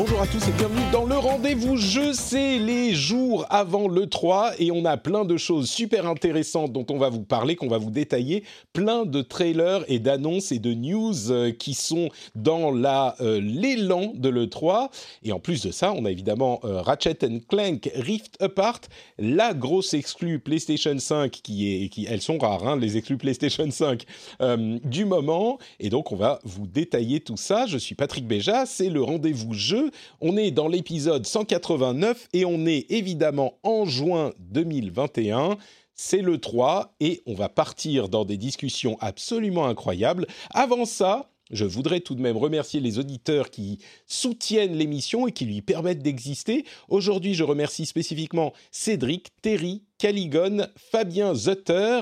Bonjour à tous et bienvenue dans le rendez-vous jeu. C'est les jours avant le 3 et on a plein de choses super intéressantes dont on va vous parler, qu'on va vous détailler. Plein de trailers et d'annonces et de news euh, qui sont dans la euh, l'élan de l'E3. Et en plus de ça, on a évidemment euh, Ratchet Clank Rift Apart, la grosse exclue PlayStation 5 qui est, qui, elles sont rares, hein, les exclus PlayStation 5 euh, du moment. Et donc on va vous détailler tout ça. Je suis Patrick Béja, c'est le rendez-vous jeu. On est dans l'épisode 189 et on est évidemment en juin 2021. C'est le 3 et on va partir dans des discussions absolument incroyables. Avant ça, je voudrais tout de même remercier les auditeurs qui soutiennent l'émission et qui lui permettent d'exister. Aujourd'hui, je remercie spécifiquement Cédric, Terry, Caligone, Fabien Zutter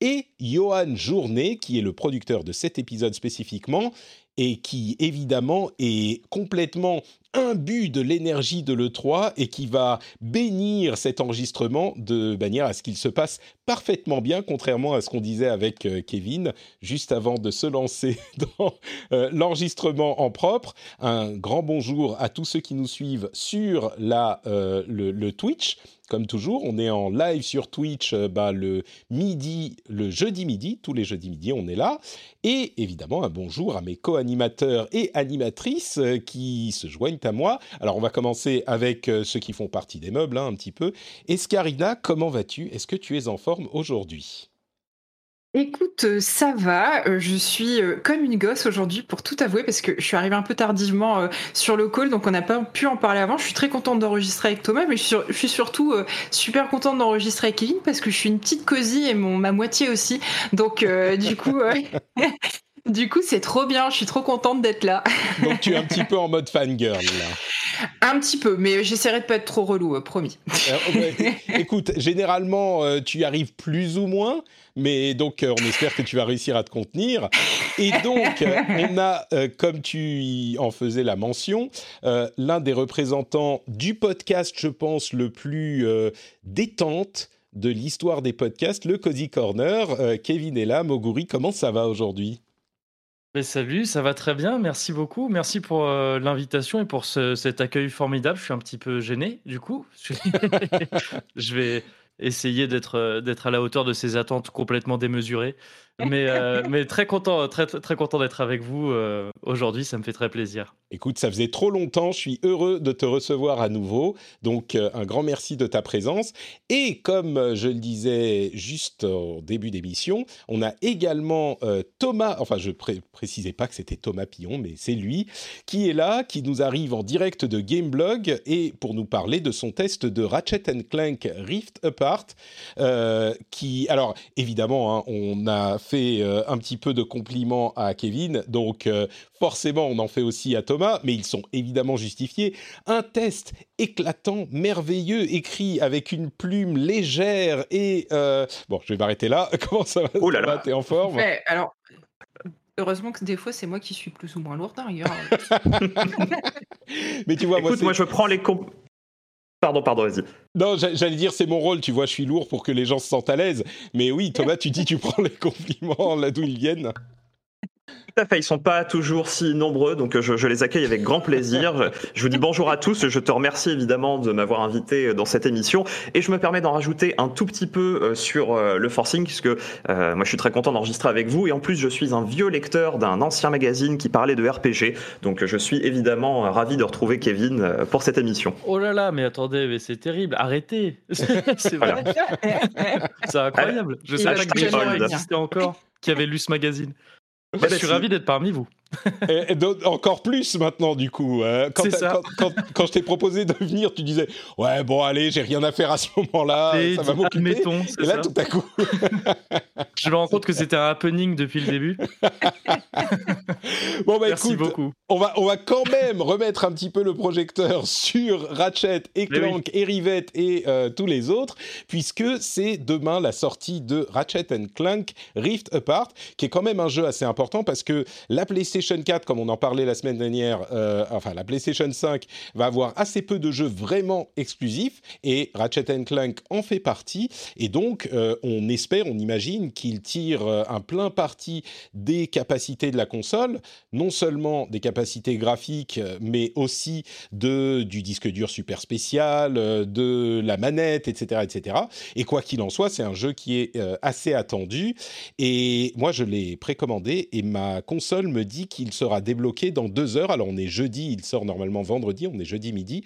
et Johan Journet, qui est le producteur de cet épisode spécifiquement et qui évidemment est complètement imbu de l'énergie de l'E3 et qui va bénir cet enregistrement de manière à ce qu'il se passe parfaitement bien, contrairement à ce qu'on disait avec euh, Kevin juste avant de se lancer dans euh, l'enregistrement en propre. Un grand bonjour à tous ceux qui nous suivent sur la, euh, le, le Twitch comme toujours, on est en live sur Twitch euh, bah, le midi, le jeudi midi, tous les jeudis midi, on est là. Et évidemment, un bonjour à mes co-animateurs et animatrices euh, qui se joignent à moi. Alors, on va commencer avec euh, ceux qui font partie des meubles, hein, un petit peu. Escarina, comment vas-tu? Est-ce que tu es en forme aujourd'hui? Écoute, euh, ça va. Euh, je suis euh, comme une gosse aujourd'hui pour tout avouer parce que je suis arrivée un peu tardivement sur le call, donc on n'a pas pu en parler avant. Je suis très contente d'enregistrer avec Thomas, mais je suis, surtout super contente d'enregistrer avec Kevin parce que je suis une petite cosy et mon, ma moitié aussi. Donc du coup, du coup c'est trop bien. Je suis trop contente d'être là. Donc tu es un petit peu en mode fangirl là. Un petit peu, mais j'essaierai de pas être trop relou, promis. écoute, généralement tu y arrives plus ou moins mais donc euh, on espère que tu vas réussir à te contenir. Et donc, euh, on a, euh, comme tu en faisais la mention, l'un des représentants du podcast, je pense, le plus détente de l'histoire des podcasts, le Cozy Corner. Kevin est là. Moguri, comment ça va aujourd'hui? Mais salut, ça va très bien, merci beaucoup. Merci pour l'invitation et pour cet accueil formidable. Je suis un petit peu gêné, du coup. je vais, essayer d'être euh, d'être à la hauteur de ses attentes complètement démesurées. Mais, euh, mais très content, très, content d'être avec vous euh, aujourd'hui, ça me fait très plaisir. Écoute, ça faisait trop longtemps, je suis heureux de te recevoir à nouveau, donc euh, un grand merci de ta présence. Et comme je le disais juste au début d'émission, on a également Thomas, enfin je ne précisais pas que c'était Thomas Pillon, mais c'est lui, qui est là, qui nous arrive en direct de Gameblog et pour nous parler de son test de Ratchet Clank Rift Apart, qui, alors évidemment, hein, on a euh, un petit peu de compliments à Kevin, donc euh, forcément on en fait aussi à Thomas, mais ils sont évidemment justifiés. Un test éclatant, merveilleux, écrit avec une plume légère et... Euh, bon, je vais m'arrêter là. Comment ça va Oh là là T'es en forme? Ouais, Alors, Heureusement que des fois, c'est moi qui suis plus ou moins lourde. Hein, mais tu vois, Écoute, moi, moi je prends les, comp Pardon, pardon, vas-y. Non, j'allais dire c'est mon rôle, tu vois, je suis lourd pour que les gens se sentent à l'aise. Mais oui, Thomas, tu dis tu prends les compliments là d'où ils viennent. Tout à fait, ils sont pas toujours si nombreux, donc je, je, les accueille avec grand plaisir. Je vous dis bonjour à tous, je te remercie évidemment de m'avoir invité dans cette émission, et je me permets d'en rajouter un tout petit peu euh, sur euh, le forcing, puisque euh, moi je suis très content d'enregistrer avec vous, et en plus je suis un vieux lecteur d'un ancien magazine qui parlait de RPG, donc je suis évidemment ravi de retrouver Kevin pour cette émission. Oh là là, mais attendez, mais c'est terrible, arrêtez. C'est vrai, c'est incroyable, je sais pas que existaient encore qui avaient lu ce magazine. Bah, je suis ravi d'être parmi vous. Et, encore plus maintenant, du coup. Hein. quand, quand, je t'ai proposé de venir, tu disais Ouais, bon, allez, j'ai rien à faire à ce moment-là, ça va m'occuper. Et là, tout à coup. je me rends compte que c'était un happening depuis le début. bon, bah Merci beaucoup. On va, on va quand même remettre un petit peu le projecteur sur Ratchet et Clank et Rivette et euh, tous les autres, puisque c'est demain la sortie de Ratchet Clank Rift Apart, qui est quand même un jeu assez important parce que la PlayStation PlayStation 4, comme on en parlait la semaine dernière, euh, enfin la PlayStation 5 va avoir assez peu de jeux vraiment exclusifs et Ratchet Clank en fait partie. Et donc, euh, on espère, on imagine qu'il tire euh, un plein parti des capacités de la console, non seulement des capacités graphiques, mais aussi de, du disque dur super spécial, de la manette, etc. etc. Et quoi qu'il en soit, c'est un jeu qui est assez attendu. Et moi, je l'ai précommandé et ma console me dit qu'il sera débloqué dans deux heures. Alors on est jeudi, il sort normalement vendredi, on est jeudi midi.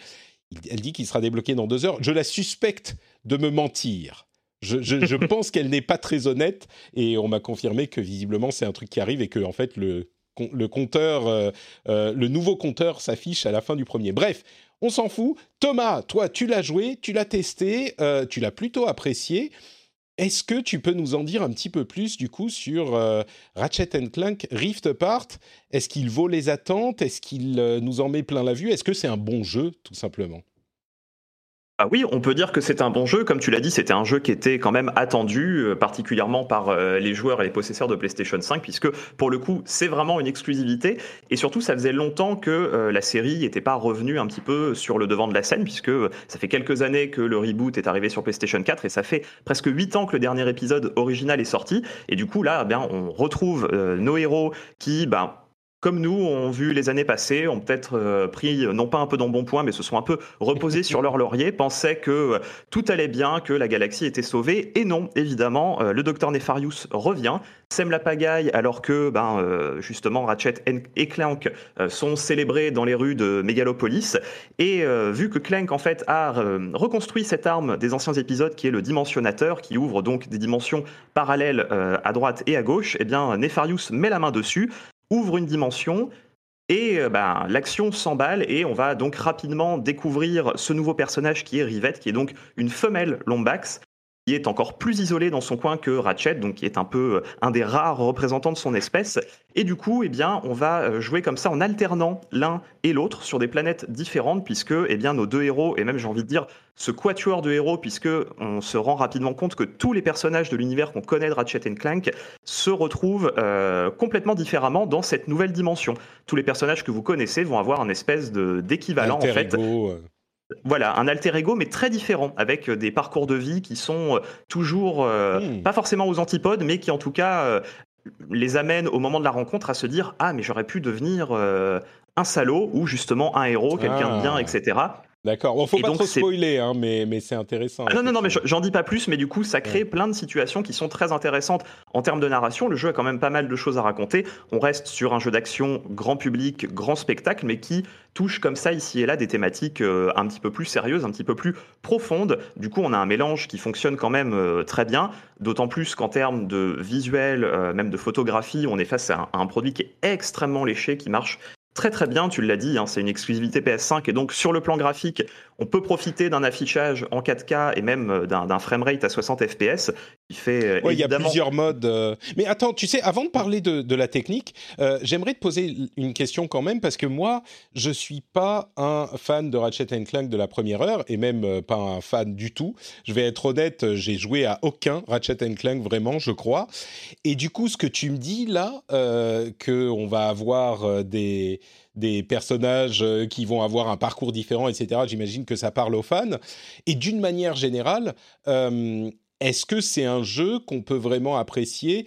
Elle dit qu'il sera débloqué dans deux heures. Je la suspecte de me mentir. Je, pense qu'elle n'est pas très honnête et on m'a confirmé que visiblement c'est un truc qui arrive et que en fait le, le compteur, euh, euh, le nouveau compteur s'affiche à la fin du premier. Bref, on s'en fout. Thomas, toi, tu l'as joué, tu l'as testé, euh, tu l'as plutôt apprécié. Est-ce que tu peux nous en dire un petit peu plus du coup sur euh, Ratchet Clank Rift Apart? Est-ce qu'il vaut les attentes? Est-ce qu'il euh, nous en met plein la vue? Est-ce que c'est un bon jeu tout simplement? Ah oui, on peut dire que c'est un bon jeu. Comme tu l'as dit, c'était un jeu qui était quand même attendu, euh, particulièrement par euh, les joueurs et les possesseurs de PlayStation 5, puisque pour le coup, c'est vraiment une exclusivité. Et surtout, ça faisait longtemps que euh, la série n'était pas revenue un petit peu sur le devant de la scène, puisque ça fait quelques années que le reboot est arrivé sur PlayStation 4 et ça fait presque 8 ans que le dernier épisode original est sorti. Et du coup, là, eh bien, on retrouve nos héros qui, ben, comme nous, ont vu les années passées, ont peut-être euh, pris, non pas un peu dans bon point, mais se sont un peu reposés sur leur laurier, pensaient que euh, tout allait bien, que la galaxie était sauvée. Et non, évidemment, euh, le docteur Nefarius revient, sème la pagaille, alors que, ben, justement, Ratchet et Clank sont célébrés dans les rues de Megalopolis. Et vu que Clank, en fait, a reconstruit cette arme des anciens épisodes, qui est le dimensionnateur, qui ouvre donc des dimensions parallèles à droite et à gauche, eh bien, Nefarius met la main dessus, ouvre une dimension et euh, ben, l'action s'emballe et on va donc rapidement découvrir ce nouveau personnage qui est Rivette, qui est donc une femelle Lombax, qui est encore plus isolée dans son coin que Ratchet, donc qui est un peu euh, un des rares représentants de son espèce. Et du coup, eh bien, on va euh, jouer comme ça en alternant l'un et l'autre sur des planètes différentes, puisque eh bien, nos deux héros, et même j'ai envie de dire ce quatuor de héros, puisque on se rend rapidement compte que tous les personnages de l'univers qu'on connaît de Ratchet Clank se retrouvent euh, complètement différemment dans cette nouvelle dimension. Tous les personnages que vous connaissez vont avoir un espèce d'équivalent en fait. Voilà, un alter ego, mais très différent, avec euh, des parcours de vie qui sont euh, toujours, euh, hmm. pas forcément aux antipodes, mais qui en tout cas les amènent au moment de la rencontre à se dire Ah, mais j'aurais pu devenir un salaud ou justement un héros, quelqu'un de bien, ah. etc. D'accord. Bon, faut pas trop spoiler, hein, mais, mais c'est intéressant. Ah non, non, non, mais j'en dis pas plus, mais du coup, ça crée plein de situations qui sont très intéressantes en termes de narration. Le jeu a quand même pas mal de choses à raconter. On reste sur un jeu d'action grand public, grand spectacle, mais qui touche comme ça ici et là des thématiques euh, un petit peu plus sérieuses, un petit peu plus profondes. Du coup, on a un mélange qui fonctionne quand même euh, très bien, d'autant plus qu'en termes de visuel, euh, même de photographie, on est face à un produit qui est extrêmement léché, qui marche très très bien, tu l'as dit, hein, c'est une exclusivité PS5 et donc sur le plan graphique, on peut profiter d'un affichage en 4K et même euh, d'un framerate à 60 FPS qui fait euh, Il y a plusieurs modes. Euh. Mais attends, tu sais, avant de parler de, la technique, j'aimerais te poser une question quand même parce que moi, je suis pas un fan de Ratchet Clank de la première heure et même pas un fan du tout. Je vais être honnête, j'ai joué à aucun Ratchet Clank vraiment, je crois. Et du coup, ce que tu me dis là, que on va avoir des des personnages euh, qui vont avoir un parcours différent, etc. J'imagine que ça parle aux fans. Et d'une manière générale, euh, est-ce que c'est un jeu qu'on peut vraiment apprécier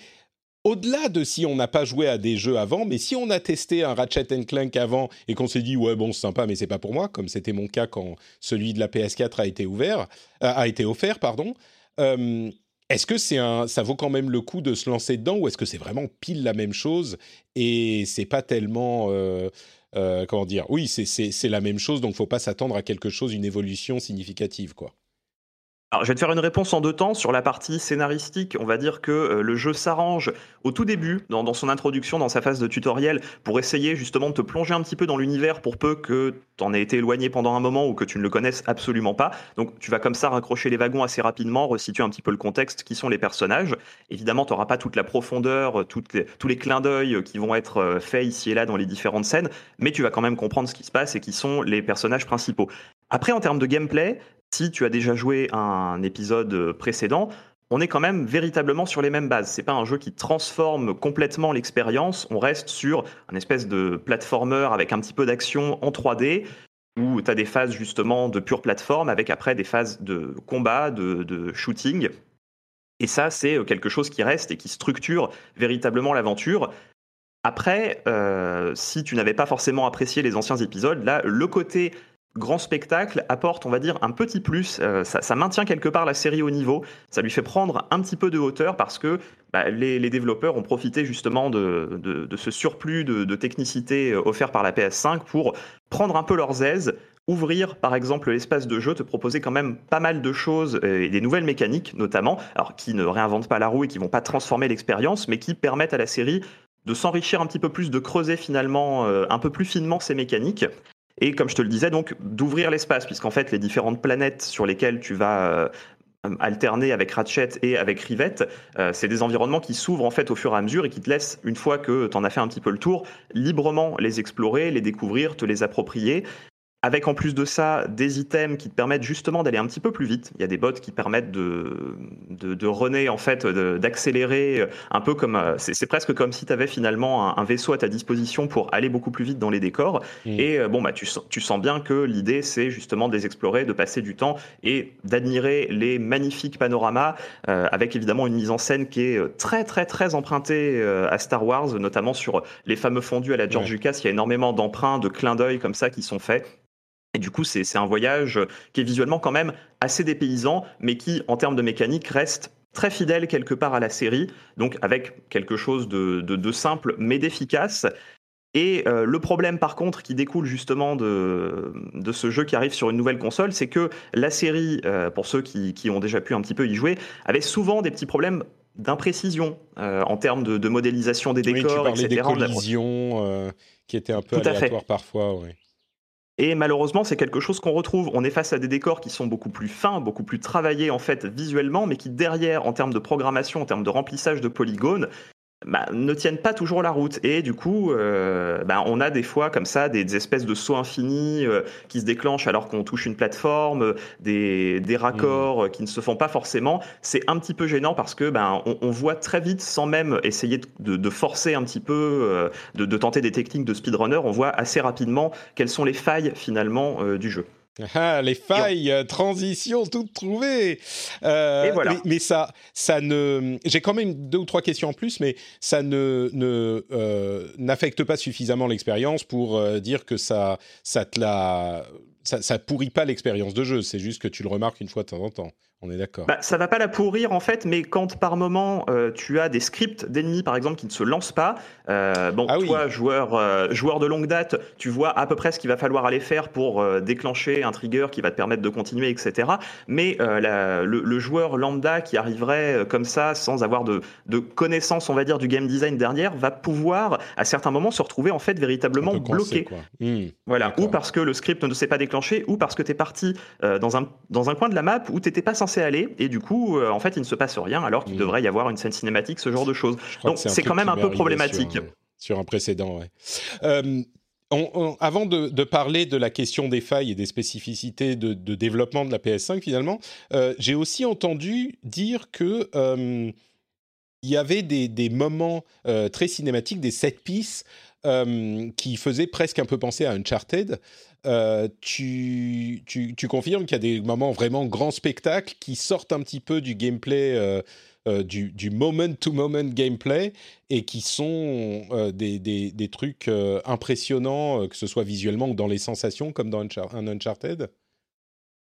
au-delà de si on n'a pas joué à des jeux avant, mais si on a testé un Ratchet Clank avant et qu'on s'est dit ouais bon c'est sympa mais c'est pas pour moi, comme c'était mon cas quand celui de la PS4 a été ouvert, euh, a été offert pardon. est-ce que c'est un, ça vaut quand même le coup de se lancer dedans ou est-ce que c'est vraiment pile la même chose et c'est pas tellement comment dire? Oui, c'est la même chose, donc faut pas s'attendre à quelque chose, une évolution significative, quoi. Alors, je vais te faire une réponse en deux temps. Sur la partie scénaristique, on va dire que euh, le jeu s'arrange au tout début, dans, son introduction, dans sa phase de tutoriel, pour essayer justement de te plonger un petit peu dans l'univers pour peu que tu en aies été éloigné pendant un moment ou que tu ne le connaisses absolument pas. Donc, tu vas comme ça raccrocher les wagons assez rapidement, resituer un petit peu le contexte, qui sont les personnages. Évidemment, tu n'auras pas toute la profondeur, tous les clins d'œil qui vont être euh, faits ici et là dans les différentes scènes, mais tu vas quand même comprendre ce qui se passe et qui sont les personnages principaux. Après, en termes de gameplay, si tu as déjà joué un épisode précédent, on est quand même véritablement sur les mêmes bases. C'est pas un jeu qui transforme complètement l'expérience. On reste sur un espèce de platformer avec un petit peu d'action en 3D où tu as des phases justement de pure plateforme avec après des phases de combat, de, shooting. Et ça, c'est quelque chose qui reste et qui structure véritablement l'aventure. Après, euh, si tu n'avais pas forcément apprécié les anciens épisodes, là, le côté grand spectacle apporte, on va dire, un petit plus. Euh, ça, maintient quelque part la série au niveau. Ça lui fait prendre un petit peu de hauteur parce que bah, les, développeurs ont profité justement de, ce surplus de, technicité euh, offert par la PS5 pour prendre un peu leurs aises, ouvrir par exemple l'espace de jeu, te proposer quand même pas mal de choses euh, et des nouvelles mécaniques notamment, alors qui ne réinventent pas la roue et qui vont pas transformer l'expérience, mais qui permettent à la série de s'enrichir un petit peu plus, de creuser finalement un peu plus finement ses mécaniques et comme je te le disais, donc d'ouvrir l'espace, puisqu'en fait les différentes planètes sur lesquelles tu vas euh, alterner avec Ratchet et avec Rivette, euh, c'est des environnements qui s'ouvrent en fait au fur et à mesure et qui te laissent, une fois que tu en as fait un petit peu le tour, librement les explorer, les découvrir, te les approprier avec en plus de ça des items qui te permettent justement d'aller un petit peu plus vite. Il y a des bots qui permettent de, de, de runner, en fait, d'accélérer euh, un peu comme. Euh, c'est presque comme si tu avais finalement un, vaisseau à ta disposition pour aller beaucoup plus vite dans les décors. Mmh. Et euh, bon, bah, tu, tu sens bien que l'idée, c'est justement de les explorer, de passer du temps et d'admirer les magnifiques panoramas, avec évidemment une mise en scène qui est très, très, très empruntée à Star Wars, notamment sur les fameux fondus à la George Lucas. Il y a énormément d'emprunts, de clins d'œil comme ça qui sont faits. Et du coup, c'est un voyage qui est visuellement quand même assez dépaysant, mais qui, en termes de mécanique, reste très fidèle quelque part à la série, donc avec quelque chose de, simple mais d'efficace. Et euh, le problème par contre qui découle justement de, ce jeu qui arrive sur une nouvelle console, c'est que la série, euh, pour ceux qui, ont déjà pu un petit peu y jouer, avait souvent des petits problèmes d'imprécision euh, en termes de, modélisation des décors, oui, tu parlais des collisions qui étaient un peu aléatoires parfois. Oui. Et malheureusement, c'est quelque chose qu'on retrouve. On est face à des décors qui sont beaucoup plus fins, beaucoup plus travaillés en fait visuellement, mais qui derrière, en termes de programmation, en termes de remplissage de polygones, bah, ne tiennent pas toujours la route. Et du coup, euh, bah, on a des fois comme ça des, espèces de sauts infinis euh, qui se déclenchent alors qu'on touche une plateforme, des, des raccords mmh. qui ne se font pas forcément. C'est un petit peu gênant parce que ben, on, voit très vite, sans même essayer de, de forcer un petit peu, euh, de, de, tenter des techniques de speedrunner, on voit assez rapidement quelles sont les failles finalement du jeu. Ah, les failles, euh, transition toutes trouvées. Euh, Et voilà. Mais, ça, ça ne. J'ai quand même deux ou trois questions en plus, mais ça ne, ne euh, n'affecte pas suffisamment l'expérience pour dire que ça, ça te la, ça, ça pourrit pas l'expérience de jeu. C'est juste que tu le remarques une fois de temps en temps. On est d'accord. Bah, ça va pas la pourrir en fait, mais quand par moment euh, tu as des scripts d'ennemis par exemple qui ne se lancent pas, euh, bon, ah toi joueur, euh, joueur de longue date, tu vois à peu près ce qu'il va falloir aller faire pour déclencher un trigger qui va te permettre de continuer, etc. Mais le, joueur lambda qui arriverait comme ça sans avoir de, de connaissance, on va dire, du game design derrière, va pouvoir à certains moments se retrouver en fait véritablement bloqué. Hmm. voilà, ou parce que le script ne s'est pas déclenché, ou parce que tu es parti dans, un, dans un coin de la map où tu n'étais pas censé aller, et du coup, euh, en fait, il ne se passe rien alors qu'il devrait y avoir une scène cinématique, ce genre de choses. Donc c'est quand même un peu problématique. Sur un, précédent, ouais. Euh, avant de, parler de la question des failles et des spécificités de, développement de la PS5, finalement, euh, j'ai aussi entendu dire que il y avait des, des moments très cinématiques, des set pieces qui faisaient presque un peu penser à Uncharted. Euh, tu, confirmes qu'il y a des moments vraiment grands spectacles qui sortent un petit peu du gameplay, euh, euh, du, moment-to-moment gameplay, et qui sont des, trucs impressionnants, que ce soit visuellement ou dans les sensations, comme dans un Uncharted?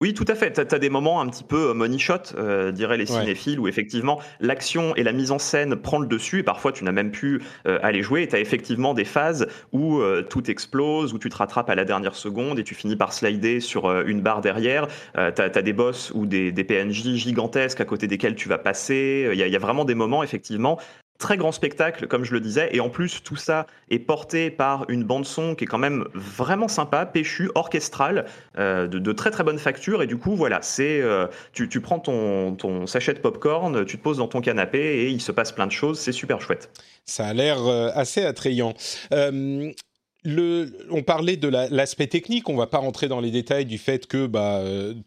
Oui, tout à fait. Tu as, des moments un petit peu euh, money shot, euh, diraient les cinéphiles, où effectivement l'action et la mise en scène prend le dessus, et parfois tu n'as même pu euh, aller jouer, et tu as effectivement des phases où tout explose, où tu te rattrapes à la dernière seconde, et tu finis par slider sur une barre derrière. tu as, des boss ou des, PNJ gigantesques à côté desquels tu vas passer. Il y, y, a vraiment des moments, effectivement, Très grand spectacle, comme je le disais, et en plus tout ça est porté par une bande son qui est quand même vraiment sympa, péchu, orchestrale, euh, de, très très bonne facture. Et du coup, voilà, c'est euh, tu, prends ton, ton sachet de popcorn, tu te poses dans ton canapé et il se passe plein de choses. C'est super chouette. Ça a l'air euh, assez attrayant. On parlait de l'aspect technique, on va pas rentrer dans les détails du fait que bah,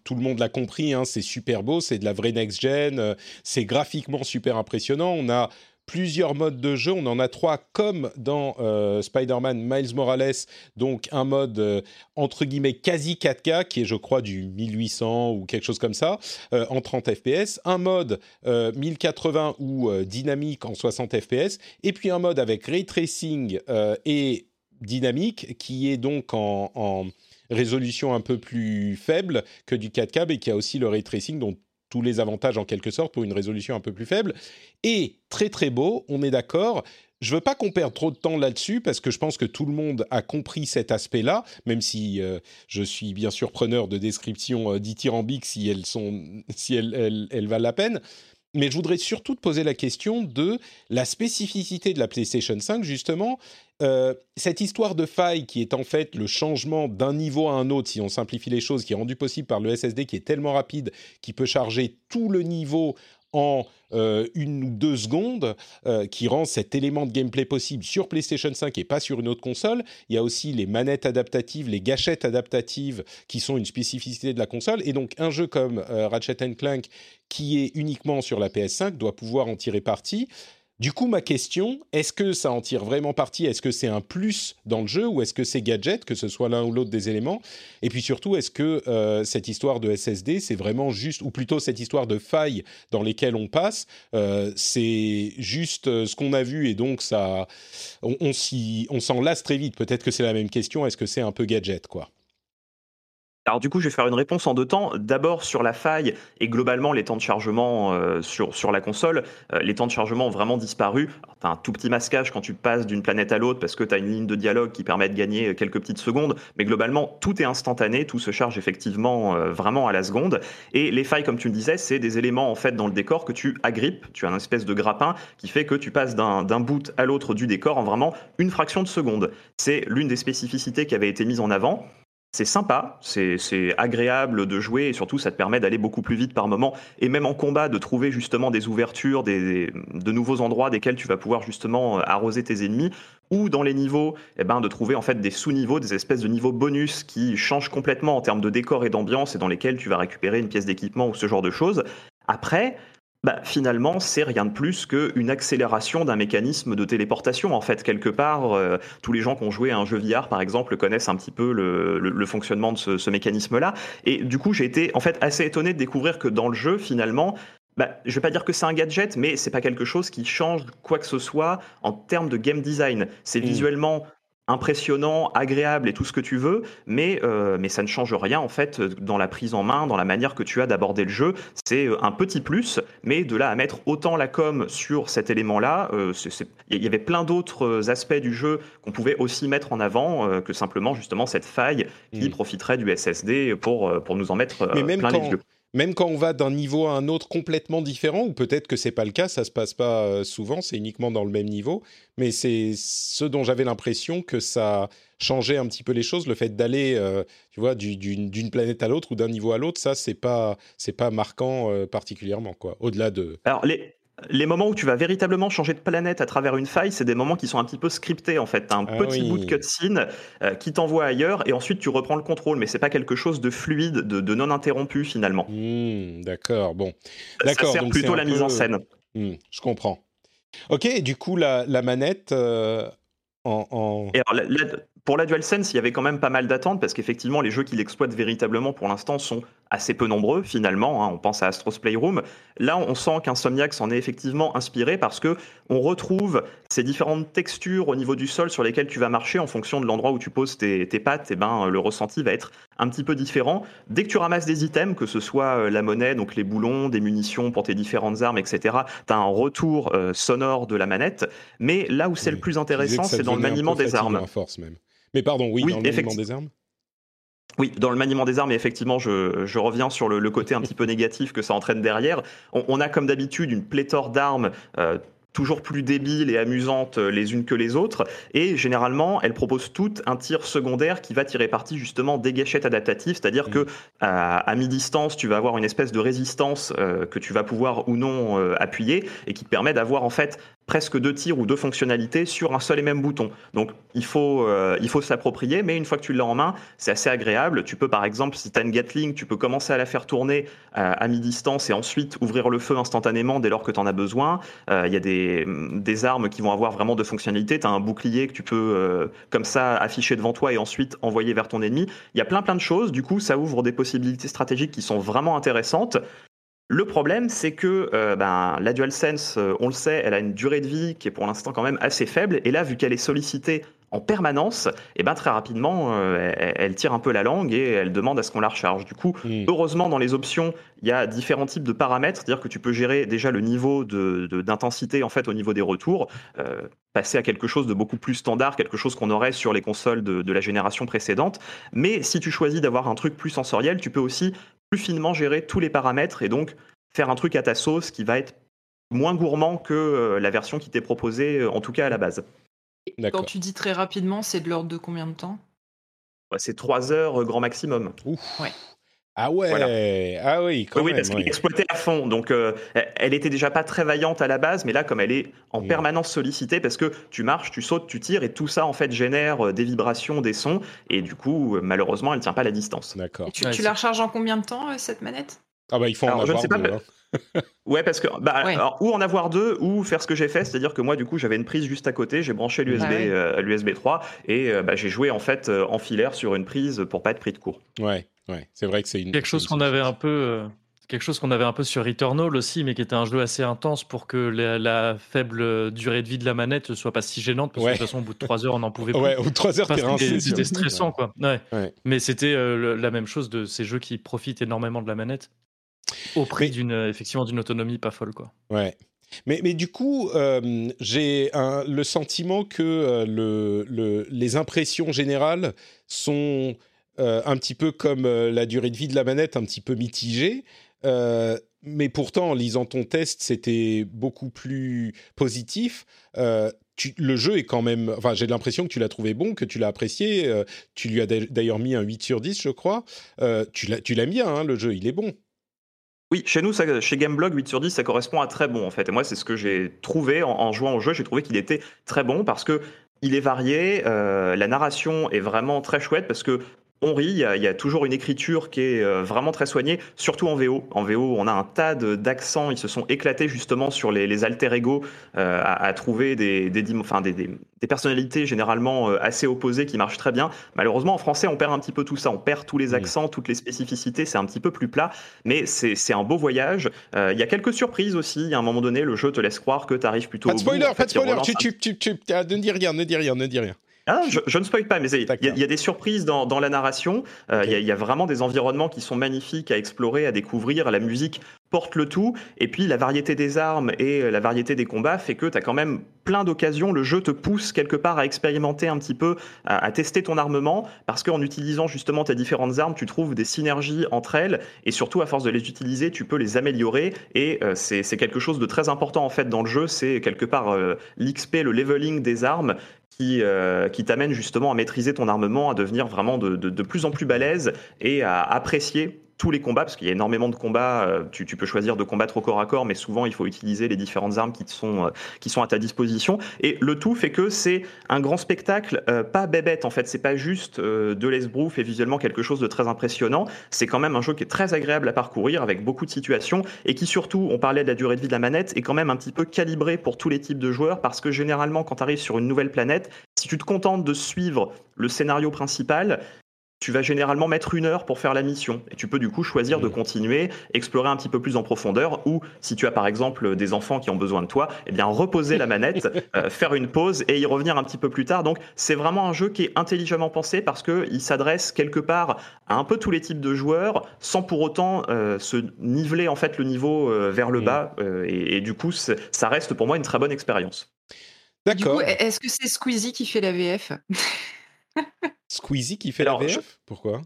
tout le monde l'a compris, hein, c'est super beau, c'est de la vraie next-gen, c'est graphiquement super impressionnant, on a plusieurs modes de jeu. On en a trois comme dans euh, Spider-Man Miles Morales, donc un mode euh, entre guillemets quasi 4K qui est je crois du 1800 ou quelque chose comme ça euh, en 30 FPS, un mode 1080 ou dynamique en 60 FPS et puis un mode avec ray tracing et dynamique qui est donc en, résolution un peu plus faible que du 4K et qui a aussi le ray tracing tous les avantages en quelque sorte pour une résolution un peu plus faible. Et très très beau, on est d'accord. Je veux pas qu'on perde trop de temps là-dessus parce que je pense que tout le monde a compris cet aspect-là, même si euh, je suis bien sûr preneur de descriptions euh, dithyrambiques si elles sont, si elles valent la peine. Mais je voudrais surtout te poser la question de la spécificité de la PlayStation 5, justement. Euh, cette histoire de faille qui est en fait le changement d'un niveau à un autre, si on simplifie les choses, qui est rendu possible par le SSD qui est tellement rapide, qui peut charger tout le niveau en euh, une ou deux secondes, euh, qui rend cet élément de gameplay possible sur PlayStation 5 et pas sur une autre console. Il y a aussi les manettes adaptatives, les gâchettes adaptatives qui sont une spécificité de la console. Et donc un jeu comme Ratchet Clank, qui est uniquement sur la PS5, doit pouvoir en tirer parti. Du coup, ma question, est-ce que ça en tire vraiment parti? Est-ce que c'est un plus dans le jeu ou est-ce que c'est gadget, que ce soit l'un ou l'autre des éléments? Et puis surtout, est-ce que euh, cette histoire de SSD, c'est vraiment juste, ou plutôt cette histoire de failles dans lesquelles on passe, euh, c'est juste euh, ce qu'on a vu et donc ça, on, on s'en lasse très vite. Peut-être que c'est la même question. Est-ce que c'est un peu gadget, quoi? Alors du coup, je vais faire une réponse en deux temps. D'abord sur la faille et globalement les temps de chargement euh, sur, la console. Euh, les temps de chargement ont vraiment disparu. Tu as un tout petit masquage quand tu passes d'une planète à l'autre parce que tu as une ligne de dialogue qui permet de gagner quelques petites secondes. Mais globalement, tout est instantané, tout se charge effectivement euh, vraiment à la seconde. Et les failles, comme tu le disais, c'est des éléments en fait dans le décor que tu agrippes. Tu as une espèce de grappin qui fait que tu passes d'un bout à l'autre du décor en vraiment une fraction de seconde. C'est l'une des spécificités qui avait été mise en avant c'est sympa, c'est agréable de jouer et surtout ça te permet d'aller beaucoup plus vite par moment et même en combat de trouver justement des ouvertures, des, de nouveaux endroits desquels tu vas pouvoir justement euh, arroser tes ennemis ou dans les niveaux, eh ben, de trouver en fait des sous-niveaux, des espèces de niveaux bonus qui changent complètement en termes de décor et d'ambiance et dans lesquels tu vas récupérer une pièce d'équipement ou ce genre de choses. Après, bah, finalement, c'est rien de plus qu'une accélération d'un mécanisme de téléportation. En fait, quelque part, euh, tous les gens qui ont joué à un jeu VR, par exemple, connaissent un petit peu le, fonctionnement de ce, mécanisme-là. Et du coup, j'ai été en fait assez étonné de découvrir que dans le jeu, finalement, bah, je vais pas dire que c'est un gadget, mais c'est pas quelque chose qui change quoi que ce soit en termes de game design. C'est mmh. visuellement impressionnant, agréable et tout ce que tu veux, mais, euh, mais ça ne change rien en fait dans la prise en main, dans la manière que tu as d'aborder le jeu. C'est euh, un petit plus, mais de là à mettre autant la com sur cet élément-là, euh, il y avait plein d'autres aspects du jeu qu'on pouvait aussi mettre en avant que simplement justement cette faille qui mmh. profiterait du SSD pour, pour nous en mettre plein les yeux même quand on va d'un niveau à un autre complètement différent, ou peut-être que c'est pas le cas, ça se passe pas euh, souvent, c'est uniquement dans le même niveau, mais c'est ce dont j'avais l'impression que ça changeait un petit peu les choses, le fait d'aller, euh, tu vois, d'une planète à l'autre ou d'un niveau à l'autre, ça c'est pas c'est pas marquant euh, particulièrement quoi. Au-delà de. Les moments où tu vas véritablement changer de planète à travers une faille, c'est des moments qui sont un petit peu scriptés en fait. un ah petit bout de cutscene euh, qui t'envoie ailleurs et ensuite tu reprends le contrôle, mais c'est pas quelque chose de fluide, de, non interrompu finalement. Hmm, d'accord, bon. Ça sert plutôt la mise en scène. Hmm, je comprends. Ok, du coup la, manette euh, en, alors, pour la DualSense, il y avait quand même pas mal d'attentes parce qu'effectivement, les jeux qui l'exploitent véritablement pour l'instant sont assez peu nombreux finalement. Hein. On pense à Astro's Playroom. Là, on sent qu'Insomniac s'en est effectivement inspiré parce que on retrouve ces différentes textures au niveau du sol sur lesquelles tu vas marcher en fonction de l'endroit où tu poses tes, pattes. Et eh ben, le ressenti va être un petit peu différent. Dès que tu ramasses des items, que ce soit euh, la monnaie, donc les boulons, des munitions pour tes différentes armes, etc., tu as un retour euh, sonore de la manette. Mais là où c'est le plus intéressant, c'est dans le maniement des armes. Force même. Mais pardon, oui, dans le maniement des armes oui, dans le maniement des armes, et effectivement, je, reviens sur le, côté un petit peu négatif que ça entraîne derrière. On, a comme d'habitude une pléthore d'armes. Euh, toujours plus débiles et amusantes les unes que les autres. Et généralement, elles proposent toutes un tir secondaire qui va tirer parti justement des gâchettes adaptatives, c'est-à-dire mmh. que à, mi-distance, tu vas avoir une espèce de résistance euh, que tu vas pouvoir ou non euh, appuyer et qui te permet d'avoir en fait presque deux tirs ou deux fonctionnalités sur un seul et même bouton. Donc il faut, euh, il faut s'approprier, mais une fois que tu l'as en main, c'est assez agréable. Tu peux par exemple, si tu as une Gatling, tu peux commencer à la faire tourner euh, à mi-distance et ensuite ouvrir le feu instantanément dès lors que tu en as besoin. Euh, il y a des, des, armes qui vont avoir vraiment de fonctionnalités. Tu as un bouclier que tu peux comme ça afficher devant toi et ensuite envoyer vers ton ennemi. Il y a plein plein de choses. Du coup, ça ouvre des possibilités stratégiques qui sont vraiment intéressantes. Le problème, c'est que euh, ben, la DualSense, euh, on le sait, elle a une durée de vie qui est pour l'instant quand même assez faible. Et là, vu qu'elle est sollicitée en permanence, et eh ben très rapidement, euh, elle, tire un peu la langue et elle demande à ce qu'on la recharge. Du coup, mm. heureusement, dans les options, il y a différents types de paramètres, c'est-à-dire que tu peux gérer déjà le niveau d'intensité en fait au niveau des retours, passer à quelque chose de beaucoup plus standard, quelque chose qu'on aurait sur les consoles de, de la génération précédente. Mais si tu choisis d'avoir un truc plus sensoriel, tu peux aussi plus finement gérer tous les paramètres et donc faire un truc à ta sauce qui va être moins gourmand que euh, la version qui t'est proposée, euh, en tout cas à la base. Quand tu dis très rapidement, c'est de l'ordre de combien de temps? C'est 3 heures euh, grand maximum. Ouf. Ouais. Ah ouais, ah oui, quand oui, parce qu'elle exploitait à fond. Donc, euh, elle était déjà pas très vaillante à la base, mais là, comme elle est en permanence sollicitée, parce que tu marches, tu sautes, tu tires, et tout ça, en fait, génère euh, des vibrations, des sons, et du coup, euh, malheureusement, elle tient pas la distance. D'accord. Tu, tu la recharges en combien de temps, cette manette? Ah bah, il faut en avoir deux. Hein. Ouais, parce que bah, ou en avoir deux ou faire ce que j'ai fait, c'est-à-dire que moi du coup j'avais une prise juste à côté, j'ai branché l'USB bah l'USB 3 et bah, j'ai joué en fait en filaire sur une prise pour pas être pris de court. Ouais c'est vrai que c'est une quelque chose qu'on avait un peu euh, quelque chose qu'on avait un peu sur Returnal aussi, mais qui était un jeu assez intense pour que la, faible durée de vie de la manette ne soit pas si gênante, parce que de toute façon, au bout de 3 heures, on n'en pouvait plus. Ouais, au bout de 3 heures, C'était stressant, quoi. Mais c'était euh, la même chose de ces jeux qui profitent énormément de la manette, au prix d'une effectivement d'une autonomie pas folle, quoi. Ouais. Mais, mais du coup, euh, j'ai le sentiment que le, le, les impressions générales sont euh, un petit peu comme euh, la durée de vie de la manette, un petit peu mitigée. Euh, mais pourtant, en lisant ton test, c'était beaucoup plus positif. le jeu est quand même. Enfin, j'ai l'impression que tu l'as trouvé bon, que tu l'as apprécié. tu lui as d'ailleurs mis un 8 sur 10, je crois. tu l'as mis, hein, le jeu, il est bon. Oui, chez nous, chez Gameblog, 8 sur 10, ça correspond à très bon en fait. Et moi, c'est ce que j'ai trouvé en, jouant au jeu. J'ai trouvé qu'il était très bon parce que il est varié, la narration est vraiment très chouette parce que on rit, il y, a, toujours une écriture qui est euh, vraiment très soignée, surtout en VO. En VO, on a un tas d'accents, ils se sont éclatés justement sur les, alter ego euh, à, trouver des, des, des, personnalités généralement euh, assez opposées qui marchent très bien. Malheureusement, en français, on perd un petit peu tout ça, on perd tous les accents, toutes les spécificités, c'est un petit peu plus plat, mais c'est un beau voyage. Il y a quelques surprises aussi, à un moment donné, le jeu te laisse croire que tu arrives plutôt pas de spoiler, Pas de spoiler, tu, tu, tu, ne dis rien, ne dis rien, ne dis rien. Ah, je, ne spoil pas, mais il y, a des surprises dans, la narration. Euh, il y, a vraiment des environnements qui sont magnifiques à explorer, à découvrir. La musique porte le tout. Et puis la variété des armes et euh, la variété des combats fait que tu as quand même plein d'occasions. Le jeu te pousse quelque part à expérimenter un petit peu, à, tester ton armement, parce qu'en utilisant justement tes différentes armes, tu trouves des synergies entre elles. Et surtout, à force de les utiliser, tu peux les améliorer. Et euh, c'est quelque chose de très important en fait dans le jeu. C'est quelque part l'XP, le leveling des armes qui, euh, qui t'amène justement à maîtriser ton armement, à devenir vraiment de, de, de plus en plus balèze et à apprécier tous les combats, parce qu'il y a énormément de combats, euh, tu, peux choisir de combattre au corps à corps, mais souvent il faut utiliser les différentes armes qui, sont, euh, qui sont à ta disposition. Et le tout fait que c'est un grand spectacle, euh, pas bébête en fait, c'est pas juste de l'esbrouf et visuellement quelque chose de très impressionnant, c'est quand même un jeu qui est très agréable à parcourir avec beaucoup de situations et qui surtout, on parlait de la durée de vie de la manette, est quand même un petit peu calibré pour tous les types de joueurs parce que généralement quand tu arrives sur une nouvelle planète, Si tu te contentes de suivre le scénario principal, tu vas généralement mettre une heure pour faire la mission. Et tu peux du coup choisir de Mhm. continuer, explorer un petit peu plus en profondeur, ou si tu as par exemple des enfants qui ont besoin de toi, eh bien reposer la manette, euh, faire une pause et y revenir un petit peu plus tard. Donc c'est vraiment un jeu qui est intelligemment pensé parce qu'il s'adresse quelque part à un peu tous les types de joueurs, sans pour autant euh, se niveler en fait le niveau euh, vers le Mhm. bas. euh, et, et du coup, ça reste pour moi une très bonne expérience. D'accord. est-ce que c'est Squeezie qui fait la VF Squeezie qui fait Alors, la je- VF Pourquoi?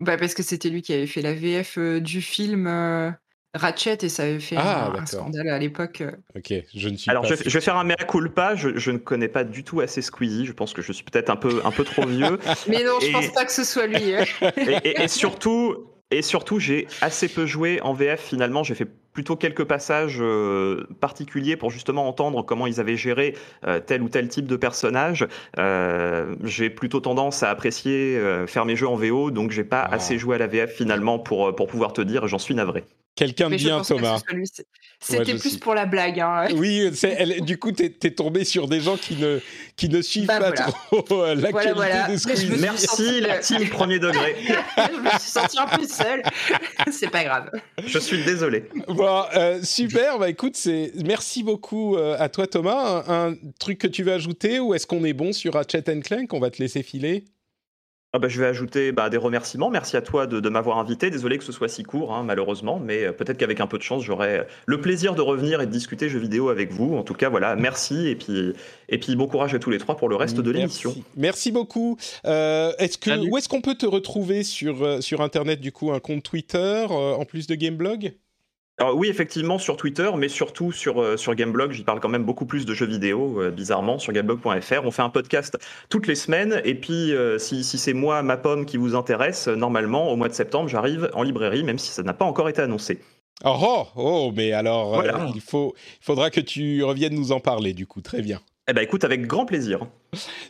Bah parce que c'était lui qui avait fait la VF euh, du film euh, Ratchet et ça avait fait Ah, un- scandale à l'époque. euh. Ok, je ne suis Alors, pas. je, je vais faire un mea culpa. Je, je ne connais pas du tout assez Squeezie. Je pense que je suis peut-être un peu, un peu trop vieux. Mais non, je Et- pense pas que ce soit lui. et, et- et surtout, et surtout, j'ai assez peu joué en VF finalement. J'ai fait plutôt quelques passages euh, particuliers pour justement entendre comment ils avaient géré euh, tel ou tel type de personnage. Euh, j'ai plutôt tendance à apprécier faire mes jeux en VO, donc j'ai pas Ah. assez joué à la VF finalement pour, pour pouvoir te dire. J'en suis navré. Quelqu'un de bien, Thomas. C'était plus suis. pour la blague. Hein. Oui, c'est- elle- du coup, t'es es tombé sur des gens qui ne, qui ne suivent Bah, pas voilà. trop euh, l'actualité Voilà, voilà. de me Merci la team premier degré. je me suis sentie un peu seule. C'est pas grave. Je suis désolé. Bon, euh, super. Bah écoute, c'est merci beaucoup euh, à toi, Thomas. Un, un truc que tu veux ajouter ou est-ce qu'on est bon sur Ratchet Clank? On va te laisser filer. Ah bah, je vais ajouter bah, des remerciements. Merci à toi de, de m'avoir invité. Désolé que ce soit si court, hein, malheureusement, mais euh, peut-être qu'avec un peu de chance, j'aurai le plaisir de revenir et de discuter jeux vidéo avec vous. En tout cas, voilà, merci et puis, et puis bon courage à tous les trois pour le reste de l'émission. Merci. Merci beaucoup. Euh, est-ce que Salut. où est-ce qu'on peut te retrouver sur euh, sur internet du coup un compte Twitter euh, en plus de Gameblog? Alors oui, effectivement, sur Twitter, mais surtout sur, euh, sur Gameblog, j'y parle quand même beaucoup plus de jeux vidéo, euh, bizarrement, sur gameblog.fr. On fait un podcast toutes les semaines, et puis euh, si, si c'est moi, ma pomme, qui vous intéresse, normalement, au mois de septembre, j'arrive en librairie, même si ça n'a pas encore été annoncé. Oh, oh, oh, mais alors Voilà. il faut il faudra que tu reviennes nous en parler du coup. Très bien. Eh ben écoute, avec grand plaisir.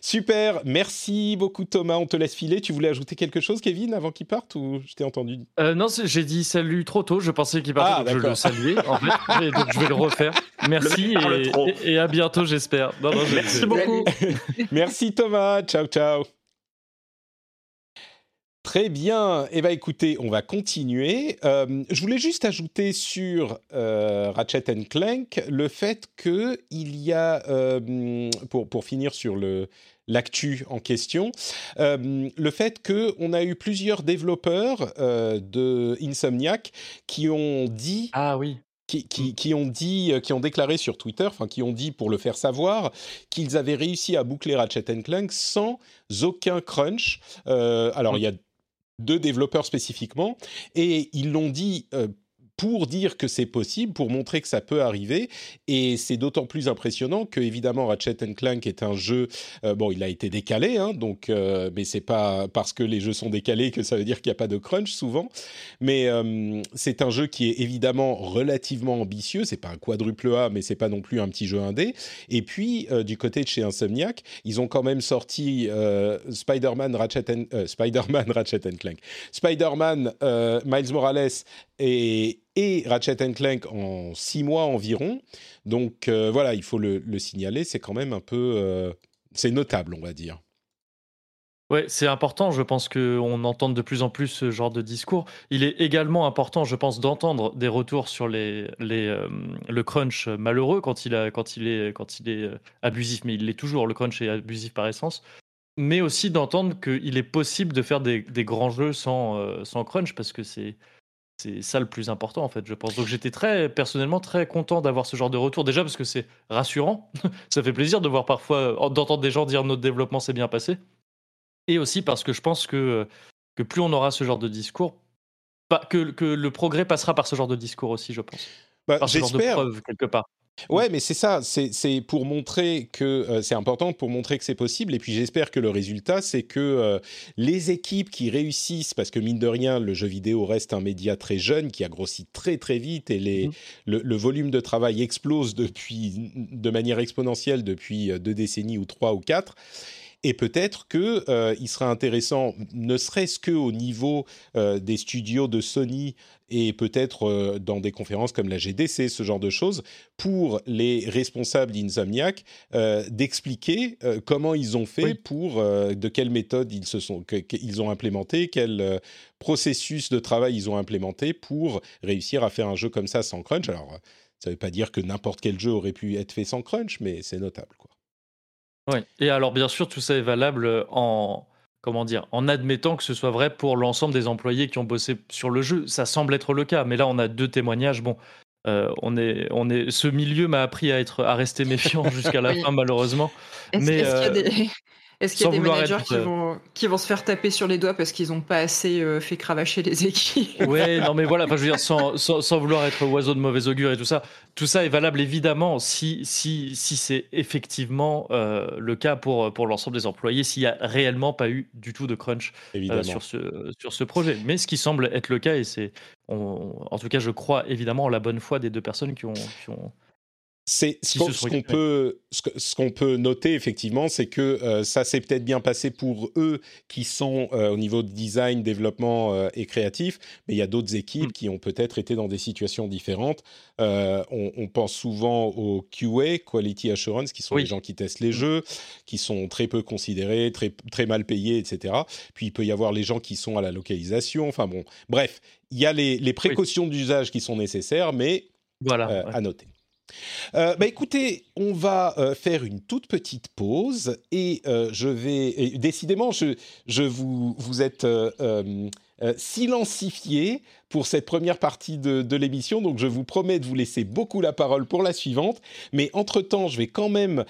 Super. Merci beaucoup Thomas. On te laisse filer. Tu voulais ajouter quelque chose, Kevin, avant qu'il parte ou je t'ai entendu? Euh, non, j'ai dit salut trop tôt. Je pensais qu'il partait, Ah, donc je le saluais. En fait, et donc je vais le refaire. Merci et, trop. et- et à bientôt, j'espère. Non, non, je- Merci beaucoup. Merci Thomas, ciao ciao. Très bien. Eh bien, écoutez, on va continuer. Euh, je voulais juste ajouter sur euh, Ratchet Clank le fait que il y a, euh, pour, pour finir sur le l'actu en question, euh, le fait que on a eu plusieurs développeurs de Insomniac qui ont dit Ah oui. qui, qui- qui ont dit, qui ont déclaré sur Twitter, enfin qui ont dit pour le faire savoir, qu'ils avaient réussi à boucler Ratchet Clank sans aucun crunch. Euh, alors il y a deux développeurs spécifiquement, et ils l'ont dit. euh, pour dire que c'est possible, pour montrer que ça peut arriver, et c'est d'autant plus impressionnant que évidemment Ratchet Clank est un jeu, euh, bon, il a été décalé, hein, donc, euh, mais c'est pas parce que les jeux sont décalés que ça veut dire qu'il n'y a pas de crunch souvent, mais euh, c'est un jeu qui est évidemment relativement ambitieux. C'est pas un quadruple A, mais c'est pas non plus un petit jeu indé. Et puis euh, du côté de chez Insomniac, ils ont quand même sorti Spider-Man Ratchet Ratchet and Clank, Spider-Man Miles Morales et et Ratchet Clank en six mois environ. Donc euh, voilà, il faut le, le signaler. C'est quand même un peu, euh, c'est notable, on va dire. Ouais, c'est important, je pense qu'on entende de plus en plus ce genre de discours. Il est également important, je pense, d'entendre des retours sur euh, le crunch malheureux quand il, est, abusif, mais il l'est toujours, le crunch est abusif par essence. Mais aussi d'entendre qu'il est possible de faire des, grands jeux sans crunch, parce que c'est c'est ça le plus important, en fait, je pense. Donc j'étais très, personnellement, très content d'avoir ce genre de retour, déjà parce que c'est rassurant. ça fait plaisir de voir parfois, d'entendre des gens dire notre développement s'est bien passé. Et aussi parce que je pense que, que plus on aura ce genre de discours, que, que le progrès passera par ce genre de discours aussi, je pense. Bah, Par ce genre de preuve, quelque part. Ouais, mais c'est ça, c'est pour montrer que euh, c'est important pour montrer que c'est possible. Et puis j'espère que le résultat, c'est que euh, les équipes qui réussissent, parce que mine de rien, le jeu vidéo reste un média très jeune qui a grossi très très vite et les, Mhm. le, le volume de travail explose depuis de manière exponentielle depuis euh, deux décennies ou trois ou quatre. Et peut-être que euh, il serait intéressant, ne serait-ce que au niveau euh, des studios de Sony et peut-être euh, dans des conférences comme la GDC, ce genre de choses, pour les responsables d'Insomniac, d'expliquer comment ils ont fait pour, de quelle méthode ils se sont, qu'ils ont implémenté, quel processus de travail ils ont implémenté pour réussir à faire un jeu comme ça sans crunch. Alors, ça ne veut pas dire que n'importe quel jeu aurait pu être fait sans crunch, mais c'est notable, quoi. Oui, et alors bien sûr, tout ça est valable en, comment dire, en admettant que ce soit vrai pour l'ensemble des employés qui ont bossé sur le jeu. Ça semble être le cas, mais là on a deux témoignages. Bon, euh, on est, on est, ce milieu m'a appris à être, à rester méfiant jusqu'à la fin malheureusement. mais est-ce qu'il y a des managers qui, vont, qui vont se faire taper sur les doigts parce qu'ils n'ont pas assez euh, fait cravacher les équipes? Ouais, non mais voilà, enfin, je veux dire, sans, sans, vouloir être oiseau de mauvais augure et tout ça, tout ça est valable évidemment si, si, si c'est effectivement euh, le cas pour, pour l'ensemble des employés, s'il n'y a réellement pas eu du tout de crunch euh, sur, ce, sur ce projet. Mais ce qui semble être le cas, et c'est, en tout cas, je crois évidemment en la bonne foi des deux personnes qui ont, qui ont c'est ce qu'on peut, ce qu'on peut noter effectivement, c'est que euh, ça s'est peut-être bien passé pour eux qui sont euh, au niveau de design, développement euh, et créatif, mais il y a d'autres équipes mm. qui ont peut-être été dans des situations différentes. On, pense souvent au QA, Quality Assurance, qui sont les gens qui testent les mm. jeux, qui sont très peu considérés, très très mal payés, etc. Puis il peut y avoir les gens qui sont à la localisation. Enfin bon, bref, il y a les, les précautions d'usage qui sont nécessaires, mais voilà, à noter. Euh, bah écoutez, on va euh, faire une toute petite pause et euh, je vais. décidément, je, je vous, vous êtes silencifié pour cette première partie de, de l'émission, donc je vous promets de vous laisser beaucoup la parole pour la suivante. Mais entre-temps, je vais quand même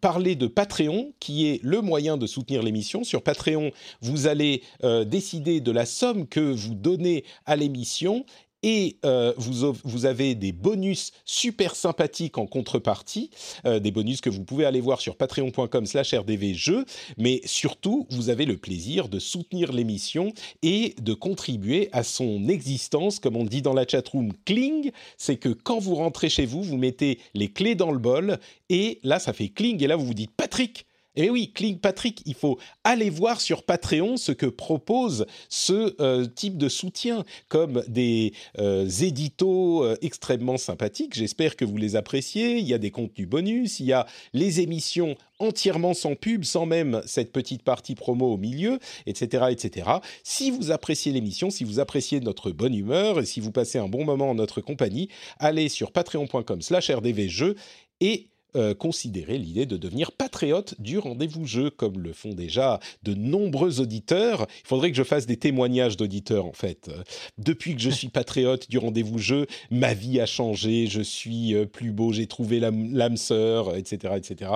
parler de Patreon, qui est le moyen de soutenir l'émission. Sur Patreon, vous allez décider de la somme que vous donnez à l'émission et euh, vous, avez des bonus super sympathiques en contrepartie, euh, des bonus que vous pouvez aller voir sur patreon.com slash rdvjeux, mais surtout, vous avez le plaisir de soutenir l'émission et de contribuer à son existence, comme on dit dans la chatroom, cling, c'est que quand vous rentrez chez vous, vous mettez les clés dans le bol, et là, ça fait cling, et là, vous vous dites, Patrick, eh oui, Cling Patrick, il faut aller voir sur Patreon ce que propose ce euh, type de soutien, comme des euh, éditos euh, extrêmement sympathiques. J'espère que vous les appréciez. Il y a des contenus bonus, il y a les émissions entièrement sans pub, sans même cette petite partie promo au milieu, etc., etc. Si vous appréciez l'émission, si vous appréciez notre bonne humeur et si vous passez un bon moment en notre compagnie, allez sur patreon.com/rdvjeux et euh, considérer l'idée de devenir patriote du rendez-vous jeu, comme le font déjà de nombreux auditeurs. Il faudrait que je fasse des témoignages d'auditeurs, en fait. Euh, depuis que je suis patriote du rendez-vous jeu, ma vie a changé, je suis euh, plus beau, j'ai trouvé l'âme sœur, etc. etc.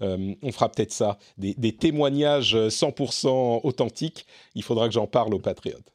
on fera peut-être ça, des témoignages 100% authentiques. Il faudra que j'en parle aux patriotes.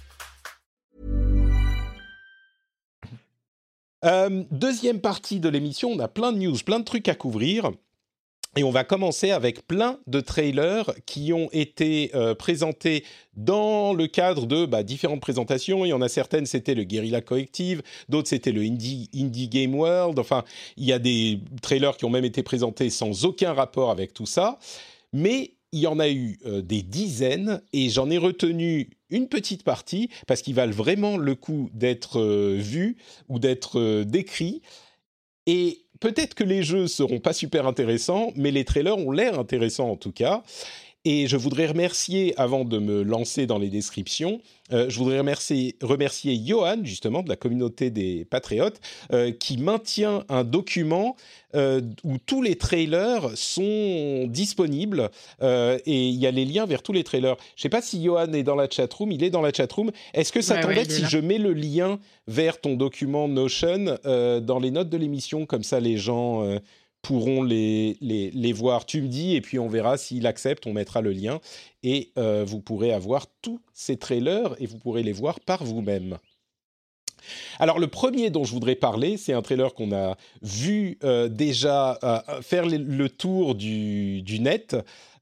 Euh, deuxième partie de l'émission, on a plein de news, plein de trucs à couvrir. Et on va commencer avec plein de trailers qui ont été euh, présentés dans le cadre de bah, différentes présentations. Il y en a certaines, c'était le Guerrilla Collective, d'autres, c'était le Indie, Indie Game World. Enfin, il y a des trailers qui ont même été présentés sans aucun rapport avec tout ça. Mais il y en a eu euh, des dizaines et j'en ai retenu une petite partie parce qu'ils valent vraiment le coup d'être euh, vus ou d'être euh, décrits. Et peut-être que les jeux seront pas super intéressants, mais les trailers ont l'air intéressants en tout cas. Et je voudrais remercier, avant de me lancer dans les descriptions, euh, je voudrais remercier, remercier Johan, justement, de la communauté des Patriotes, euh, qui maintient un document euh, où tous les trailers sont disponibles et il y a les liens vers tous les trailers. Je ne sais pas si Johan est dans la chatroom, il est dans la chatroom. Est-ce que ça Ouais, t'embête ouais, si je mets le lien vers ton document Notion dans les notes de l'émission Comme ça, les gens pourront les, les, les voir. Tu me dis, et puis on verra s'il accepte, on mettra le lien. Et euh, vous pourrez avoir tous ces trailers et vous pourrez les voir par vous-même. Alors le premier dont je voudrais parler, c'est un trailer qu'on a vu euh, déjà euh, faire le, tour du, du net.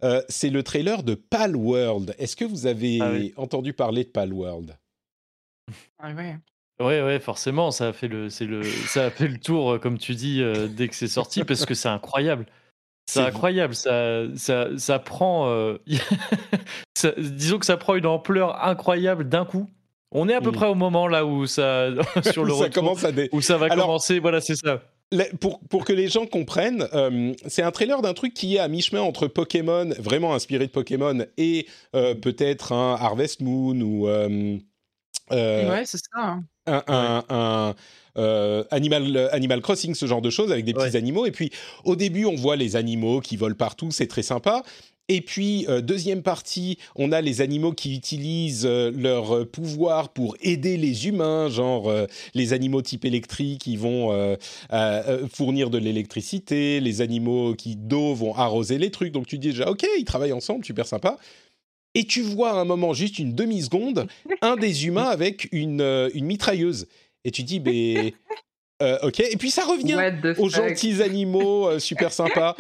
Euh, c'est le trailer de Palworld. Est-ce que vous avez Ah oui. entendu parler de Palworld? Ah ouais. Ouais, ouais, forcément, ça a fait le, c'est le, ça a fait le tour, euh, comme tu dis, euh, dès que c'est sorti, parce que c'est incroyable. C'est incroyable, ça, ça, ça prend. euh, ça- disons que ça prend une ampleur incroyable d'un coup. On est à peu Mm. près au moment là où ça, sur le Ça retour, commence à dé- où ça va Alors- commencer. Voilà, c'est ça. La- Pour, pour que les gens comprennent, euh, c'est un trailer d'un truc qui est à mi-chemin entre Pokémon, vraiment inspiré de Pokémon, et euh, peut-être un Harvest Moon ou euh, euh, ouais, c'est ça. hein. Un, un- un, euh, Animal, Animal Crossing, ce genre de choses, avec des petits Ouais. animaux. Et puis, au début, on voit les animaux qui volent partout, c'est très sympa. Et puis, euh, deuxième partie, on a les animaux qui utilisent euh, leur euh, pouvoir pour aider les humains, genre euh, les animaux type électrique qui vont euh, euh, euh, fournir de l'électricité, les animaux qui d'eau vont arroser les trucs. Donc tu te dis déjà, ok, ils travaillent ensemble, super sympa. Et tu vois à un moment, juste une demi-seconde, un des humains avec une, euh, une mitrailleuse. Et tu dis, ben, euh, ok. Et puis ça revient aux gentils animaux, euh, super sympas.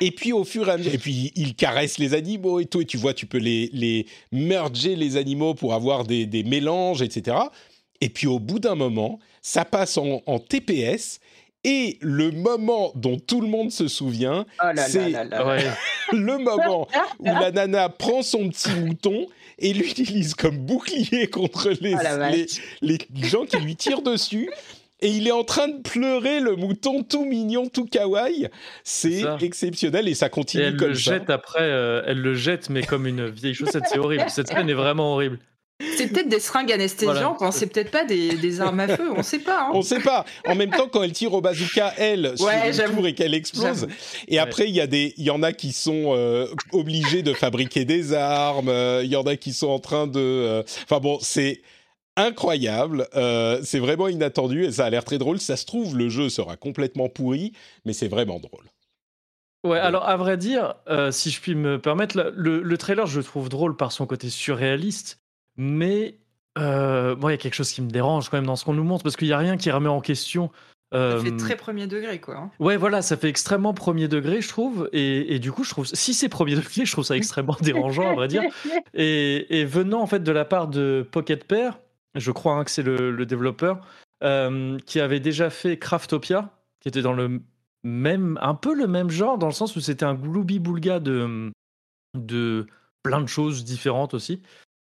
Et puis au fur et à mesure, et puis il caresse les animaux et tout, et tu vois, tu peux les, les merger les animaux pour avoir des, des mélanges, etc. Et puis au bout d'un moment, ça passe en, en TPS, et le moment dont tout le monde se souvient, Oh c'est. Ouais. le moment où la nana prend son petit mouton et l'utilise comme bouclier contre les, Oh les, les gens qui lui tirent dessus. Et il est en train de pleurer le mouton tout mignon, tout kawaii. C'est exceptionnel et ça Et continue elle comme le ça. jette après, euh, elle le jette, mais comme une vieille chaussette. C'est horrible. Cette scène est vraiment horrible. C'est peut-être des seringues anesthésiantes, Voilà. hein, c'est peut-être pas des, des armes à feu, on sait pas. hein. On sait pas. En même temps, quand elle tire au bazooka, elle, sur Ouais, une j'avoue. tour et qu'elle explose. Et Ouais. après, il y a des, il y en a qui sont euh, obligés de fabriquer des armes. euh, Il y en a qui sont en train de. euh, Enfin bon, c'est incroyable. euh, c'est vraiment inattendu et ça a l'air très drôle. Ça se trouve, le jeu sera complètement pourri, mais c'est vraiment drôle. Ouais, alors à vrai dire, euh, si je puis me permettre, le trailer, je le trouve drôle par son côté surréaliste, mais euh, moi, il y a quelque chose qui me dérange quand même dans ce qu'on nous montre, parce qu'il n'y a rien qui remet en question. Ça euh, fait très premier degré, quoi. hein. Ouais, voilà, ça fait extrêmement premier degré, je trouve. Et, et du coup, je trouve, si c'est premier degré, je trouve ça extrêmement dérangeant, à vrai dire. Et, et venant en fait de la part de Pocket Pair, je crois hein, que c'est le, le développeur, euh, qui avait déjà fait Craftopia, qui était dans le même, un peu le même genre, dans le sens où c'était un gloubi-boulga de, de plein de choses différentes aussi.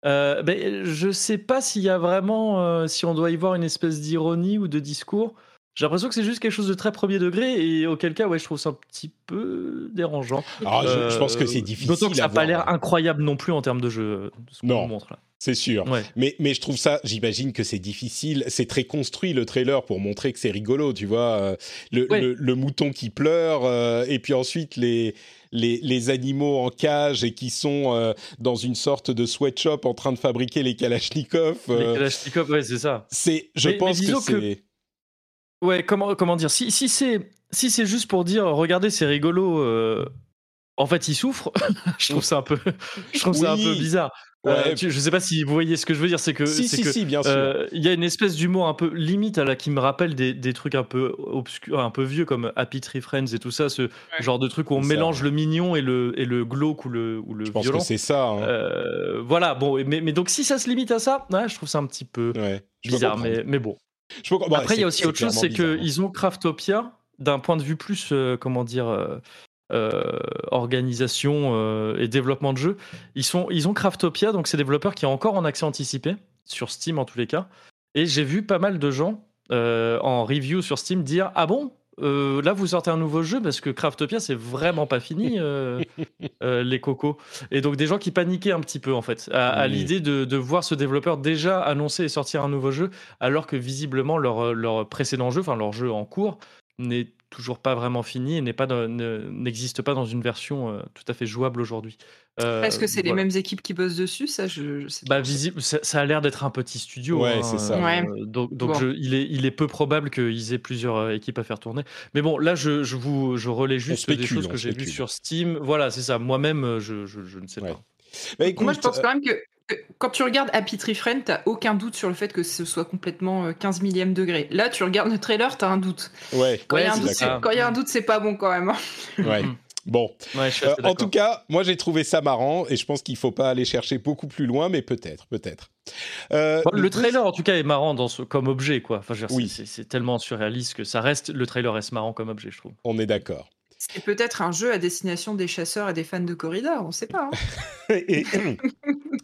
Euh, ben, je sais pas s'il y a vraiment, euh, si on doit y voir une espèce d'ironie ou de discours. J'ai l'impression que c'est juste quelque chose de très premier degré et auquel cas, ouais, je trouve ça un petit peu dérangeant. Alors, je, je pense que Euh, c'est difficile. D'autant que ça n'a pas l'air incroyable non plus en termes de jeu, de ce qu'on montre là. C'est sûr. Ouais. Mais, mais je trouve ça, j'imagine que c'est difficile. C'est très construit le trailer pour montrer que c'est rigolo, tu vois. euh, Le, Ouais. le, le mouton qui pleure, euh, et puis ensuite les, les, les animaux en cage et qui sont euh, dans une sorte de sweatshop en train de fabriquer les Kalachnikov. Les euh, Kalachnikov, ouais, c'est ça. c'est, je Mais- mais pense que disons que- c'est. Ouais, comment, comment dire Si, si c'est si c'est juste pour dire, regardez, c'est rigolo. en fait, il souffre. je trouve ça un peu, je trouve ça un peu bizarre. Euh, Ouais. tu- je sais pas si vous voyez ce que je veux dire. C'est que Si, c'est si, que, si, bien sûr. euh, Il y a une espèce d'humour un peu limite à la qui me rappelle des, des trucs un peu obscurs, un peu vieux comme Happy Tree Friends et tout ça, ce genre de truc où on ça, mélange ouais. le mignon et le, et le glauque ou le, ou le je pense violent. que c'est ça. hein. Euh, voilà, bon, mais, mais donc si ça se limite à ça, ouais, je trouve ça un petit peu. Je bizarre, mais, mais bon. Je comprendre. Après, il y a Bah, aussi autre chose, c'est bizarre, hein. qu'ils ont Craftopia d'un point de vue plus, euh, comment dire, euh, organisation euh, et développement de jeu. Ils, sont, ils ont Craftopia, donc c'est développeurs qui est encore en accès anticipé, sur Steam en tous les cas. Et j'ai vu pas mal de gens euh, en review sur Steam dire Ah bon là vous sortez un nouveau jeu parce que Craftopia c'est vraiment pas fini les cocos. Et donc des gens qui paniquaient un petit peu en fait à, à Oui. l'idée de, de voir ce développeur déjà annoncer et sortir un nouveau jeu alors que visiblement leur, leur précédent jeu, enfin leur jeu en cours, n'est toujours pas vraiment fini et n'est pas n'existe pas dans une version euh, tout à fait jouable aujourd'hui. Euh, Est-ce que c'est les mêmes équipes qui bossent dessus? Ça, je, je sais Bah, visible, ça, ça a l'air d'être un petit studio. Ouais, hein, c'est ça. euh, Ouais. donc, donc Bon. je- il, est, il est peu probable qu'ils aient plusieurs équipes à faire tourner. Mais bon, là, je, je vous je relais juste des choses on que j'ai vues sur Steam. Voilà, c'est ça. Moi-même, je, je, je ne sais Ouais. pas. Bah, Moi, écoute, je pense quand même que quand tu regardes Happy Tree Friend, t'as aucun doute sur le fait que ce soit complètement euh, 15 millième degré. Là, tu regardes le trailer, t'as un doute. ouais, Quand il y a un Ouais, doute, c'est c'est- ça. quand il y a un doute, c'est pas bon quand même. hein. ouais. Bon, Ouais, je suis Euh, en tout cas, moi j'ai trouvé ça marrant et je pense qu'il faut pas aller chercher beaucoup plus loin, mais peut-être, peut-être. Euh, Bon, le trailer, en tout cas, est marrant dans ce, comme objet, quoi. Enfin, Oui. c'est tellement surréaliste que ça reste. Le trailer reste marrant comme objet, je trouve. On est d'accord. C'est peut-être un jeu à destination des chasseurs et des fans de corrida, on sait pas. hein. Et-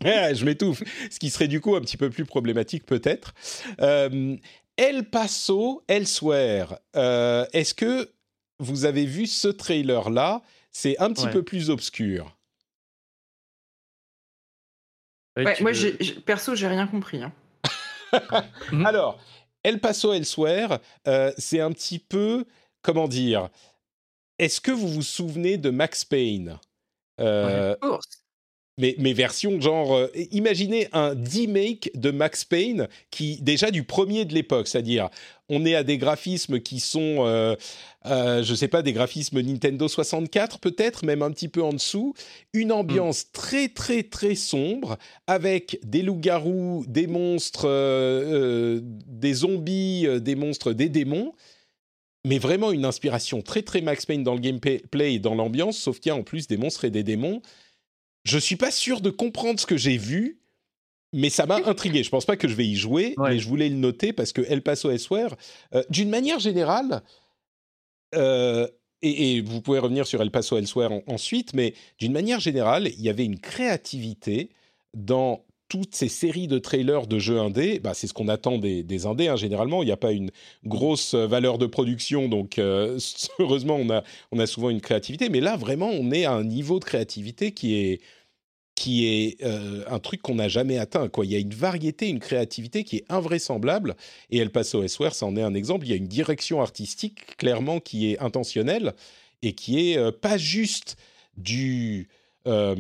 Ah, je m'étouffe. Ce qui serait du coup un petit peu plus problématique peut-être. Euh, El Paso Elsewhere. Euh, Est-ce que vous avez vu ce trailer-là? C'est un petit Ouais. peu plus obscur. Ouais, moi, veux- j'ai- j'ai- perso, j'ai rien compris. hein. Mhm. Alors, El Paso Elsewhere, euh, c'est un petit peu, comment dire Est-ce que vous vous souvenez de Max Payne? Euh, mais, mais version genre, euh, imaginez un remake de Max Payne qui déjà du premier de l'époque, c'est-à-dire on est à des graphismes qui sont, euh, euh, je sais pas, des graphismes Nintendo 64 peut-être, même un petit peu en dessous, une ambiance très très très sombre avec des loups-garous, des monstres, euh, euh, des zombies, euh, des monstres, des démons. Mais vraiment une inspiration très très Max Payne dans le gameplay et dans l'ambiance, sauf qu'il y a en plus des monstres et des démons. Je suis pas sûr de comprendre ce que j'ai vu, mais ça m'a intrigué. Je pense pas que je vais y jouer, Ouais. mais je voulais le noter parce que El Paso Elsewhere, euh, d'une manière générale, euh, et, et vous pouvez revenir sur El Paso Elsewhere en- ensuite, mais d'une manière générale, il y avait une créativité dans toutes ces séries de trailers de jeux indés. Bah, c'est ce qu'on attend des, des indés, hein, généralement. Il n'y a pas une grosse valeur de production, donc euh, heureusement, on a, souvent une créativité. Mais là, vraiment, on est à un niveau de créativité qui est, euh, un truc qu'on n'a jamais atteint. Il y a une variété, une créativité qui est invraisemblable. Et El Paso Elsewhere, ça en est un exemple. Il y a une direction artistique, clairement, qui est intentionnelle et qui est euh, pas juste du, euh,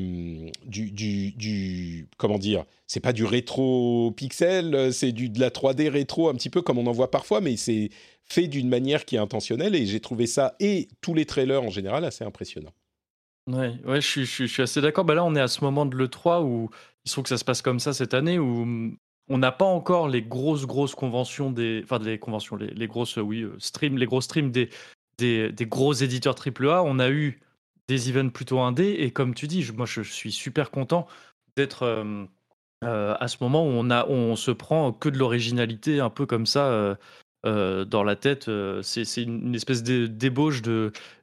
du, du, du- Comment dire C'est pas du rétro pixel, euh, c'est du, de la 3D rétro, un petit peu comme on en voit parfois, mais c'est fait d'une manière qui est intentionnelle. Et j'ai trouvé ça, et tous les trailers en général, assez impressionnant. Ouais, ouais je, suis, je, assez d'accord. Bah là, on est à ce moment de l'E3 où il se trouve que ça se passe comme ça cette année, où mm, on n'a pas encore les grosses, grosses conventions des. Enfin, les conventions, les, grosses, oui, euh, streams, les gros streams des, des, des gros éditeurs AAA. On a eu des events plutôt indés, et comme tu dis, je- moi, je suis super content d'être. euh, euh, à ce moment où on, a, on se prend que de l'originalité, un peu comme ça, euh, dans la tête. c'est une, espèce de débauche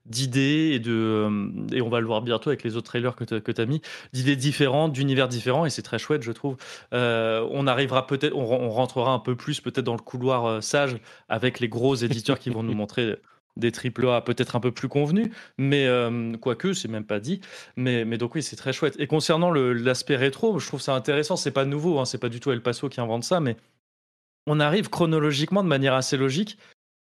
d'idées et de et on va le voir bientôt avec les autres trailers que tu as mis d'idées différentes d'univers différents et c'est très chouette je trouve on arrivera peut-être on, ren- on rentrera un peu plus peut-être dans le couloir sage avec les gros éditeurs qui vont nous montrer des triple A peut-être un peu plus convenus mais euh, quoique c'est même pas dit mais, mais donc oui c'est très chouette et concernant l'aspect rétro je trouve ça intéressant c'est pas nouveau hein, c'est pas du tout El Paso qui invente ça mais on arrive chronologiquement de manière assez logique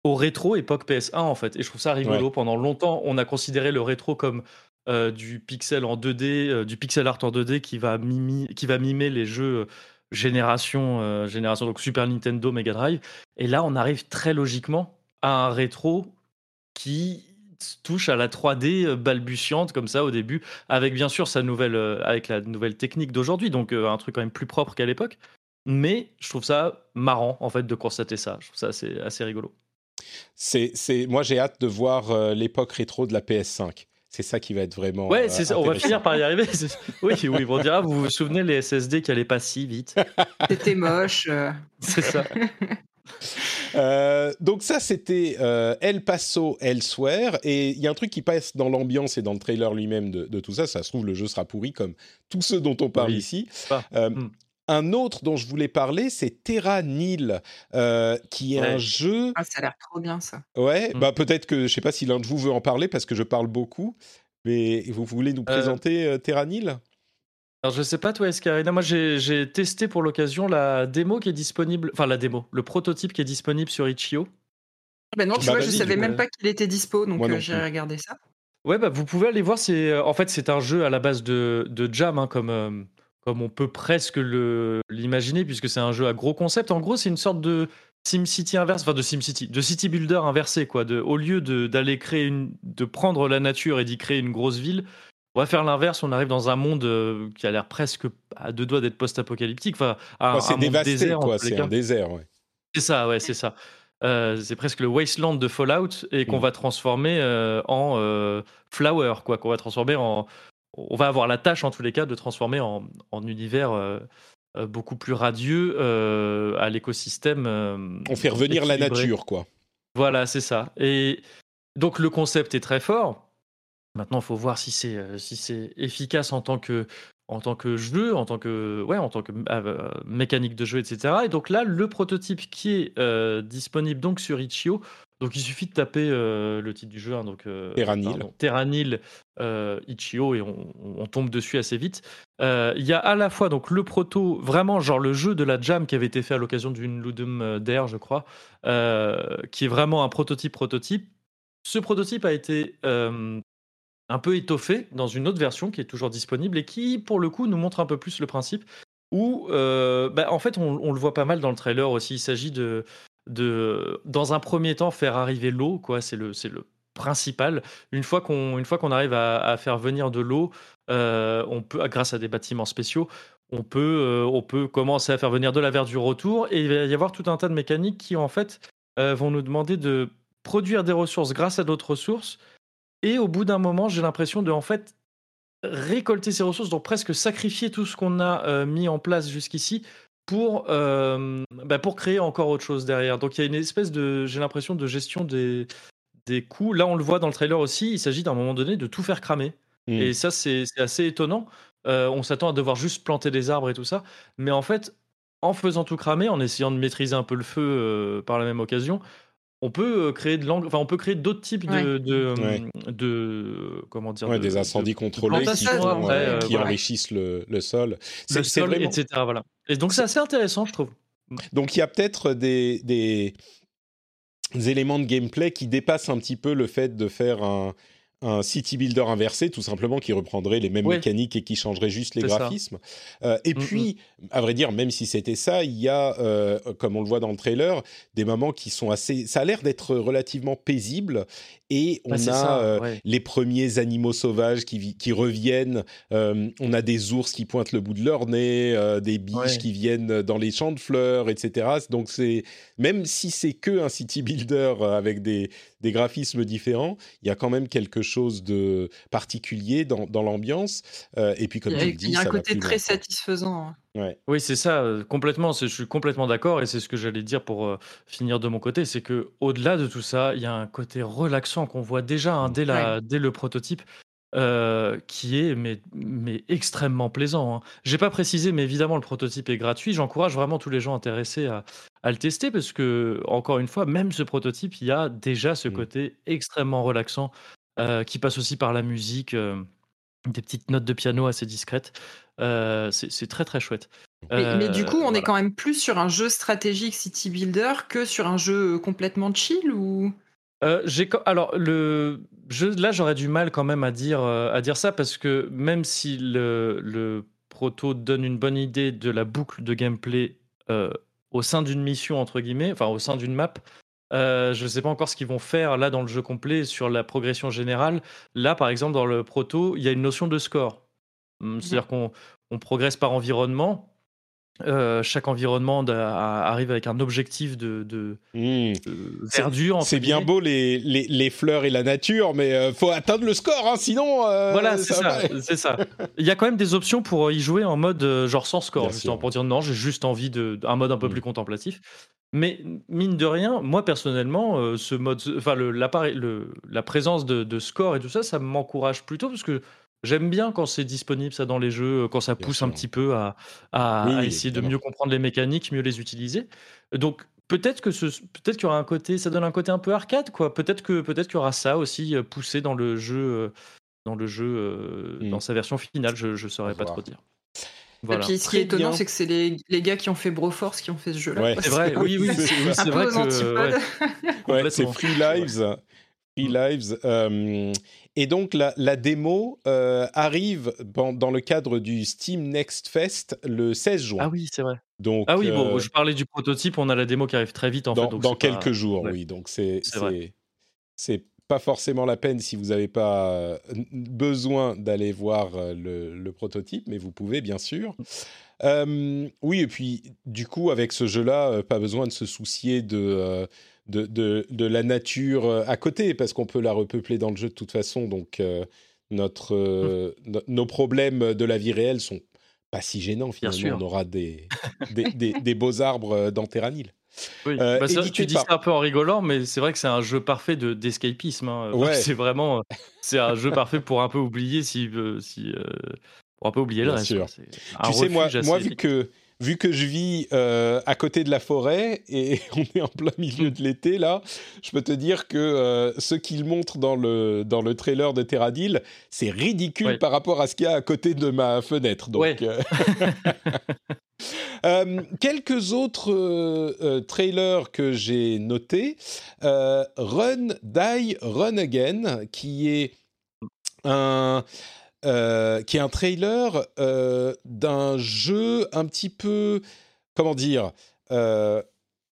au rétro époque PS1 en fait. Et je trouve ça rigolo. Ouais. Pendant longtemps, on a considéré le rétro comme euh, du pixel en 2D, euh, du pixel art en 2D qui va, mimi- qui va mimer les jeux génération, euh, génération, donc Super Nintendo, Mega Drive. Et là, on arrive très logiquement à un rétro qui touche à la 3D euh, balbutiante comme ça au début, avec bien sûr sa nouvelle, euh, avec la nouvelle technique d'aujourd'hui, donc euh, un truc quand même plus propre qu'à l'époque. Mais je trouve ça marrant en fait de constater ça. Je trouve ça assez, assez rigolo. C'est, c'est, moi, j'ai hâte de voir euh, l'époque rétro de la PS5. C'est ça qui va être vraiment. Ouais, euh, c'est ça, on va finir par y arriver. Oui, oui, on dira, vous vous souvenez les SSD qui allaient pas si vite. C'était moche. euh. C'est ça. Euh, donc ça, c'était euh, El Paso Elsewhere. Et il y a un truc qui passe dans l'ambiance et dans le trailer lui-même de, de tout ça. Ça se trouve, le jeu sera pourri comme tous ceux dont on parle Oui. ici. Euh, Hmm. un autre dont je voulais parler, c'est Terra Nil, euh, qui est Ouais. un jeu. Ah, ça a l'air trop bien ça. Ouais, Mm. bah peut-être que je sais pas si l'un de vous veut en parler parce que je parle beaucoup. Mais vous voulez nous présenter euh, Terra Nil? Alors je sais pas toi Escarina, moi j'ai j'ai testé pour l'occasion la démo qui est disponible, enfin la démo, le prototype qui est disponible sur Itch.io. Ben non, tu Bah, vois, vas-y, je savais même pas qu'il était dispo, donc euh, j'ai regardé ça. Ouais, bah, vous pouvez aller voir. C'est euh, en fait c'est un jeu à la base de, de Jam, hein, comme euh, comme on peut presque le l'imaginer, puisque c'est un jeu à gros concept. En gros, c'est une sorte de SimCity inverse, enfin de SimCity, de City Builder inversé quoi. De, au lieu de d'aller créer une, de prendre la nature et d'y créer une grosse ville, on va faire l'inverse. On arrive dans un monde euh, qui a l'air presque à deux doigts d'être post-apocalyptique. Enfin, C'est dévasté, désert, quoi. C'est un désert, ouais. C'est ça, ouais, c'est ça. Euh, c'est presque le wasteland de Fallout et qu'on Mm. va transformer euh, en euh, flower, quoi, qu'on va transformer en. On va avoir la tâche en tous les cas de transformer en, en univers beaucoup plus radieux à l'écosystème. On fait revenir la nature, quoi. Voilà, c'est ça. Et donc le concept est très fort. Maintenant, il faut voir si c'est euh, si c'est efficace en tant que en tant que jeu, en tant que ouais, en tant que euh, mécanique de jeu, etc. Et donc là, le prototype qui est euh, disponible donc sur Itch.io. Donc il suffit de taper euh, le titre du jeu, hein, donc Terranil. Terranil Itch.io et on, on tombe dessus assez vite. Il y a à la fois donc le proto, vraiment genre le jeu de la jam qui avait été fait à l'occasion d'une Ludum Dare, je crois, qui est vraiment un prototype prototype. Ce prototype a été un peu étoffé dans une autre version qui est toujours disponible et qui, pour le coup, nous montre un peu plus le principe. Où, euh, bah, en fait, on, le voit pas mal dans le trailer aussi. Il s'agit de, de, dans un premier temps, faire arriver l'eau. quoi. C'est le, c'est le principal. Une fois qu'on, une fois qu'on arrive à, faire venir de l'eau, euh, on peut, grâce à des bâtiments spéciaux, on peut, euh, on peut commencer à faire venir de la verdure autour. Et il va y avoir tout un tas de mécaniques qui, en fait, vont nous demander de produire des ressources grâce à d'autres ressources. Et au bout d'un moment, j'ai l'impression de, en fait, récolter ces ressources, donc presque sacrifier tout ce qu'on a euh, mis en place jusqu'ici pour, euh, bah, pour créer encore autre chose derrière. Donc il y a une espèce de, j'ai l'impression, de gestion des, des coûts. Là, on le voit dans le trailer aussi, il s'agit d'un moment donné de tout faire cramer. Mm. Et ça, c'est c'est assez étonnant. Euh, on s'attend à devoir juste planter des arbres et tout ça. Mais en fait, en faisant tout cramer, en essayant de maîtriser un peu le feu euh, par la même occasion, on peut euh, créer de enfin on peut créer d'autres types de, Ouais. de, Ouais. de- comment dire, Ouais, de- des de- incendies de contrôlés qui, euh, euh, qui voilà. enrichissent le, le sol. le sol, vraiment. etc. Voilà. Et donc c'est assez intéressant, je trouve. Donc il y a peut-être des, des, des éléments de gameplay qui dépassent un petit peu le fait de faire un, un city builder inversé, tout simplement, qui reprendrait les mêmes Ouais. mécaniques et qui changerait juste les graphismes. Euh, et Mm, puis, à vrai dire, même si c'était ça, il y a, euh, comme on le voit dans le trailer, des moments qui sont assez... Ça a l'air d'être relativement paisible et on a... ça, euh, ouais. les premiers animaux sauvages qui, qui reviennent. On a des ours qui pointent le bout de leur nez, des biches Ouais. qui viennent dans les champs de fleurs, etc. Donc c'est même si c'est que un city builder avec des, des graphismes différents, il y a quand même quelque chose de particulier dans, dans l'ambiance. Euh, et puis comme Il y tu a, le dis, il y a un côté très satisfaisant. hein. Ouais. Oui, c'est ça, euh, complètement. Je suis complètement d'accord et c'est ce que j'allais dire pour euh, finir de mon côté, c'est que au-delà de tout ça, il y a un côté relaxant qu'on voit déjà hein, dès, la, dès le prototype, euh, qui est mais, mais extrêmement plaisant. Hein. J'ai pas précisé, mais évidemment le prototype est gratuit. J'encourage vraiment tous les gens intéressés à, à le tester parce que encore une fois, même ce prototype, il y a déjà ce Mm. côté extrêmement relaxant euh, qui passe aussi par la musique. euh, des petites notes de piano assez discrètes. Euh, c'est très très chouette. Mais, mais du coup, on voilà. est quand même plus sur un jeu stratégique City Builder que sur un jeu complètement chill ou? J'ai alors le jeu là j'aurais du mal quand même à dire à dire ça parce que même si le, le proto donne une bonne idée de la boucle de gameplay au sein d'une mission entre guillemets, enfin au sein d'une map, euh, je ne sais pas encore ce qu'ils vont faire là dans le jeu complet sur la progression générale. Là par exemple dans le proto il y a une notion de score, Hum, c'est-à-dire qu'on on progresse par environnement. Euh, chaque environnement arrive avec un objectif de, de, Mm. de C'est- verdure. C'est bien beau les, les, les fleurs et la nature, mais euh, faut atteindre le score, hein, sinon. euh, Voilà, c'est ça c'est. Il y a quand même des options pour y jouer en mode euh, genre sans score, Bien justement, sûr. pour dire non, j'ai juste envie de un mode un peu Mm. plus contemplatif. Mais mine de rien, moi personnellement, euh, ce mode, enfin le, la présence de, de score et tout ça, ça m'encourage plutôt parce que J'aime bien quand c'est disponible ça dans les jeux, quand ça Bien pousse un petit peu à, à- Oui, à oui, essayer de mieux comprendre les mécaniques, mieux les utiliser. Donc peut-être que ce, peut-être qu'il y aura un côté, ça donne un côté un peu arcade quoi. Peut-être que peut-être qu'il y aura ça aussi euh, poussé dans le jeu, euh, dans le jeu, euh, Mm. dans sa version finale. Je je saurais pas voir. trop dire. Et Voilà. puis ce qui Très est étonnant, c'est que c'est les, les gars qui ont fait Broforce qui ont fait ce jeu-là. Ouais. C'est vrai, oui, oui, C'est vrai aux que antipodes. ouais, Ouais, c'est. Free Lives. Free Lives. euh, et donc, la, la démo euh, arrive dans, dans le cadre du Steam Next Fest le 16 juin. Ah oui, c'est vrai. Donc, Ah oui, bon, euh, je parlais du prototype, on a la démo qui arrive très vite en dans, fait. donc dans pas- quelques jours, ouais. oui. Donc, c'est C'est pas forcément la peine si vous n'avez pas euh, besoin d'aller voir le, le prototype, mais vous pouvez, bien sûr. Euh, oui, et puis, du coup, avec ce jeu-là, pas besoin de se soucier de, de, de, de la nature euh, à côté, parce qu'on peut la repeupler dans le jeu de toute façon. Donc, euh, notre, euh, no- nos problèmes de la vie réelle sont pas si gênants, finalement. sûr. On aura des, des, des- des beaux arbres dans Terranil. Oui, Euh, bah, tu dis par- ça un peu en rigolant, mais c'est vrai que c'est un jeu parfait de d'escapisme. hein. Ouais. C'est vraiment, c'est un jeu parfait pour un peu oublier si, si pour un peu oublier le Bien reste. sûr. tu sais, moi, moi vu, que, vu que je vis euh, à côté de la forêt et on est en plein milieu de l'été, là, je peux te dire que euh, ce qu'ils montrent dans le, dans le trailer de Terradil, c'est ridicule Ouais. par rapport à ce qu'il y a à côté de ma fenêtre. Donc, Ouais. euh, quelques autres euh, euh, trailers que j'ai notés. Run, Die, Run Again, qui est un, euh, qui est un trailer euh, d'un jeu un petit peu, comment dire, euh,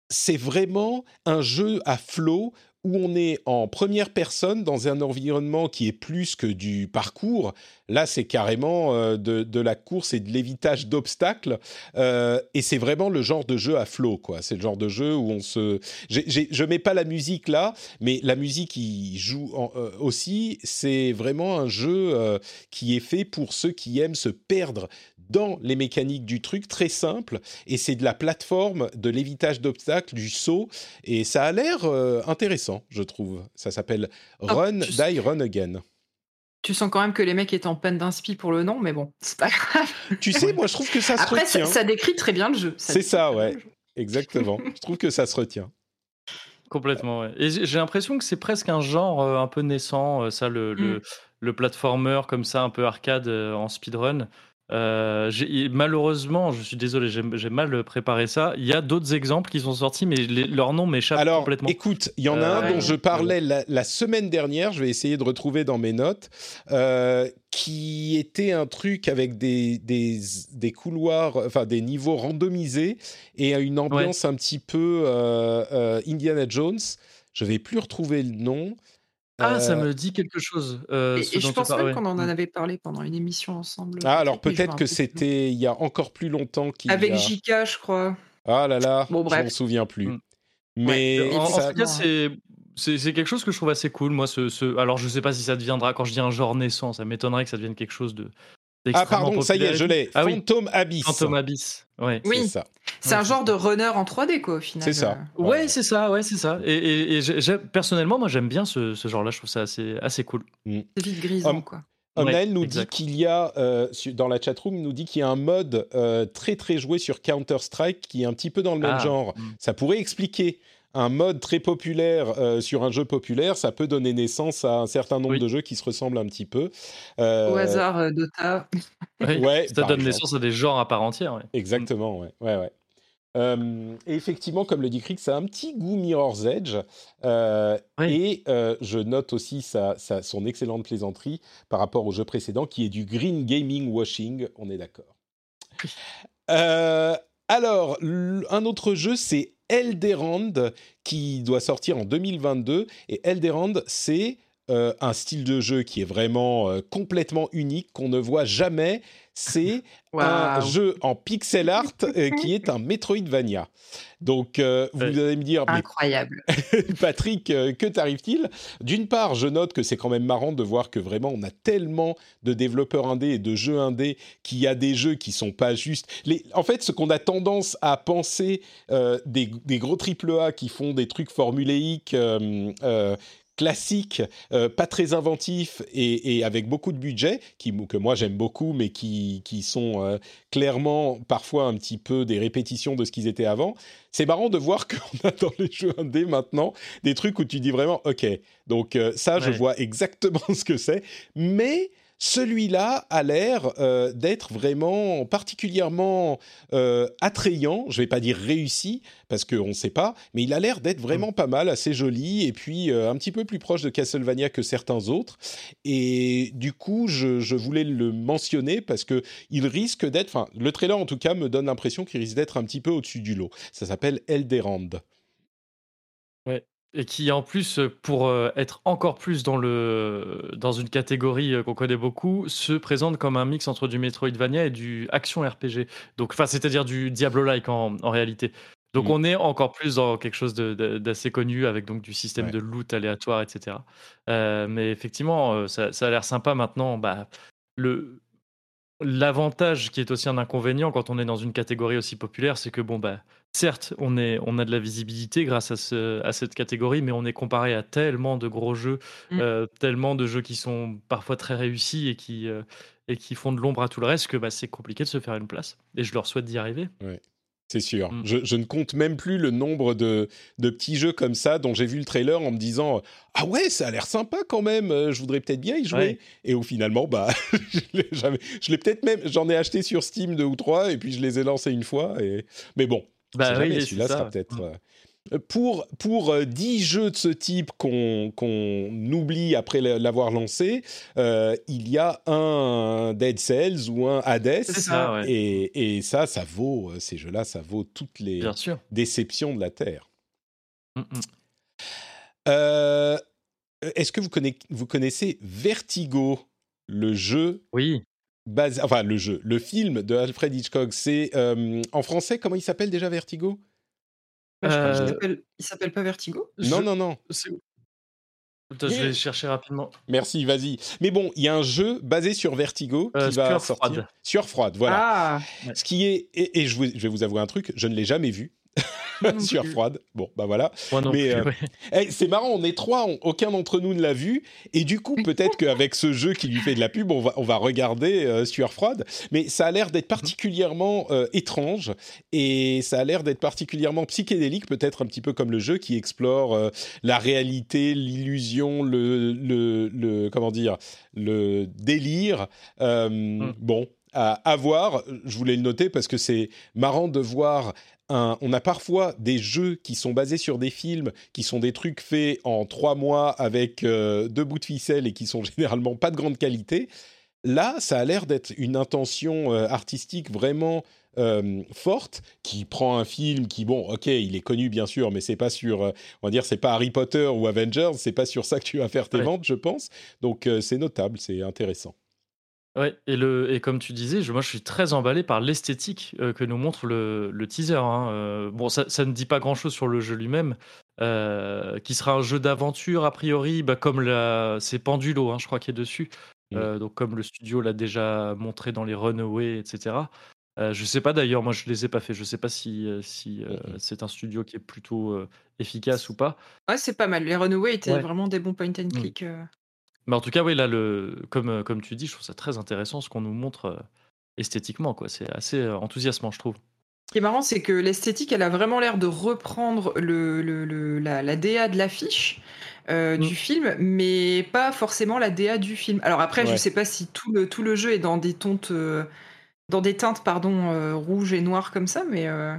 c'est vraiment un jeu à flot où on est en première personne dans un environnement qui est plus que du parcours. Là, c'est carrément euh, de, la course et de l'évitage d'obstacles. Euh, et c'est vraiment le genre de jeu à flot, quoi. C'est le genre de jeu où on se... j'ai- j'ai- je mets pas la musique là, mais la musique qui joue euh, aussi, c'est vraiment un jeu qui est fait pour ceux qui aiment se perdre dans les mécaniques du truc, très simple. Et c'est de la plateforme, de l'évitage d'obstacles, du saut. Et ça a l'air euh, intéressant, je trouve. Ça s'appelle Run, tu- Die, Run Again. Tu sens quand même que les mecs étaient en peine d'inspi pour le nom, mais bon, c'est pas grave. Tu sais, moi, je trouve que ça se Après, ça, retient. ça décrit très bien le jeu. C'est ça, ouais. Exactement. je trouve que ça se retient. Complètement. ouais. Et j'ai l'impression que c'est presque un genre euh, un peu naissant, euh, ça, le, le, Mm. le platformer comme ça, un peu arcade euh, en speedrun. Euh, malheureusement, je suis désolé, j'ai mal préparé ça. Il y a d'autres exemples qui sont sortis, mais les- leur nom m'échappe Alors, complètement. écoute, il y en a Euh, un dont ouais. je parlais la, la semaine dernière, je vais essayer de retrouver dans mes notes, euh, qui était un truc avec des, des, des couloirs, enfin des niveaux randomisés et une ambiance un petit peu euh, euh, Indiana Jones. Je vais plus retrouver le nom. Ah, ça Euh, me dit quelque chose. euh, Et, ce et dont je pense même qu'on en Mm. avait parlé pendant une émission ensemble. Ah, alors je me peut-être que c'était il y a encore plus longtemps qu'il y Avec a... JK, je crois. Ah là là, Bon, je m'en souviens plus. Mm. Mais En, en ça- tout cas, c'est c'est c'est quelque chose que je trouve assez cool. Moi, ce, ce- alors je sais pas si ça deviendra. Quand je dis un genre naissant, ça m'étonnerait que ça devienne quelque chose de. Ah pardon, ça y est, je l'ai. Ah oui. Phantom Abyss. Phantom Abyss. Ouais. C'est Oui. ça. C'est un genre de runner en 3D, quoi, au final. C'est ça. Euh, Ouais, c'est ça, ouais, c'est ça. Et, et- et j'ai- j'ai- personnellement, moi, j'aime bien ce, ce genre-là. Je trouve ça assez, assez cool. C'est vite grisant, quoi. Omnael Ouais, nous exact. dit qu'il y a, euh, dans la chatroom, il nous dit qu'il y a un mode euh, très très joué sur Counter-Strike qui est un petit peu dans le même Ah, genre. mm. Ça pourrait expliquer un mode très populaire euh, sur un jeu populaire, ça peut donner naissance à un certain nombre Oui. de jeux qui se ressemblent un petit peu. Euh, Au hasard, euh, Dota. Ouais, Ouais, ça donne exemple. naissance à des genres à part entière. ouais. Exactement, ouais. ouais, ouais. Euh, et effectivement, comme le dit Crick, ça a un petit goût Mirror's Edge. Euh, Oui. Et euh, je note aussi sa, sa- son excellente plaisanterie par rapport au jeu précédent, qui est du green gaming washing. On est d'accord. Euh, alors, un autre jeu, c'est Elderand, qui doit sortir en 2022. Et Elderand, c'est euh, un style de jeu qui est vraiment euh, complètement unique, qu'on ne voit jamais. C'est un jeu en pixel art euh, qui est un Metroidvania. Donc, euh, vous allez me dire, mais Incroyable. Patrick, euh, que t'arrive-t-il? D'une part, je note que c'est quand même marrant de voir que vraiment on a tellement de développeurs indés et de jeux indés qu'il y a des jeux qui sont pas juste. Les... En fait, ce qu'on a tendance à penser euh, des, des gros triple A qui font des trucs formuléiques. Classique, euh, pas très inventif et, et, avec beaucoup de budget, qui, que moi j'aime beaucoup, mais qui, qui sont euh, clairement parfois un petit peu des répétitions de ce qu'ils étaient avant. C'est marrant de voir qu'on a dans les jeux indés maintenant des trucs où tu dis vraiment, ok, donc euh, ça, je vois exactement ce que c'est, mais celui-là a l'air euh, d'être vraiment particulièrement euh, attrayant. Je vais pas dire réussi parce qu'on ne sait pas, mais il a l'air d'être vraiment pas mal, assez joli et puis euh, un petit peu plus proche de Castlevania que certains autres. Et du coup, je, je voulais le mentionner parce que il risque d'être, enfin, le trailer en tout cas me donne l'impression qu'il risque d'être un petit peu au-dessus du lot. Ça s'appelle Elderand. Et qui en plus, pour euh, être encore plus dans, le, dans une catégorie euh, qu'on connaît beaucoup, se présente comme un mix entre du Metroidvania et du action RPG. Donc, enfin, c'est-à-dire du Diablo-like en, en réalité. Donc Mm. on est encore plus dans quelque chose d'assez connu avec donc du système Ouais. de loot aléatoire, etc. Euh, mais effectivement, ça, ça a l'air sympa maintenant. Bah, le L'avantage qui est aussi un inconvénient quand on est dans une catégorie aussi populaire, c'est que bon bah certes on est on a de la visibilité grâce à, ce, à cette catégorie, mais on est comparé à tellement de gros jeux, Mm. euh, tellement de jeux qui sont parfois très réussis et qui euh, et qui font de l'ombre à tout le reste que bah, c'est compliqué de se faire une place. Et je leur souhaite d'y arriver. C'est sûr. Mm. Je, je ne compte même plus le nombre de, de petits jeux comme ça dont j'ai vu le trailer en me disant Ah ouais, ça a l'air sympa quand même, euh, je voudrais peut-être bien y jouer. Ouais. Et au finalement, bah, je l'ai jamais- je l'ai peut-être même, j'en ai acheté sur Steam deux ou trois et puis je les ai lancés une fois. Et... Mais bon, Bah oui, celui-là sera peut-être. Mm. euh, Pour, pour euh, 10 jeux de ce type qu'on qu'on oublie après l'avoir lancé, euh, il y a un Dead Cells ou un Hades. C'est ça, ouais. Et, et ça, ça vaut, euh, ces jeux-là, ça vaut toutes les Bien sûr. déceptions de la Terre. Mm, mm. Euh, Est-ce que vous, conna- vous connaissez Vertigo, le jeu Oui. enfin le jeu, le film de Alfred Hitchcock? C'est euh, en français comment il s'appelle déjà Vertigo? Je crois qu'il Euh, s'appelle- Il s'appelle pas Vertigo? Non Je- non non. c'est- Attends, je vais chercher rapidement. Merci, vas-y. Mais bon, il y a un jeu basé sur Vertigo qui Euh, va Sueur sortir. froide. Sueur froide, voilà. Ah, Ce qui est et, et je, vous- je vais vous avouer un truc, je ne l'ai jamais vu. Sueur froide. Bon, bah voilà. Moi non Mais, plus, euh, ouais. Eh, c'est marrant, on est trois, on- aucun d'entre nous ne l'a vu, et du coup, peut-être qu'avec ce jeu qui lui fait de la pub, on va, on va regarder euh, Sueur froide, mais ça a l'air d'être particulièrement euh, étrange, et ça a l'air d'être particulièrement psychédélique, peut-être un petit peu comme le jeu qui explore euh, la réalité, l'illusion, le, le, le- comment dire, le délire. Euh, Bon, à, à voir, je voulais le noter parce que c'est marrant de voir un- on a parfois des jeux qui sont basés sur des films, qui sont des trucs faits en trois mois avec euh, deux bouts de ficelle et qui sont généralement pas de grande qualité. Là, ça a l'air d'être une intention euh, artistique vraiment euh, forte, qui prend un film qui, bon, ok, il est connu bien sûr, mais c'est pas sur, on va dire, c'est pas Harry Potter ou Avengers, c'est pas sur ça que tu vas faire tes Ouais. ventes, je pense. Donc c'est notable, c'est intéressant. Ouais, et, le, et comme tu disais, je, moi je suis très emballé par l'esthétique euh, que nous montre le, le teaser. hein. Euh, bon, ça, ça ne dit pas grand-chose sur le jeu lui-même, euh, qui sera un jeu d'aventure a priori, bah, comme la, c'est Pendulo, hein, je crois, qui est dessus. Donc comme le studio l'a déjà montré dans les Runaway, etc. Euh, je sais pas d'ailleurs, moi je les ai pas fait. Je sais pas si, si c'est un studio qui est plutôt euh, efficace ou pas. ouais, c'est pas mal. Les Runaway étaient Ouais. vraiment des bons point and click. euh. Mais en tout cas, oui, là, le, comme, euh, comme tu dis, je trouve ça très intéressant ce qu'on nous montre euh, esthétiquement. quoi. C'est assez euh, enthousiasmant, je trouve. Ce qui est marrant, c'est que l'esthétique, elle a vraiment l'air de reprendre le, le- le- la, la DA de l'affiche euh, Mm. du film, mais pas forcément la DA du film. Alors après, je Ouais. sais pas si tout le, tout le jeu est dans des teintes, euh, dans des teintes pardon, euh, rouges et noires comme ça, mais euh,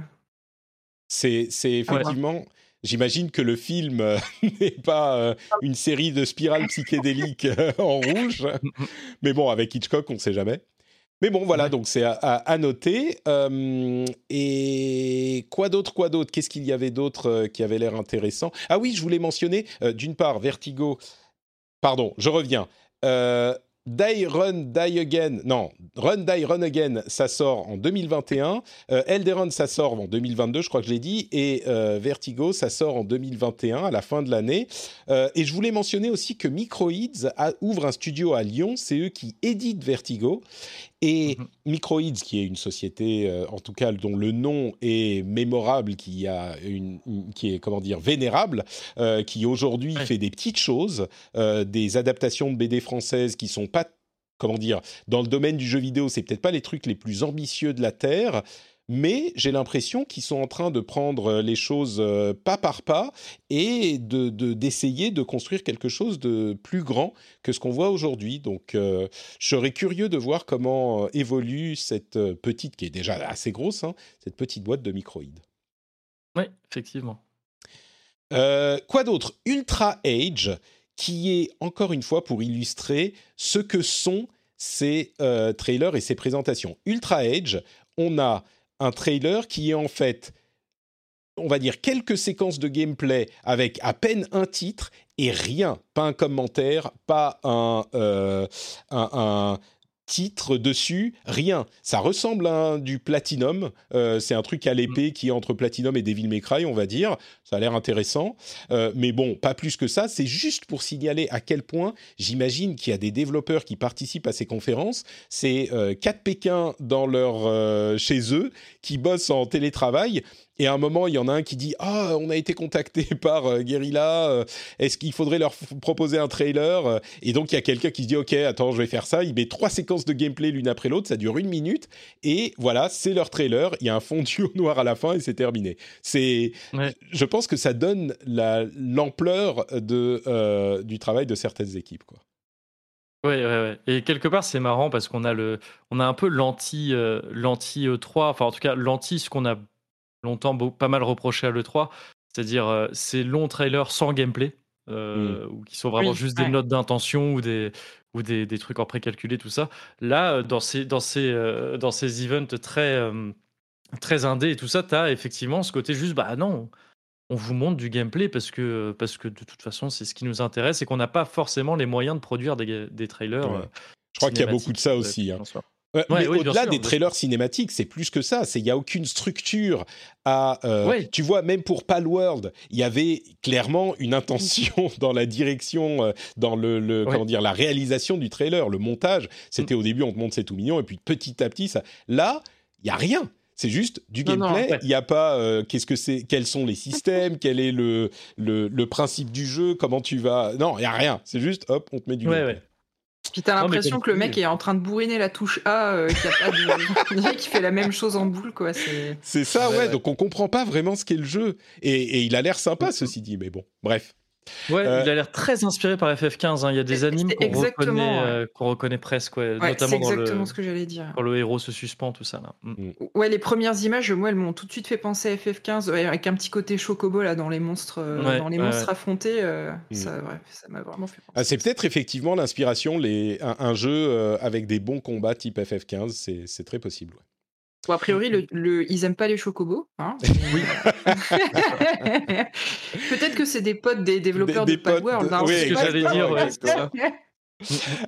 C'est, c'est effectivement. J'imagine que le film euh, n'est pas euh, une série de spirales psychédéliques euh, en rouge, mais bon, avec Hitchcock, on ne sait jamais. Mais bon, voilà, Ouais. donc c'est à, à- à noter. Et quoi d'autre, quoi d'autre? Qu'est-ce qu'il y avait d'autre qui avait l'air intéressant? Ah oui, je voulais mentionner, d'une part, Vertigo. Pardon, je reviens. Die Run Die Again, non, Run Die Run Again, ça sort en 2021. Euh, Elderon, ça sort en 2022, je crois que je l'ai dit. Et euh, Vertigo, ça sort en 2021, à la fin de l'année. Euh, et je voulais mentionner aussi que Microids ouvre un studio à Lyon. C'est eux qui éditent Vertigo. Et Mhm. Microids, qui est une société, euh, en tout cas dont le nom est mémorable, qui a une, une- qui est comment dire vénérable, euh, qui aujourd'hui Ouais. fait des petites choses, euh, des adaptations de BD françaises qui sont pas comment dire dans le domaine du jeu vidéo, c'est peut-être pas les trucs les plus ambitieux de la terre. Mais j'ai l'impression qu'ils sont en train de prendre euh, les choses euh, pas par pas et de de- d'essayer de, construire quelque chose de plus grand que ce qu'on voit aujourd'hui. Donc, euh, je serais curieux de voir comment euh, évolue cette petite, qui est déjà assez grosse, hein, cette petite boîte de microïdes. Oui, effectivement. Euh, quoi d'autre? Ultra Age, qui est encore une fois pour illustrer ce que sont ces euh, trailers et ces présentations. Ultra Age, on a un trailer qui est en fait, on va dire, quelques séquences de gameplay avec à peine un titre et rien, pas un commentaire, pas un, euh, titre dessus, rien. Ça ressemble à un- du Platinum. Euh, c'est un truc à l'épée qui est entre Platinum et Devil May Cry, on va dire. Ça a l'air intéressant. Euh, mais bon, pas plus que ça. C'est juste pour signaler à quel point j'imagine qu'il y a des développeurs qui participent à ces conférences. C'est euh, quatre Pékins dans leur, chez eux qui bossent en télétravail. Et à un moment, il y en a un qui dit Ah, on a été contacté par euh, Guerrilla. euh, Est-ce qu'il faudrait leur proposer un trailer Euh, Et donc, il y a quelqu'un qui se dit Ok, attends, je vais faire ça. Il met trois séquences de gameplay l'une après l'autre. Ça dure une minute. Et voilà, c'est leur trailer. Il y a un fondu au noir à la fin et c'est terminé. C'est, Ouais. je pense que ça donne la- l'ampleur de euh, du travail de certaines équipes. Quoi. Ouais, ouais, ouais. Et quelque part, c'est marrant parce qu'on a le, on a un peu l'anti, euh, l'anti E3, enfin en tout cas l'anti ce qu'on a longtemps beau- pas mal reproché à l'E3, c'est-à-dire euh, ces longs trailers sans gameplay, euh, ou qui sont vraiment Oui, juste ouais. des notes d'intention ou des ou des, des trucs en précalculé, tout ça. Là, euh, dans ces dans ces euh, dans ces events très euh, très indés et tout ça, tu as effectivement ce côté juste bah non. On vous montre du gameplay parce que, parce que de toute façon, c'est ce qui nous intéresse et qu'on n'a pas forcément les moyens de produire des, des trailers. Ouais. Je crois qu'il y a beaucoup de ça aussi. hein. Euh, Ouais, oui, au-delà des trailers cinématiques, c'est plus que ça. Il y a aucune structure à. euh, Ouais. Tu vois, même pour Palworld, il y avait clairement une intention dans la direction, euh, dans le, le- Ouais. comment dire, la réalisation du trailer, le montage. C'était Mm. au début, on te montre c'est tout mignon, et puis petit à petit, ça. Là, il y a rien. C'est juste du Non, gameplay. Il n'y a pas euh, qu'est-ce que c'est, quels sont les systèmes, quel est le, le, le principe du jeu, comment tu vas. Non, il y a rien. C'est juste hop, on te met du Ouais, gameplay. Puis t'as l'impression que le mec est en train de bourriner la touche A, euh, qu'il y a pas de... qu'il fait la même chose en boule, quoi. C'est... Ça, ouais, Ouais, ouais. Donc on comprend pas vraiment ce qu'est le jeu. Et, et il a l'air sympa, ceci dit. Mais bon, bref. Ouais, Euh, il a l'air très inspiré par FF15. hein. Il y a des animes c'est qu'on exactement, reconnaît, ouais. euh, qu'on reconnaît presque, ouais, Ouais, c'est notamment dans exactement le, ce que j'allais dire. quand le héros se suspend, tout ça. Là. Mm. Ouais, les premières images, moi, elles m'ont tout de suite fait penser à FF15, ouais, avec un petit côté chocobo là dans les monstres, euh, Ouais, dans les ouais, monstres affrontés. euh, Mm. Ça, ouais, ça m'a vraiment fait penser. Ah, c'est peut-être effectivement l'inspiration, les, un, un jeu euh, avec des bons combats type FF15. C'est, c'est très possible. Bon, a priori, le, le- ils aiment pas les chocobos. Hein Oui. Peut-être que c'est des potes des développeurs Des- de des de- hein, oui, c'est ce que j'allais dire, ouais, c'est ça.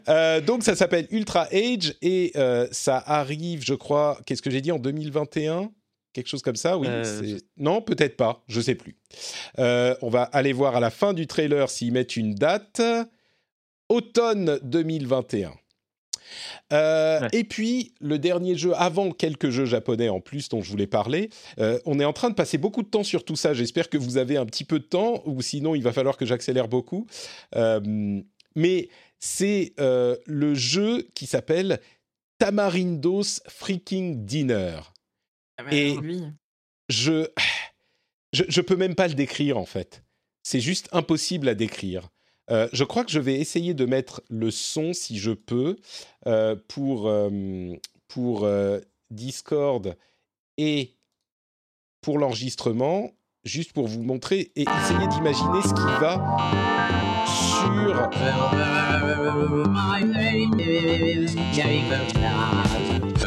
Euh, donc ça s'appelle Ultra Age et euh, ça arrive, je crois, qu'est-ce que j'ai dit en 2021 Quelque chose comme ça, oui. Euh, Non, peut-être pas, je sais plus. Euh, on va aller voir à la fin du trailer s'ils mettent une date. Automne 2021. Euh, Ouais. Et puis, le dernier jeu, avant quelques jeux japonais en plus dont je voulais parler, euh, on est en train de passer beaucoup de temps sur tout ça. J'espère que vous avez un petit peu de temps, ou sinon il va falloir que j'accélère beaucoup. Euh, mais c'est euh, le jeu qui s'appelle Tamarindos Freaking Dinner. Ah Et-. Je, je, je peux même pas le décrire en fait. C'est juste impossible à décrire. Euh, je crois que je vais essayer de mettre le son si je peux euh, pour, euh, pour Discord et pour l'enregistrement, juste pour vous montrer et essayer d'imaginer ce qui va sur.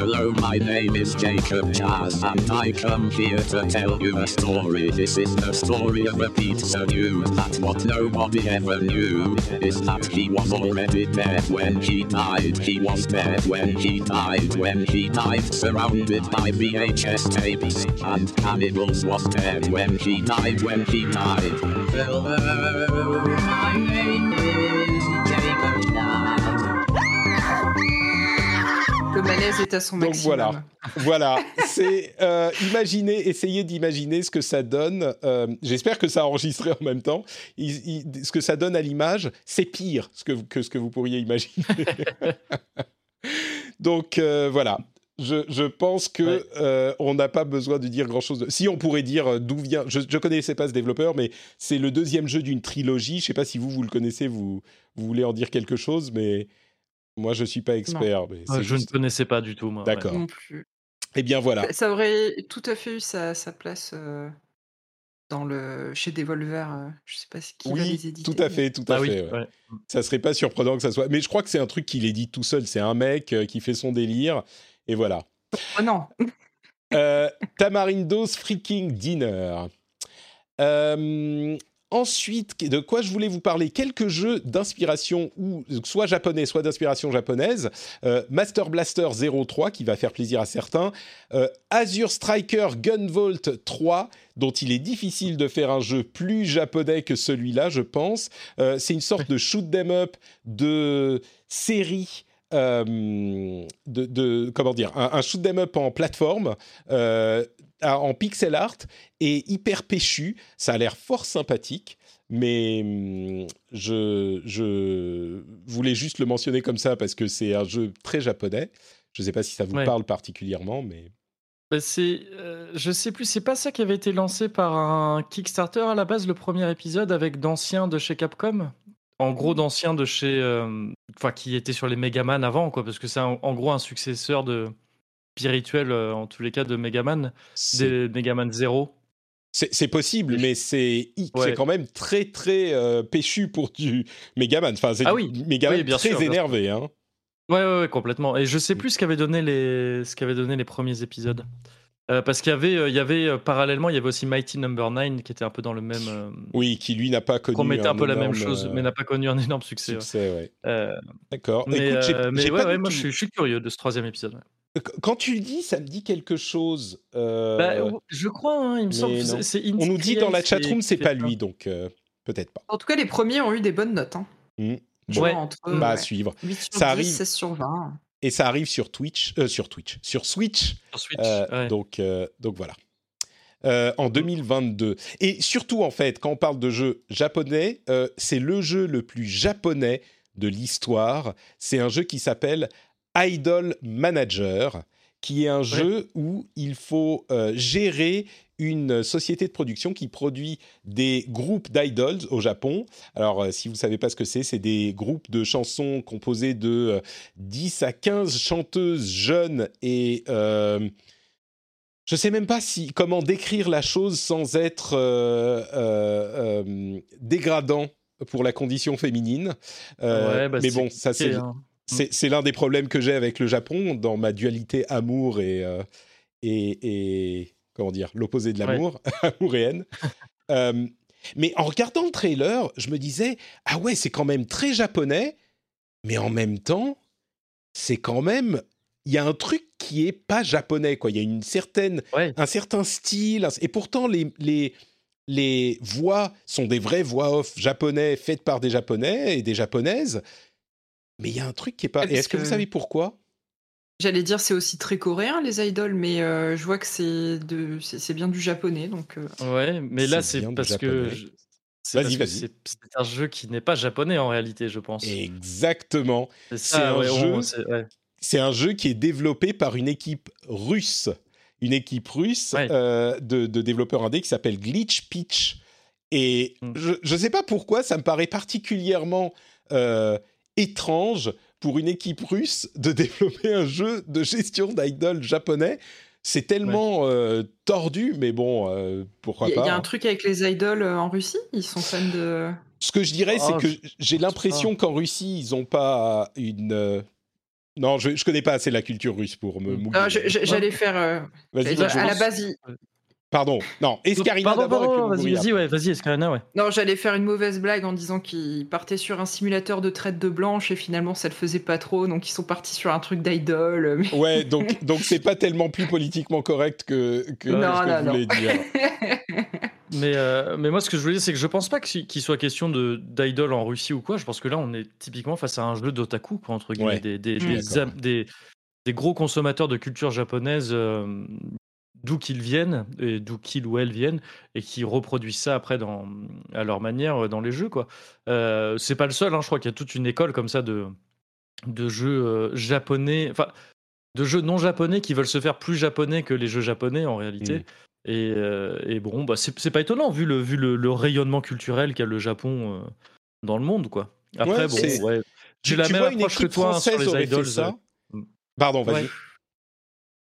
Hello, my name is Jacob Jazz, and I come here to tell you a story. This is the story of a pizza dude. That what nobody ever knew is that he was already dead when he died. He was dead when he died. When he died, surrounded by VHS tapes, and cannibals was dead when he died. When he died. Hello, Est à son Donc maximum. voilà, voilà. C'est euh, imaginez, essayez d'imaginer ce que ça donne. euh, J'espère que ça a enregistré en même temps. Il- il- ce que ça donne à l'image, c'est pire ce que, ce que vous pourriez imaginer. Donc euh, voilà. Je, je pense que Ouais. euh, on n'a pas besoin de dire grand chose. De... Si on pourrait dire d'où vient. Je ne connaissais pas ce développeur, mais c'est le deuxième jeu d'une trilogie. Je sais pas si vous vous le connaissez, vous, vous voulez en dire quelque chose, mais moi je suis pas expert. mais Euh, je juste- ne connaissais pas du tout, moi. ouais. D'accord. Non plus. Eh bien voilà. Ça aurait tout à fait eu sa, sa place euh, dans le chez Devolver. euh, je sais pas ce qui va Oui, les éditer. tout à fait, tout à Ah oui, fait. ouais. ouais. Ça serait pas surprenant que ça soit. Mais je crois que c'est un truc qu'il édite tout seul. C'est un mec euh, qui fait son délire. Et voilà. Oh non. Euh, Tamarindo's Freaking Dinner. Euh, ensuite, de quoi je voulais vous parler? Quelques jeux d'inspiration, soit japonais, soit d'inspiration japonaise. Euh, Master Blaster 03, qui va faire plaisir à certains. Euh, Azure Striker Gunvolt 3, dont il est difficile de faire un jeu plus japonais que celui-là, je pense. Euh, c'est une sorte de shoot 'em up de série. de, comment dire un, shoot 'em up en plateforme en pixel art et hyper péchu ça a l'air fort sympathique mais hum, je, je voulais juste le mentionner comme ça parce que c'est un jeu très japonais je ne sais pas si ça vous Ouais. parle particulièrement mais Bah, c'est, euh, je sais plus, c'est pas ça qui avait été lancé par un Kickstarter à la base, le premier épisode avec d'anciens de chez Capcom? En gros, d'anciens de chez, euh, enfin, qui étaient sur les Megaman avant, quoi, parce que c'est un- en gros un successeur de spirituel, euh, en tous les cas, de Megaman, des Megaman 0. c'est- possible mais c'est Ouais. quand même très très euh, péchu pour du Megaman enfin c'est Ah oui. Megaman Oui, bien très sûr, bien sûr. énervé hein. Ouais, ouais, ouais, complètement. Et je sais plus ce qu'avaient donné les, ce qu'avaient donné les premiers épisodes. Euh, parce qu'il y avait, euh, il y avait euh, parallèlement, il y avait aussi Mighty Number 9 qui était un peu dans le même. oui qui lui n'a pas connu promettait un peu la même chose, mais n'a pas connu un énorme succès. ouais. succès ouais. D'accord mais Écoute, mais ouais, moi je suis, je suis curieux de ce troisième épisode. Quand tu le dis, ça me dit quelque chose. euh, Bah, je crois, hein, il me semble mais que non. c'est- c'est on nous dit dans la chatroom, c'est pas lui, donc euh, peut-être pas. En tout cas, les premiers ont eu des bonnes notes. Hein. Genre Ouais. entre Bah, à ouais, suivre. 8 sur Ça 10, arrive. 16 sur 20. Et ça arrive sur Twitch, euh, sur Twitch, sur Switch. Sur Switch. euh, ouais. donc, euh, donc voilà. Euh, en 2022. Et surtout, en fait, quand on parle de jeu japonais, euh, c'est le jeu le plus japonais de l'histoire. C'est un jeu qui s'appelle Idol Manager, qui est un jeu où il faut euh, gérer une société de production qui produit des groupes d'idols au Japon. Alors, euh, si vous ne savez pas ce que c'est, c'est des groupes de chansons composés de euh, 10 à 15 chanteuses jeunes et... euh, je sais même pas si comment décrire la chose sans être dégradant pour la condition féminine. Ouais, bah, mais bon, ça c'est hein. C'est c'est l'un des problèmes que j'ai avec le Japon dans ma dualité amour et euh, et, et- comment dire l'opposé de l'amour, amour et haine. Euh, mais en regardant le trailer, je me disais ah ouais c'est quand même très japonais, mais en même temps c'est quand même il y a un truc qui est pas japonais quoi. Il y a une certaine Ouais. un certain style et pourtant les les les voix sont des vraies voix off japonais faites par des japonais et des japonaises. Mais il y a un truc qui est pas. Et est-ce que, vous savez pourquoi? J'allais dire c'est aussi très coréen les idoles, mais euh, je vois que c'est de c'est bien du japonais donc. euh, Ouais, mais là C'est parce que je- Vas-y, vas-y. c'est un jeu qui n'est pas japonais en réalité, je pense. Exactement. C'est un ouais, jeu- ouais. Un jeu qui est développé par une équipe russe. Une équipe russe Ouais. euh, de, de développeurs indés qui s'appelle Glitch Pitch. Et Mm. je ne sais pas pourquoi, ça me paraît particulièrement euh, étrange pour une équipe russe de développer un jeu de gestion d'idoles japonais. C'est tellement euh, tordu, mais bon, euh, pourquoi y, pas. il y a un hein. truc avec les idoles euh, en Russie, ils sont fans de. Ce que je dirais, Oh, c'est que je- j'ai l'impression qu'en Russie, ils n'ont pas une. Non, je, je connais pas assez la culture russe pour me je- je- J'allais faire. euh, dire, à la base, il- Pardon. Non, Escarina Pardon, d'abord vas-y, vas-y, ouais, vas-y, Escarina, ouais. Non, j'allais faire une mauvaise blague en disant qu'ils partaient sur un simulateur de traite de blanche et finalement ça le faisait pas trop, donc ils sont partis sur un truc d'idol. mais- Ouais, donc donc c'est pas tellement plus politiquement correct que, que Non, ce que non, vous non. voulez dire. Mais, euh, mais moi, ce que je voulais dire, c'est que je pense pas qu'il soit question de d'idol en Russie ou quoi. Je pense que là, on est typiquement face à un jeu d'otaku, quoi, entre guillemets, Ouais. des, des, des, D'accord, am- des- des gros consommateurs de culture japonaise, euh, d'où qu'ils viennent, et d'où qu'ils ou elles viennent, et qui reproduisent ça après dans, à leur manière euh, dans les jeux, quoi. Euh, c'est pas le seul, hein, je crois qu'il y a toute une école comme ça de, de jeux euh, japonais, enfin, de jeux non japonais qui veulent se faire plus japonais que les jeux japonais en réalité. Mm. Et, euh, et bon, bah, c'est pas étonnant vu le, vu le, le rayonnement culturel qu'a le Japon euh, dans le monde, quoi. Après, Ouais, bon, ouais. J'ai Tu, la même vois une approche que équipe toi hein, sur française les idols. ça euh. Pardon, vas-y. Ouais.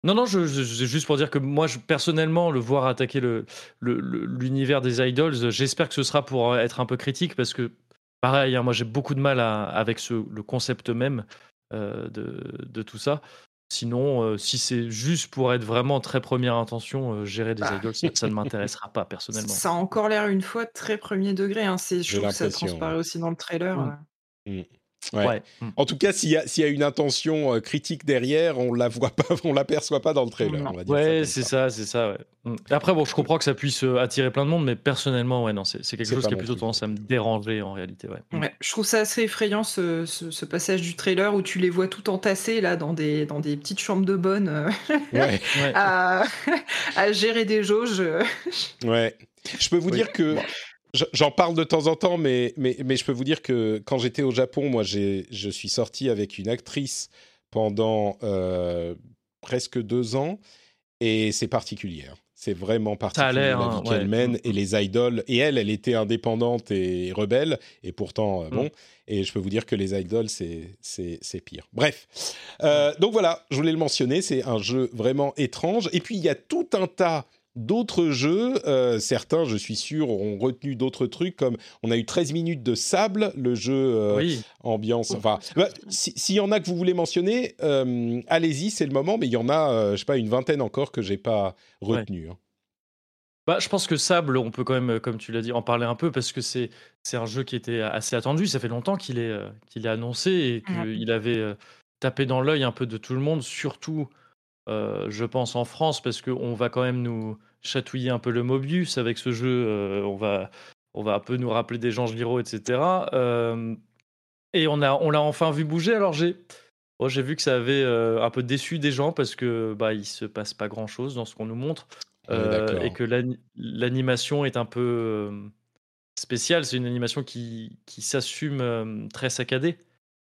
Non, non, je, je- c'est juste pour dire que moi, je- personnellement, le voir attaquer le- le- le- l'univers des idols, j'espère que ce sera pour euh, être un peu critique parce que, pareil, hein, moi j'ai beaucoup de mal à- avec ce, le concept même euh, de, de tout ça. Sinon, euh, si c'est juste pour être vraiment très première intention, euh, gérer des Bah. idols, ça, ça ne m'intéressera pas personnellement. Ça a encore l'air une fois très premier degré. Hein. c'est- Je J'ai trouve que ça transparaît ouais. aussi dans le trailer. Mm. euh. Ouais. Ouais. En tout cas, s'il y, y a une intention euh, critique derrière, on la voit pas, on l'aperçoit pas dans le trailer. On va dire Ouais, c'est ça, c'est ça. Ouais. Mm. Après, bon, je comprends que ça puisse euh, attirer plein de monde, mais personnellement, ouais, non, c'est quelque chose qui a plutôt tendance à me déranger en réalité. Ouais. Mm. Ouais, je trouve ça assez effrayant ce, ce- ce passage du trailer où tu les vois tout entassés là dans des, dans des petites chambres de bonne euh, à, à gérer des jauges. ouais. Je peux vous Oui. dire que j'en parle de temps en temps, mais, mais, mais je peux vous dire que quand j'étais au Japon, moi, je suis sorti avec une actrice pendant euh, presque deux ans, et c'est particulier. hein. C'est vraiment particulier la hein, vie qu'elle ouais. mène Mm, et mm. les idoles. Et elle, elle était indépendante et rebelle, et pourtant, euh, Mm. bon. Et je peux vous dire que les idoles, c'est pire. Bref. Euh, donc voilà, je voulais le mentionner, c'est un jeu vraiment étrange. Et puis, il y a tout un tas d'autres jeux. euh, certains, je suis sûr, ont retenu d'autres trucs, comme on a eu 13 minutes de sable, le jeu euh, Oui. ambiance. Enfin, bah, si- s'il y en a que vous voulez mentionner, euh, allez-y, c'est le moment. Mais il y en a, euh, je sais pas, une vingtaine encore que j'ai pas retenu. hein. Bah, je pense que Sable, on peut quand même, comme tu l'as dit, en parler un peu parce que c'est c'est un jeu qui était assez attendu. Ça fait longtemps qu'il est, euh, qu'il est annoncé et qu'il avait euh, tapé dans l'œil un peu de tout le monde, surtout, euh, je pense, en France, parce qu'on va quand même nous chatouiller un peu le Mobius avec ce jeu. euh, on, va, on va un peu nous rappeler des Jean Giraud, etc. Euh, et on a on l'a enfin vu bouger. Alors j'ai. oh, j'ai vu que ça avait euh, un peu déçu des gens parce que bah il se passe pas grand chose dans ce qu'on nous montre. Et que l'ani- l'animation est un peu spéciale. C'est une animation qui, qui s'assume très saccadée.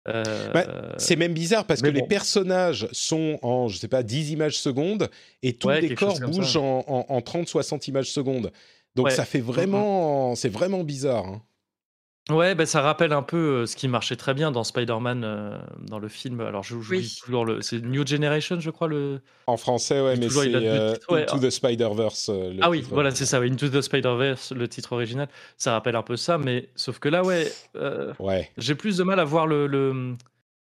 Euh, Bah, C'est même bizarre parce que les personnages sont en, je sais pas, 10 images secondes et tout Ouais, le décor bouge en, en, en 30-60 images secondes. Donc Ouais. ça fait vraiment, c'est vraiment bizarre. hein. Ouais, bah, ça rappelle un peu euh, ce qui marchait très bien dans Spider-Man, euh, dans le film. Alors, je j'oublie Oui. toujours le. C'est New Generation, je crois. Le... En français, ouais, mais toujours, il c'est a deux euh, titres, ouais. Into the Spider-Verse. euh, le Ah oui, titre. voilà, c'est ça. ouais, Into the Spider-Verse, le titre original. Ça rappelle un peu ça, mais sauf que là, ouais. euh, Ouais. J'ai plus de mal à voir le, le-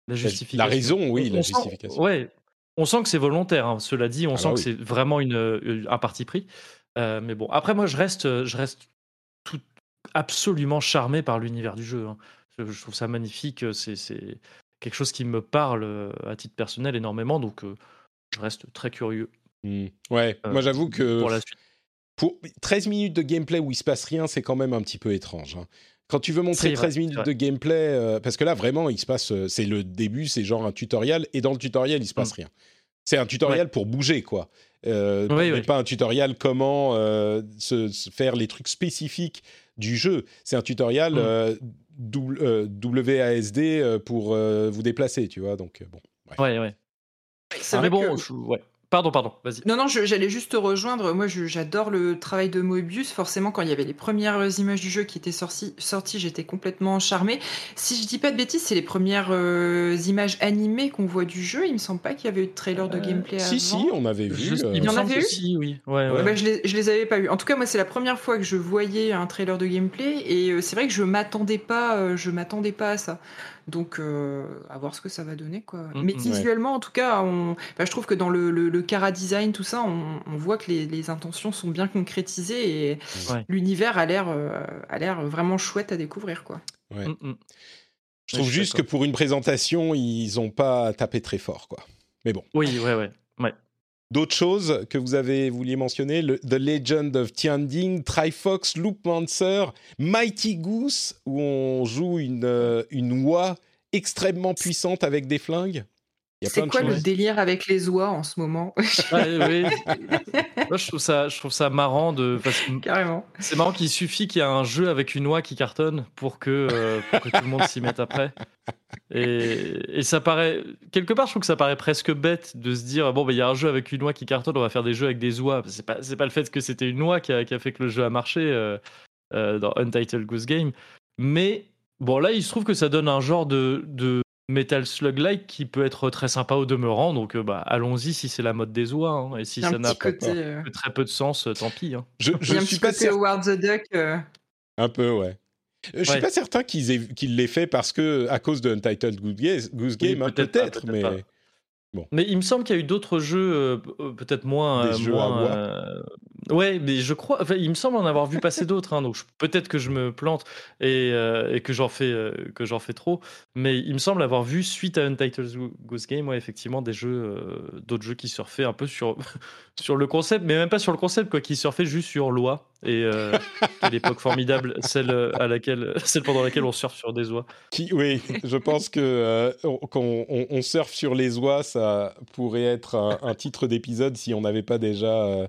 la justification. La raison, oui, On- la on sent- justification. ouais, on sent que c'est volontaire. hein. Cela dit, on Ah sent bah que oui. c'est vraiment une, une- un parti pris. Euh, mais bon, après moi, je reste, je reste absolument charmé par l'univers du jeu. hein. Je, trouve ça magnifique. C'est c'est quelque chose qui me parle euh, à titre personnel énormément. Donc, euh, je reste très curieux Hmm. Ouais, euh, moi j'avoue que pour la suite. pour 13 minutes de gameplay où il se passe rien, c'est quand même un petit peu étrange. hein. Quand tu veux montrer vrai, 13 minutes de gameplay, euh, parce que là vraiment, il se passe, euh, c'est le début, c'est genre un tutoriel, et dans le tutoriel, il se passe rien. C'est un tutoriel pour bouger, quoi. Euh, Oui, oui. pas un tutoriel comment euh, se, se faire les trucs spécifiques du jeu. C'est un tutoriel Mm. euh, euh, WASD euh, pour euh, vous déplacer, tu vois. Donc bon. Ouais, ouais. C'est vrai bon, que- je- ouais. Pardon, pardon, vas-y. Non, non, j'allais juste te rejoindre. Moi, j'adore le travail de Moebius. Forcément, quand il y avait les premières images du jeu qui étaient sorties, sorties j'étais complètement charmée. Si je dis pas de bêtises, c'est les premières euh, images animées qu'on voit du jeu. Il me semble pas qu'il y avait eu de trailer de gameplay Si, avant. si, on avait vu. Je- euh, il y en avait eu si, oui. Ouais, Ouais. ouais. Bah, je, les, je les avais pas eu. En tout cas, moi, c'est la première fois que je voyais un trailer de gameplay et euh, c'est vrai que je m'attendais pas, euh, je m'attendais pas à ça. Donc, euh, à voir ce que ça va donner, quoi. Mm, Mais mm. visuellement, en tout cas, on, bah, je trouve que dans le, le, le Cara design, tout ça, on, on voit que les, les intentions sont bien concrétisées et Ouais. l'univers a l'air, euh, a l'air vraiment chouette à découvrir, quoi. Ouais. Mm. Je trouve juste que pour une présentation, ils ont pas tapé très fort, quoi. Mais bon. Oui, ouais, ouais. D'autres choses que vous avez vouliez mentionner? The Legend of Tianding, Trifox, Loopmancer, Mighty Goose, où on joue une, euh, une oie extrêmement puissante avec des flingues? C'est quoi le délire avec les oies en ce moment? Ouais, oui. Moi, je trouve ça, je trouve ça marrant de. que Carrément. C'est marrant qu'il suffit qu'il y ait un jeu avec une oie qui cartonne pour que, euh, pour que tout le monde s'y mette après. Et, et ça paraît. Quelque part, je trouve que ça paraît presque bête de se dire bon, bah, il y a un jeu avec une oie qui cartonne, on va faire des jeux avec des oies. C'est pas, c'est pas le fait que c'était une oie qui a, qui a fait que le jeu a marché euh, euh, dans Untitled Goose Game. Mais bon, là, il se trouve que ça donne un genre de, de Metal Slug-like qui peut être très sympa au demeurant. Donc, euh, bah, allons-y si c'est la mode des oies. hein. et si ça n'a pas. euh, que très peu de sens, euh, tant pis. hein. Je, je suis petit pas côté certain. Howard the Duck. euh, Un peu, ouais. Je suis Ouais. pas certain qu'ils aient- qu'ils l'aient fait parce que à cause de Untitled Goose Oui, Game, hein, peut-être pas, peut-être, peut-être mais pas. Mais il me semble qu'il y a eu d'autres jeux, peut-être moins. Des euh, jeux à moins, euh, Ouais, mais je crois. Enfin, il me semble en avoir vu passer d'autres. hein, donc peut-être que je me plante et, euh, que j'en fais euh, que j'en fais trop. Mais il me semble avoir vu suite à Untitled Go- Goose Game, ouais, effectivement, des jeux, euh, d'autres jeux qui surfaient un peu sur sur le concept, mais même pas sur le concept, quoi, qui surfaient juste sur loi. Et quelle époque formidable, celle à laquelle, celle pendant laquelle on surfe sur des oies. Oui, je pense que euh, on- surfe sur les oies, ça pourrait être un, titre d'épisode si on n'avait pas déjà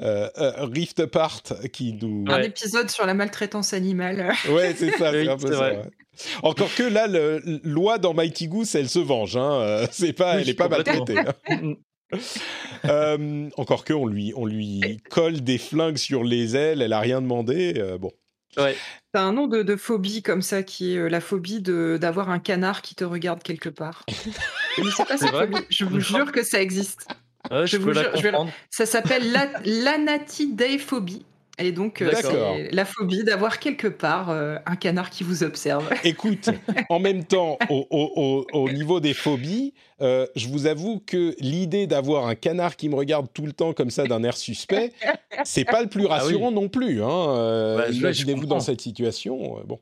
Rift Apart qui nous. Un Ouais. épisode sur la maltraitance animale. Ouais, c'est ça, c'est un peu c'est ça. vrai. ouais. Encore que là, le, l'oie dans Mighty Goose, elle se venge. Hein. euh, C'est pas, Oui, elle est pas maltraitée. hein. Mm. Euh, encore que on lui, on lui colle des flingues sur les ailes, elle a rien demandé. euh, bon. Ouais. T'as un nom de, de phobie comme ça qui est euh, la phobie de d'avoir un canard qui te regarde quelque part. Mais c'est pas phobie. Je vous jure que ça existe. Ouais, je, Je peux vous la jure, je vais la- comprendre. Ça s'appelle la- l'anatideiphobie. Et donc, euh, c'est la phobie d'avoir quelque part euh, un canard qui vous observe. Écoute, en même temps, au, au- au- au niveau des phobies, euh, je vous avoue que l'idée d'avoir un canard qui me regarde tout le temps comme ça d'un air suspect, c'est pas le plus Ah oui. rassurant non plus. Hein. Euh, Ouais, je Imaginez-vous dans cette situation. euh, bon.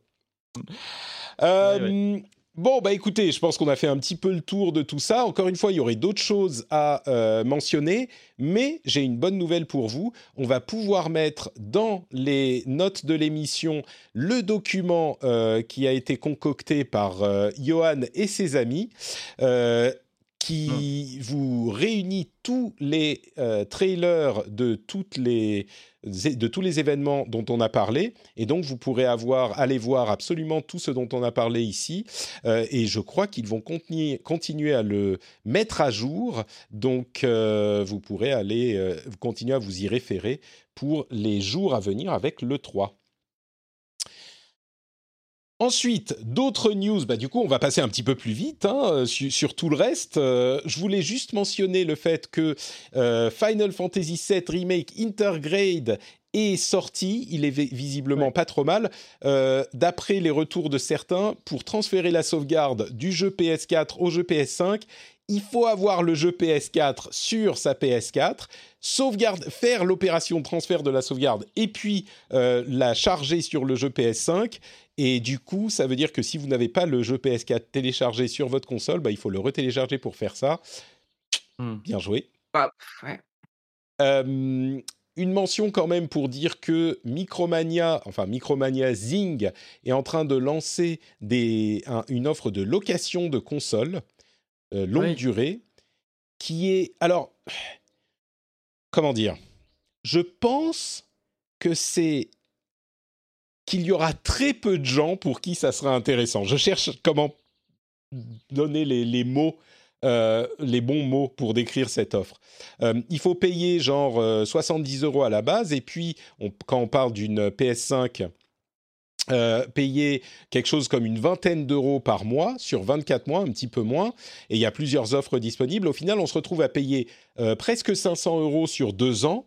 Euh, Bon, bah écoutez, je pense qu'on a fait un petit peu le tour de tout ça. Encore une fois, il y aurait d'autres choses à euh, mentionner, mais j'ai une bonne nouvelle pour vous. On va pouvoir mettre dans les notes de l'émission le document euh, qui a été concocté par euh, Johan et ses amis, qui vous réunit tous les euh, trailers de toutes les de tous les événements dont on a parlé. Et donc vous pourrez avoir aller voir absolument tout ce dont on a parlé ici. Euh, et je crois qu'ils vont continuer, continuer à le mettre à jour. Donc euh, vous pourrez aller continuer à vous y référer pour les jours à venir avec le 3. Ensuite, d'autres news. Bah, du coup, on va passer un petit peu plus vite hein, euh, sur, sur tout le reste. Euh, je voulais juste mentionner le fait que euh, Final Fantasy VII Remake Intergrade est sorti. Il est vi- visiblement pas trop mal. Euh, D'après les retours de certains, pour transférer la sauvegarde du jeu PS4 au jeu PS5, il faut avoir le jeu PS4 sur sa PS4, sauvegarde, faire l'opération de transfert de la sauvegarde et puis euh, la charger sur le jeu PS5. Et du coup, ça veut dire que si vous n'avez pas le jeu PS4 téléchargé sur votre console, bah, il faut le retélécharger pour faire ça. Hmm. Bien joué. Bah, ouais. Euh, une mention quand même pour dire que Micromania, enfin Micromania Zing, est en train de lancer des, un- une offre de location de consoles euh, longue Oui. durée, qui est alors comment dire? Je pense que c'est qu'il y aura très peu de gens pour qui ça sera intéressant. Je cherche comment donner les, les mots euh, les bons mots pour décrire cette offre. Euh, il faut payer genre euh, 70 euros à la base et puis on- quand on parle d'une PS5, euh, payer quelque chose comme une vingtaine d'euros par mois sur 24 mois, un petit peu moins. Et il y a plusieurs offres disponibles. Au final, on se retrouve à payer euh, presque 500 euros sur deux ans.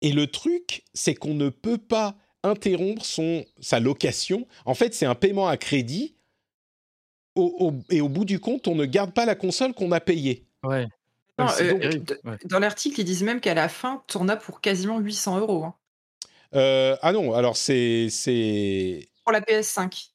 Et le truc, c'est qu'on ne peut pas interrompre son, sa location. En fait, c'est un paiement à crédit. Au- au- et au bout du compte, on ne garde pas la console qu'on a payée. Ouais. Non, euh, Ouais. Dans l'article, ils disent même qu'à la fin, tu en as pour quasiment 800 euros hein, Euh, ah non, alors c'est... pour la PS5.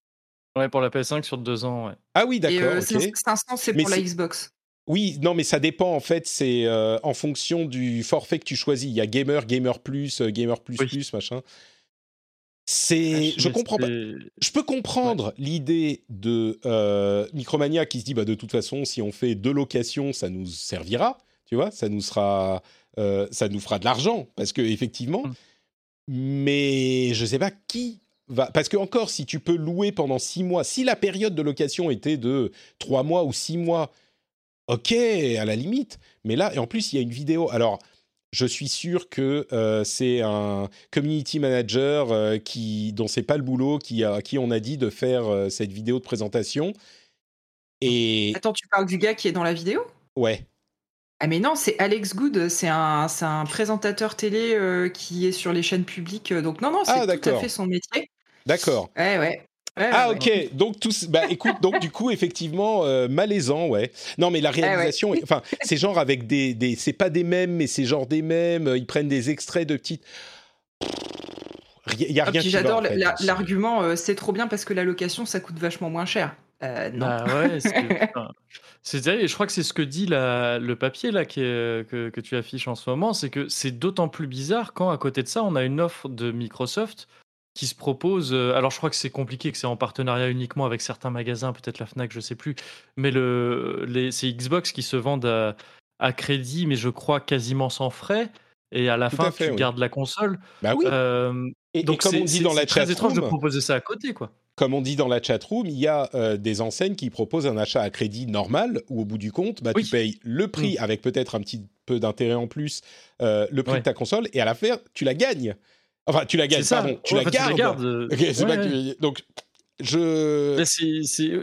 Ouais, pour la PS5 sur deux ans, ouais. Ah oui, d'accord, euh, ok. 500, c'est pour la Xbox. Oui, non, mais ça dépend en fait. C'est euh, en fonction du forfait que tu choisis. Il y a gamer, gamer plus, euh, gamer plus Oui. plus, machin. C'est, je comprends pas. Je peux comprendre l'idée de euh, Micromania qui se dit bah de toute façon si on fait deux locations ça nous servira, tu vois, ça nous sera, euh, ça nous fera de l'argent parce que effectivement. Mm. Mais je sais pas qui va parce que encore si tu peux louer pendant six mois, si la période de location était de trois mois ou six mois, ok à la limite. Mais là et en plus il y a une vidéo. Alors je suis sûr que euh, c'est un community manager euh, qui, dont c'est pas le boulot, qui a, à qui on a dit de faire euh, cette vidéo de présentation. Et Attends, tu parles du gars qui est dans la vidéo? Ouais, Ah mais non, c'est Alex Good, c'est un, c'est un présentateur télé euh, qui est sur les chaînes publiques. euh, Donc non, non, c'est Ah, tout à fait son métier. d'accord. Ouais, ouais. Ouais, Ah ouais, ok, donc tous, bah écoute, donc du coup effectivement euh, malaisant, ouais. Non mais la ouais. réalisation, enfin c'est genre avec des, des c'est pas des mêmes, mais c'est genre des mêmes. Ils prennent des extraits de petites. Il y a Ah, rien j'adore l'argument, euh, c'est trop bien parce que la location, ça coûte vachement moins cher. Euh, non. Ouais, c'est. Et je crois que c'est ce que dit la- le papier là qui est- que, que tu affiches en ce moment, c'est que c'est d'autant plus bizarre quand à côté de ça, on a une offre de Microsoft qui se propose. euh, alors je crois que c'est compliqué, que c'est en partenariat uniquement avec certains magasins, peut-être la Fnac, je sais plus. Mais le, c'est Xbox qui se vendent à, à crédit, mais je crois quasiment sans frais. Et à la Tout fin, à fait, tu oui. gardes la console. Bah oui. Euh, et, et donc comme on dit dans la très étrange de proposer ça à côté, quoi. Comme on dit dans la chatroom, il y a euh, des enseignes qui proposent un achat à crédit normal où au bout du compte, bah, Oui. tu payes le prix avec peut-être un petit peu d'intérêt en plus, euh, le prix Ouais. de ta console et à la fin, tu la gagnes. Enfin, tu la gagnes, ça. pardon, tu Ouais, la gardes. ouais, pas que tu- Donc, je.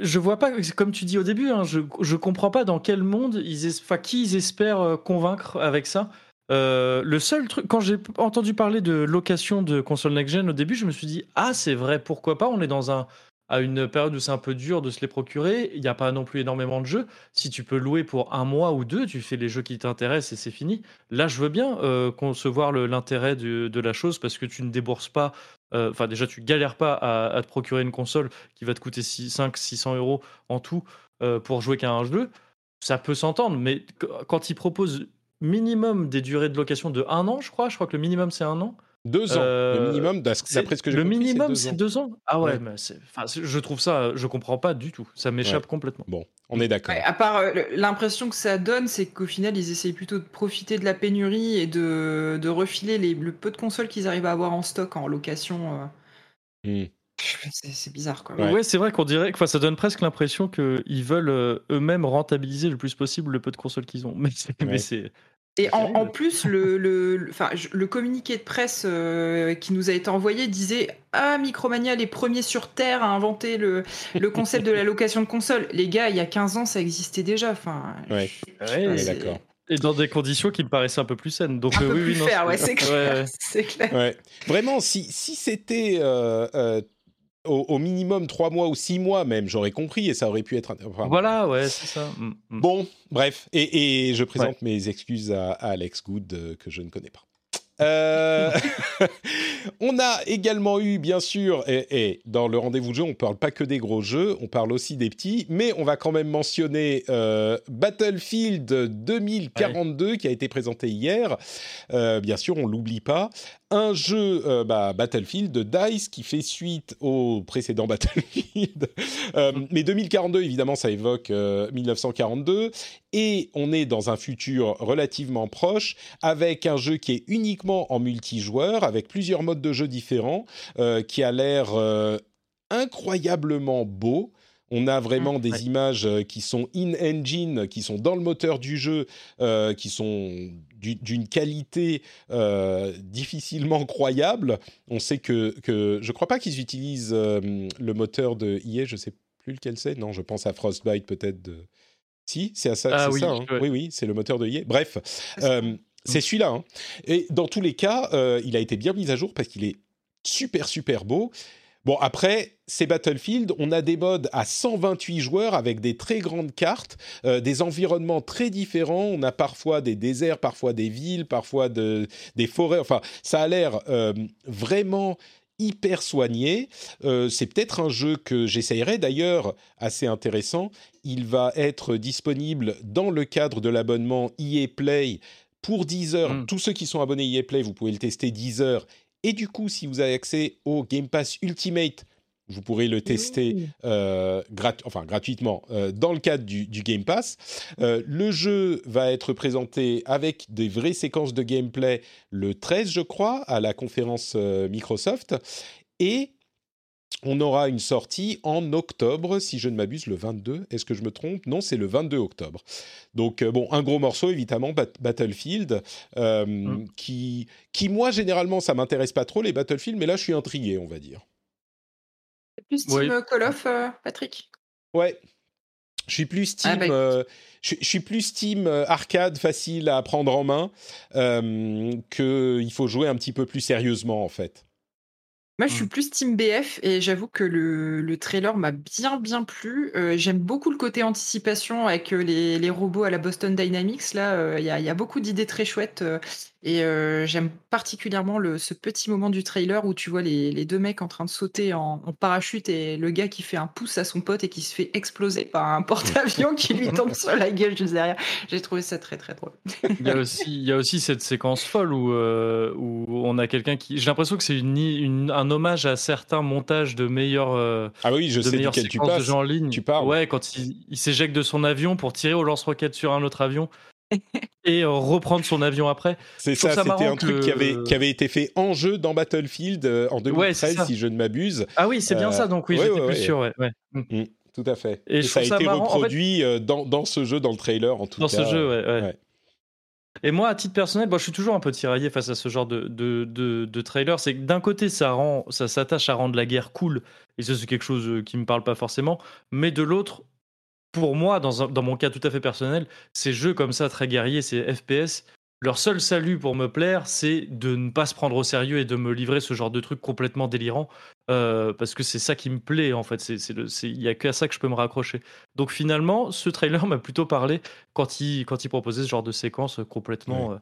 Je vois pas, comme tu dis au début, hein, je, je comprends pas dans quel monde, ils es- enfin, qui ils espèrent euh, convaincre avec ça. Euh, le seul truc, quand j'ai entendu parler de location de console next-gen au début, je me suis dit, ah, c'est vrai, pourquoi pas, on est dans un, à une période où c'est un peu dur de se les procurer, il n'y a pas non plus énormément de jeux. Si tu peux louer pour un mois ou deux, tu fais les jeux qui t'intéressent et c'est fini. Là, je veux bien euh, concevoir l'intérêt de, de la chose parce que tu ne débourses pas, euh, enfin, déjà, tu galères pas à, te procurer une console qui va te coûter 500-600 euros en tout pour jouer qu'à un jeu. Ça peut s'entendre, mais qu- quand ils proposent minimum des durées de location de un an, je crois, je crois que le minimum c'est un an. Deux ans, Euh, le minimum, d'après ce que j'ai le compris, minimum deux c'est ans. deux ans. Ah ouais, Ouais. mais je trouve ça, je comprends pas du tout. Ça m'échappe Ouais. complètement. Bon, on est d'accord. Ouais, à part euh, l'impression que ça donne, c'est qu'au final, ils essayent plutôt de profiter de la pénurie et de, de refiler les, le peu de consoles qu'ils arrivent à avoir en stock en location. euh. Hmm. C'est bizarre, quoi. Ouais. Ouais, c'est vrai qu'on dirait que enfin, ça donne presque l'impression qu'ils veulent eux-mêmes rentabiliser le plus possible le peu de consoles qu'ils ont. Mais c'est. Ouais. Et en, plus, le, le, le- enfin, je- le communiqué de presse euh, qui nous a été envoyé disait Ah, Micromania, les premiers sur Terre à inventer le, le concept de la location de console. Les gars, il y a 15 ans, ça existait déjà. Enfin, Ouais. Ouais, d'accord. Et dans des conditions qui me paraissaient un peu plus saines. Donc Un euh, peu oui, plus oui, non, fair, ouais, c'est clair. ouais, ouais. C'est clair. Ouais. Vraiment, si, si c'était euh, euh, au, au minimum trois mois ou six mois même, j'aurais compris et ça aurait pu être. enfin, Voilà, ouais, c'est ça. Mm, mm. Bon, bref, et, et je présente mes excuses à, à Alex Good euh, que je ne connais pas. Euh, on a également eu, bien sûr, et, et dans le rendez-vous jeu, on parle pas que des gros jeux, on parle aussi des petits, mais on va quand même mentionner euh, Battlefield 2042 qui a été présenté hier. Euh, bien sûr, on l'oublie pas. Un jeu, euh, bah, Battlefield de Dice qui fait suite au précédent Battlefield. Euh, mais 2042, évidemment, ça évoque euh, 1942 et on est dans un futur relativement proche avec un jeu qui est uniquement en multijoueur, avec plusieurs modes de jeu différents, euh, qui a l'air euh, incroyablement beau. On a vraiment Mm, des ouais. images euh, qui sont in-engine, qui sont dans le moteur du jeu, euh, qui sont du- d'une qualité euh, difficilement croyable. On sait que, que je crois pas qu'ils utilisent euh, le moteur de EA, je sais plus lequel c'est. Non, je pense à Frostbite peut-être. De... Si, c'est à ça. Ah oui, ça, hein. oui, oui, c'est le moteur de EA. Bref, euh, c'est celui-là. hein. Et dans tous les cas, il a été bien mis à jour parce qu'il est super super beau. Bon, après, c'est Battlefield, on a des modes à 128 joueurs avec des très grandes cartes, euh, des environnements très différents. On a parfois des déserts, parfois des villes, parfois de, des forêts. Enfin, ça a l'air euh, vraiment hyper soigné. Euh, c'est peut-être un jeu que j'essayerai. D'ailleurs, assez intéressant, il va être disponible dans le cadre de l'abonnement EA Play pour 10 heures. Mm. Tous ceux qui sont abonnés EA Play, vous pouvez le tester 10 heures. Et du coup, si vous avez accès au Game Pass Ultimate, vous pourrez le tester euh, grat- enfin, gratuitement euh, dans le cadre du, du Game Pass. Euh, le jeu va être présenté avec des vraies séquences de gameplay le 13, je crois, à la conférence Microsoft. Et on aura une sortie en octobre, si je ne m'abuse, le 22. Est-ce que je me trompe? Non, c'est le 22 octobre. Donc, euh, bon, un gros morceau, évidemment, Bat- Battlefield, euh, Mm. qui, qui, moi, généralement, ça m'intéresse pas trop, les Battlefield, mais là, je suis intrigué, on va dire. C'est plus Team Oui. euh, Call of, euh, Patrick? Ouais. Je suis plus team, Ah bah, écoute. euh, je, je suis plus team arcade facile à prendre en main euh, que il faut jouer un petit peu plus sérieusement en fait. Moi, je suis Mm. plus Team BF et j'avoue que le, le trailer m'a bien, bien plu. Euh, J'aime beaucoup le côté anticipation avec euh, les, les robots à la Boston Dynamics. Là, euh, il y, a, il y a beaucoup d'idées très chouettes. Et euh, j'aime particulièrement le, ce petit moment du trailer où tu vois les, les deux mecs en train de sauter en, en parachute et le gars qui fait un pouce à son pote et qui se fait exploser par un porte-avions qui lui tombe sur la gueule juste derrière. J'ai trouvé ça très, très drôle. Il y a aussi, il y a aussi cette séquence folle où, euh, où on a quelqu'un qui. J'ai l'impression que c'est une, une- un hommage à certains montages de meilleurs. euh, Ah oui, je de sais meilleures duquel tu séquences de passes. jeux en ligne. tu parles. Ouais, quand il, il s'éjecte de son avion pour tirer au lance-roquette sur un autre avion et euh, reprendre son avion après. C'est ça, c'était un truc qui avait qui avait été fait en jeu dans Battlefield euh, en Ouais, c'est 2013 ça. si je ne m'abuse. Ah oui, c'est bien Euh, ça, donc oui, ouais, j'étais ouais, plus ouais. sûr. Ouais, ouais. Mm. Mm, tout à fait. Et ça a ça été marrant. En fait- reproduit euh, dans, dans ce jeu, dans le trailer en tout Dans cas. ce jeu, ouais, ouais. ouais. Et moi, à titre personnel, moi, je suis toujours un peu tiraillé face à ce genre de, de, de, de trailer. C'est que d'un côté, ça rend, ça s'attache à rendre la guerre cool, et ça, c'est quelque chose qui me parle pas forcément. Mais de l'autre, pour moi, dans, un- dans mon cas tout à fait personnel, ces jeux comme ça, très guerriers, ces FPS, leur seul salut pour me plaire, c'est de ne pas se prendre au sérieux et de me livrer ce genre de truc complètement délirant, euh, parce que c'est ça qui me plaît en fait. Il y a qu'à ça que je peux me raccrocher. Donc finalement, ce trailer m'a plutôt parlé quand il, quand il proposait ce genre de séquence complètement, euh,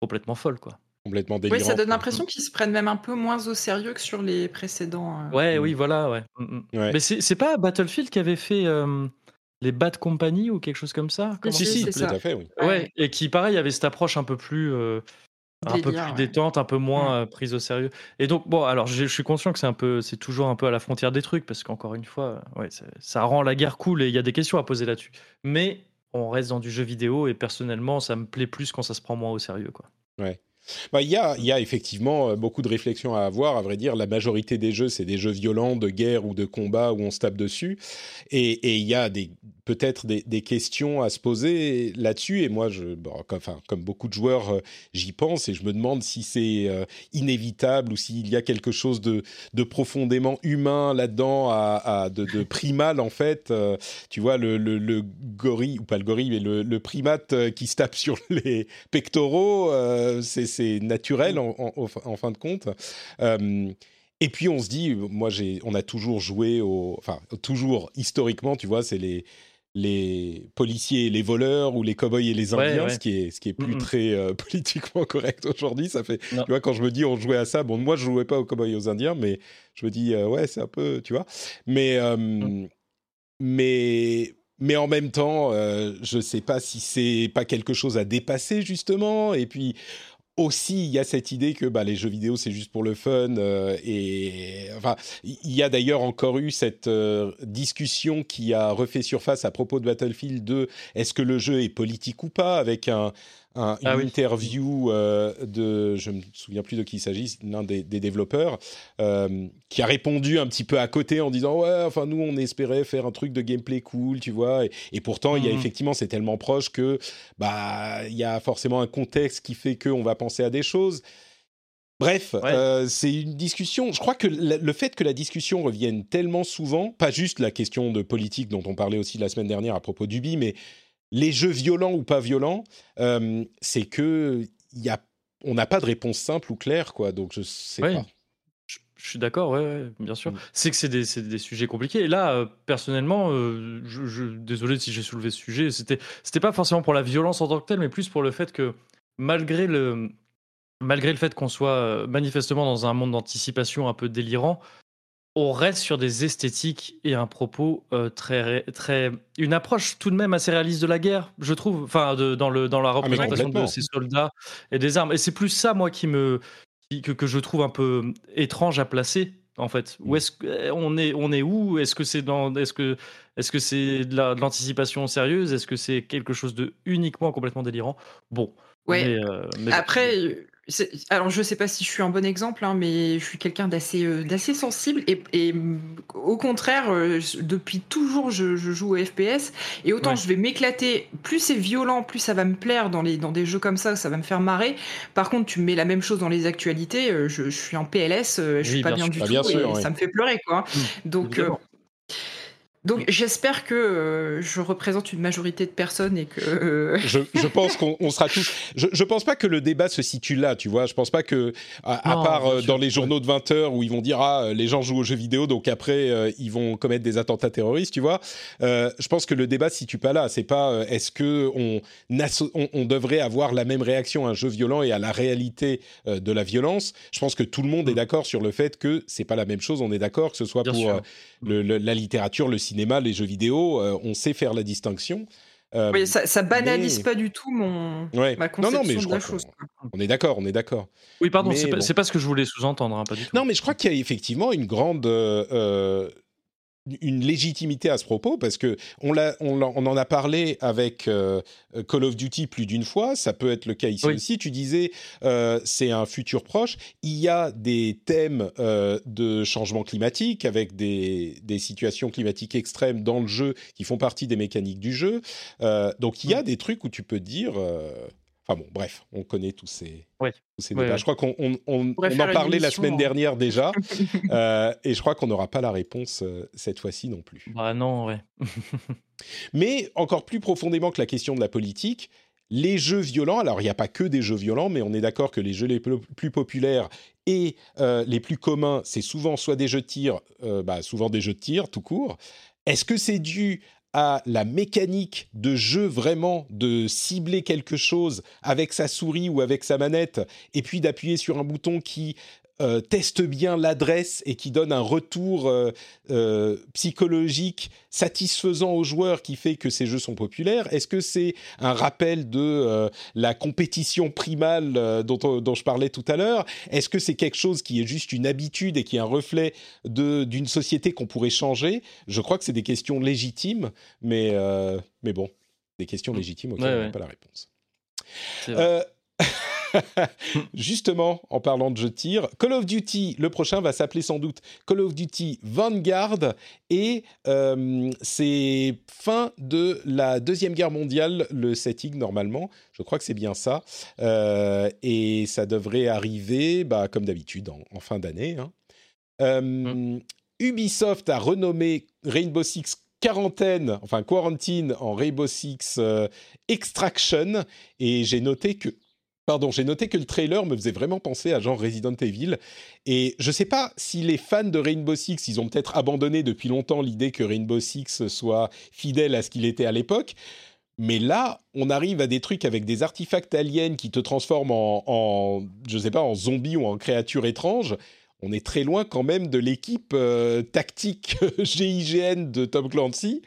complètement folle, quoi. Complètement délirant. Oui, ça donne l'impression qu'ils se prennent même un peu moins au sérieux que sur les précédents. euh. Ouais, Mm. oui, voilà, ouais. Mm, mm. Ouais. Mais c'est, c'est pas Battlefield qui avait fait euh, les Bad Company ou quelque chose comme ça? Comment si, si, Tout à fait, oui. Ouais, Ouais. et qui, pareil, avait cette approche un peu plus, euh, un peu plus ouais. détente, un peu moins euh, prise au sérieux. Et donc, bon, alors, je, je suis conscient que c'est un peu, c'est toujours un peu à la frontière des trucs, parce qu'encore une fois, euh, ouais, ça, ça rend la guerre cool et il y a des questions à poser là-dessus. Mais on reste dans du jeu vidéo et personnellement, ça me plaît plus quand ça se prend moins au sérieux, quoi. Bah, Il y, a, il y a effectivement euh, beaucoup de réflexions à avoir. À vrai dire, la majorité des jeux, c'est des jeux violents, de guerre ou de combat où on se tape dessus. Et, il y a peut-être des, questions à se poser là-dessus. Et moi, comme, beaucoup de joueurs, euh, j'y pense et je me demande si c'est euh, inévitable ou s'il y a quelque chose de, profondément humain là-dedans, de, primal en fait. Tu vois, le, le, le gorille, ou pas le gorille, mais le, primate qui se tape sur les pectoraux, c'est c'est naturel en, en- en fin- de compte. Euh, et puis on se dit, moi j'ai, on a toujours joué au, enfin toujours historiquement, tu vois, c'est les les policiers et les voleurs ou les cow-boys et les indiens, ouais. ce qui est ce qui est plus très euh, politiquement correct aujourd'hui. Ça fait, Non. tu vois, quand je me dis on jouait à ça, bon moi je jouais pas aux cow-boys et aux indiens, mais je me dis euh, ouais c'est un peu, tu vois, mais euh, Mm. mais mais en même temps, je sais pas si c'est pas quelque chose à dépasser justement. Et puis aussi, il y a cette idée que bah, les jeux vidéo c'est juste pour le fun. euh, et enfin, il y a d'ailleurs encore eu cette euh, discussion qui a refait surface à propos de Battlefield 2. Est-ce que le jeu est politique ou pas avec un un- une Ah oui. interview euh, de, je me souviens plus de qui il s'agit, l'un des, des développeurs, euh, qui a répondu un petit peu à côté en disant ouais, enfin nous on espérait faire un truc de gameplay cool, tu vois, et, et pourtant il y a Mhm. effectivement c'est tellement proche que bah il y a forcément un contexte qui fait qu'on va penser à des choses. Bref, Ouais. euh, c'est une discussion. Je crois que le fait que la discussion revienne tellement souvent, pas juste la question de politique dont on parlait aussi la semaine dernière à propos d'Ubi, mais les jeux violents ou pas violents, euh, c'est que y a, on n'a pas de réponse simple ou claire, quoi. Donc je sais Ouais. pas. Je, je suis d'accord, ouais, ouais, bien sûr. Mm. C'est que c'est des, des sujets compliqués. Et là, euh, personnellement, euh, je, je- désolé si j'ai soulevé ce sujet, c'était, c'était pas forcément pour la violence en tant que telle, mais plus pour le fait que malgré le, malgré le fait qu'on soit manifestement dans un monde d'anticipation un peu délirant, on reste sur des esthétiques et un propos euh, très, très, une approche tout de même assez réaliste de la guerre, je trouve. Enfin, de- dans le dans la mais représentation de ces soldats et des armes. Et c'est plus ça, moi, qui me, qui- que, que je trouve un peu étrange à placer. En fait, où est-ce que- on est, on est où? Est-ce que c'est dans, est-ce que, est-ce que c'est de la- de l'anticipation sérieuse? Est-ce que c'est quelque chose de uniquement complètement délirant? Bon, Ouais. mais, euh, mais. Après, alors je sais pas si je suis un bon exemple, hein, mais je suis quelqu'un d'assez euh, d'assez sensible et, et, au contraire, euh, depuis toujours, je, je joue au FPS et autant Ouais. je vais m'éclater. Plus c'est violent, plus ça va me plaire dans les dans des jeux comme ça, ça va me faire marrer. Par contre, tu me mets la même chose dans les actualités, euh, je, je suis en PLS, je Oui, suis pas bien bien sûr. du Ah, tout bien et ça me fait pleurer quoi. Donc euh, évidemment. Donc j'espère que euh, je représente une majorité de personnes et que euh, Je, je pense qu'on on sera tous. Je, je pense pas que le débat se situe là, tu vois. Je pense pas que, à, à Non, part euh, dans les journaux de 20 heures où ils vont dire ah les gens jouent aux jeux vidéo donc après euh, ils vont commettre des attentats terroristes, tu vois. Euh, je pense que le débat se situe pas là. C'est pas euh, est-ce que on, asso- on, on devrait avoir la même réaction à un jeu violent et à la réalité euh, de la violence? Je pense que tout le monde est d'accord sur le fait que c'est pas la même chose. On est d'accord que ce soit Bien pour sûr. euh, le- le- la littérature, le cinéma, les jeux vidéo, euh, on sait faire la distinction. Euh, oui, ça, ça banalise mais- pas du tout mon Ouais. ma Non, conception non, mais je de crois la qu'on- chose. On est d'accord, on est d'accord. Oui, pardon, c'est pas, bon. pas ce que je voulais sous-entendre, hein, pas du tout. Non, mais je crois qu'il y a effectivement une grande euh, euh, une légitimité à ce propos parce que on, l'a, on, en a parlé avec euh, Call of Duty plus d'une fois. Ça peut être le cas ici Oui. aussi. Tu disais euh, c'est un futur proche. Il y a des thèmes euh, de changement climatique avec des, des situations climatiques extrêmes dans le jeu qui font partie des mécaniques du jeu. Donc il y a des trucs où tu peux dire. Enfin bon, bref, on connaît tous ces, tous ces débats. Je crois qu'on on, on- on en parlait la semaine en- dernière déjà, euh, et je crois qu'on n'aura pas la réponse euh, cette fois-ci non plus. Bah non, ouais. Mais encore plus profondément que la question de la politique, les jeux violents, alors il n'y a pas que des jeux violents, mais on est d'accord que les jeux les plus, populaires et euh, les plus communs, c'est souvent soit des jeux de tir, bah, souvent des jeux de tir tout court. Est-ce que c'est dû à la mécanique de jeu vraiment de cibler quelque chose avec sa souris ou avec sa manette et puis d'appuyer sur un bouton qui euh, teste bien l'adresse et qui donne un retour euh, euh, psychologique satisfaisant aux joueurs qui fait que ces jeux sont populaires. Est-ce que c'est un rappel de euh, la compétition primale dont, on- dont je parlais tout à l'heure? Est-ce que c'est quelque chose qui est juste une habitude et qui est un reflet d'une société qu'on pourrait changer? Je crois que c'est des questions légitimes, mais, mais bon, des questions légitimes auxquelles Ouais, on n'a ouais. pas la réponse. Justement, en parlant de jeux de tir, Call of Duty, le prochain va s'appeler sans doute Call of Duty Vanguard et euh, c'est fin de la Deuxième Guerre mondiale, le setting normalement. Je crois que c'est bien ça. Euh, et ça devrait arriver, bah, comme d'habitude, en, en fin d'année. hein. Euh, Ubisoft a renommé Rainbow Six quarantaine, enfin quarantine en Rainbow Six euh, Extraction et j'ai noté que Pardon, j'ai noté que le trailer me faisait vraiment penser à genre Resident Evil. Et je sais pas si les fans de Rainbow Six, ils ont peut-être abandonné depuis longtemps l'idée que Rainbow Six soit fidèle à ce qu'il était à l'époque. Mais là, on arrive à des trucs avec des artefacts aliens qui te transforment en, en je sais pas, en zombie ou en créature étrange. On est très loin quand même de l'équipe euh, tactique GIGN de Tom Clancy.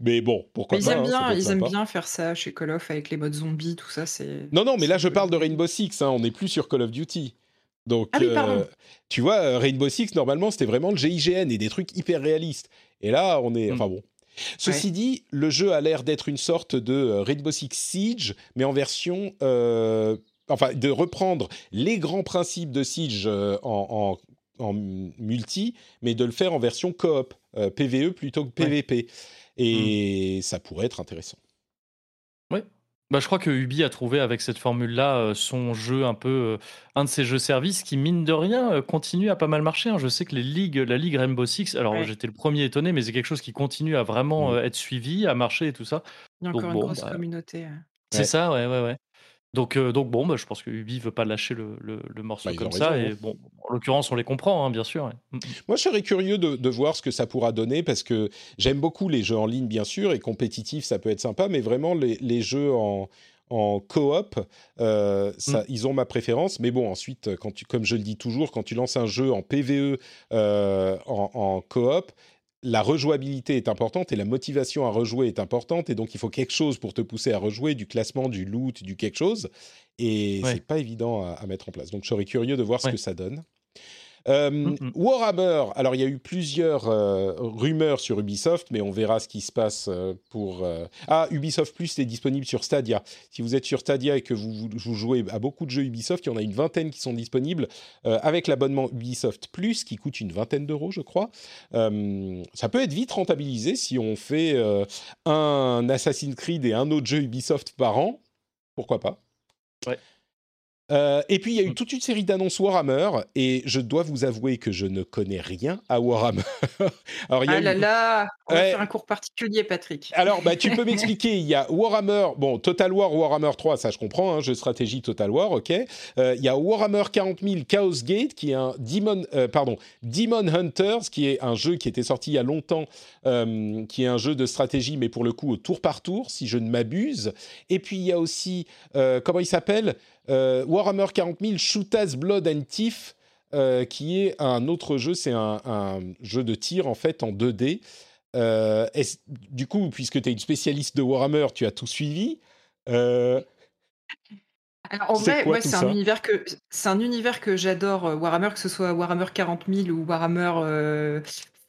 Mais bon, pourquoi Mais ils pas aiment hein, bien, ils aiment bien faire ça chez Call of avec les modes zombies, tout ça. C'est Non, non, mais là, je parle de Rainbow Six. hein, on n'est plus sur Call of Duty. Donc, Ah oui, pardon. tu vois, euh, Rainbow Six, normalement, c'était vraiment le GIGN et des trucs hyper réalistes. Et là, on est. Mm. Enfin bon. Ceci dit, le jeu a l'air d'être une sorte de euh, Rainbow Six Siege, mais en version... euh, enfin, de reprendre les grands principes de Siege euh, en, en- en multi, mais de le faire en version coop, euh, PVE plutôt que PVP. Et ça pourrait être intéressant. Bah, je crois que Ubi a trouvé avec cette formule-là euh, son jeu un peu, euh, un de ses jeux services qui, mine de rien, euh, continue à pas mal marcher. hein. Je sais que les ligues, la ligue Rainbow Six, alors Ouais. j'étais le premier étonné, mais c'est quelque chose qui continue à vraiment Mm. euh, être suivi, à marcher et tout ça. Il y a Donc encore bon, une grosse bah, communauté. euh. C'est Ouais. ça, ouais, ouais, ouais. Donc, euh, donc bon, bah, je pense que Ubi veut pas lâcher le, le- le morceau Bah, comme ça. raison, Et hein. bon, en l'occurrence, on les comprend, hein, bien sûr. ouais. Mm, mm. Moi, je serais curieux de, de voir ce que ça pourra donner parce que j'aime beaucoup les jeux en ligne, bien sûr, et compétitif, ça peut être sympa, mais vraiment, les, les jeux en, en coop, euh, ça, ils ont ma préférence. Mais bon, ensuite, quand tu, comme je le dis toujours, quand tu lances un jeu en PVE euh, en, en coop, la rejouabilité est importante et la motivation à rejouer est importante. Et donc, il faut quelque chose pour te pousser à rejouer, du classement, du loot, du quelque chose. Et Ouais. c'est pas évident à, à mettre en place. Donc, je serais curieux de voir ce que ça donne. Euh, Mm, mm. Warhammer, alors il y a eu plusieurs euh, rumeurs sur Ubisoft, mais on verra ce qui se passe euh, pour... euh, Ah, Ubisoft Plus est disponible sur Stadia. Si vous êtes sur Stadia et que vous, vous- vous jouez à beaucoup de jeux Ubisoft, il y en a une vingtaine qui sont disponibles euh, avec l'abonnement Ubisoft Plus qui coûte une vingtaine d'euros, je crois. Euh, ça peut être vite rentabilisé si on fait euh, un Assassin's Creed et un autre jeu Ubisoft par an. Pourquoi pas? Ouais. Euh, et puis il y a eu Mm. toute une série d'annonces Warhammer et je dois vous avouer que je ne connais rien à Warhammer. Alors il y a Ah eu- là là, on va faire un cours particulier, Patrick. alors, bah, tu peux m'expliquer. Il y a Warhammer, bon, Total War, Warhammer 3, ça je comprends, hein, jeu de stratégie Total War, ok. Euh, il y a Warhammer 40 000 Chaos Gate, qui est un Demon, euh, pardon, Demon Hunters, qui est un jeu qui était sorti il y a longtemps, euh, qui est un jeu de stratégie, mais pour le coup au tour par tour, si je ne m'abuse. Et puis il y a aussi, euh, comment il s'appelle? Warhammer 40 000 Shootaz Blood and Thief, euh, qui est un autre jeu, c'est un, un jeu de tir en fait en 2D. Euh, est-ce- du coup, puisque tu es une spécialiste de Warhammer, tu as tout suivi. Euh, Alors, en C'est vrai, quoi ouais, tout c'est un univers que c'est un univers que j'adore euh, Warhammer, que ce soit Warhammer 40 000 ou Warhammer euh,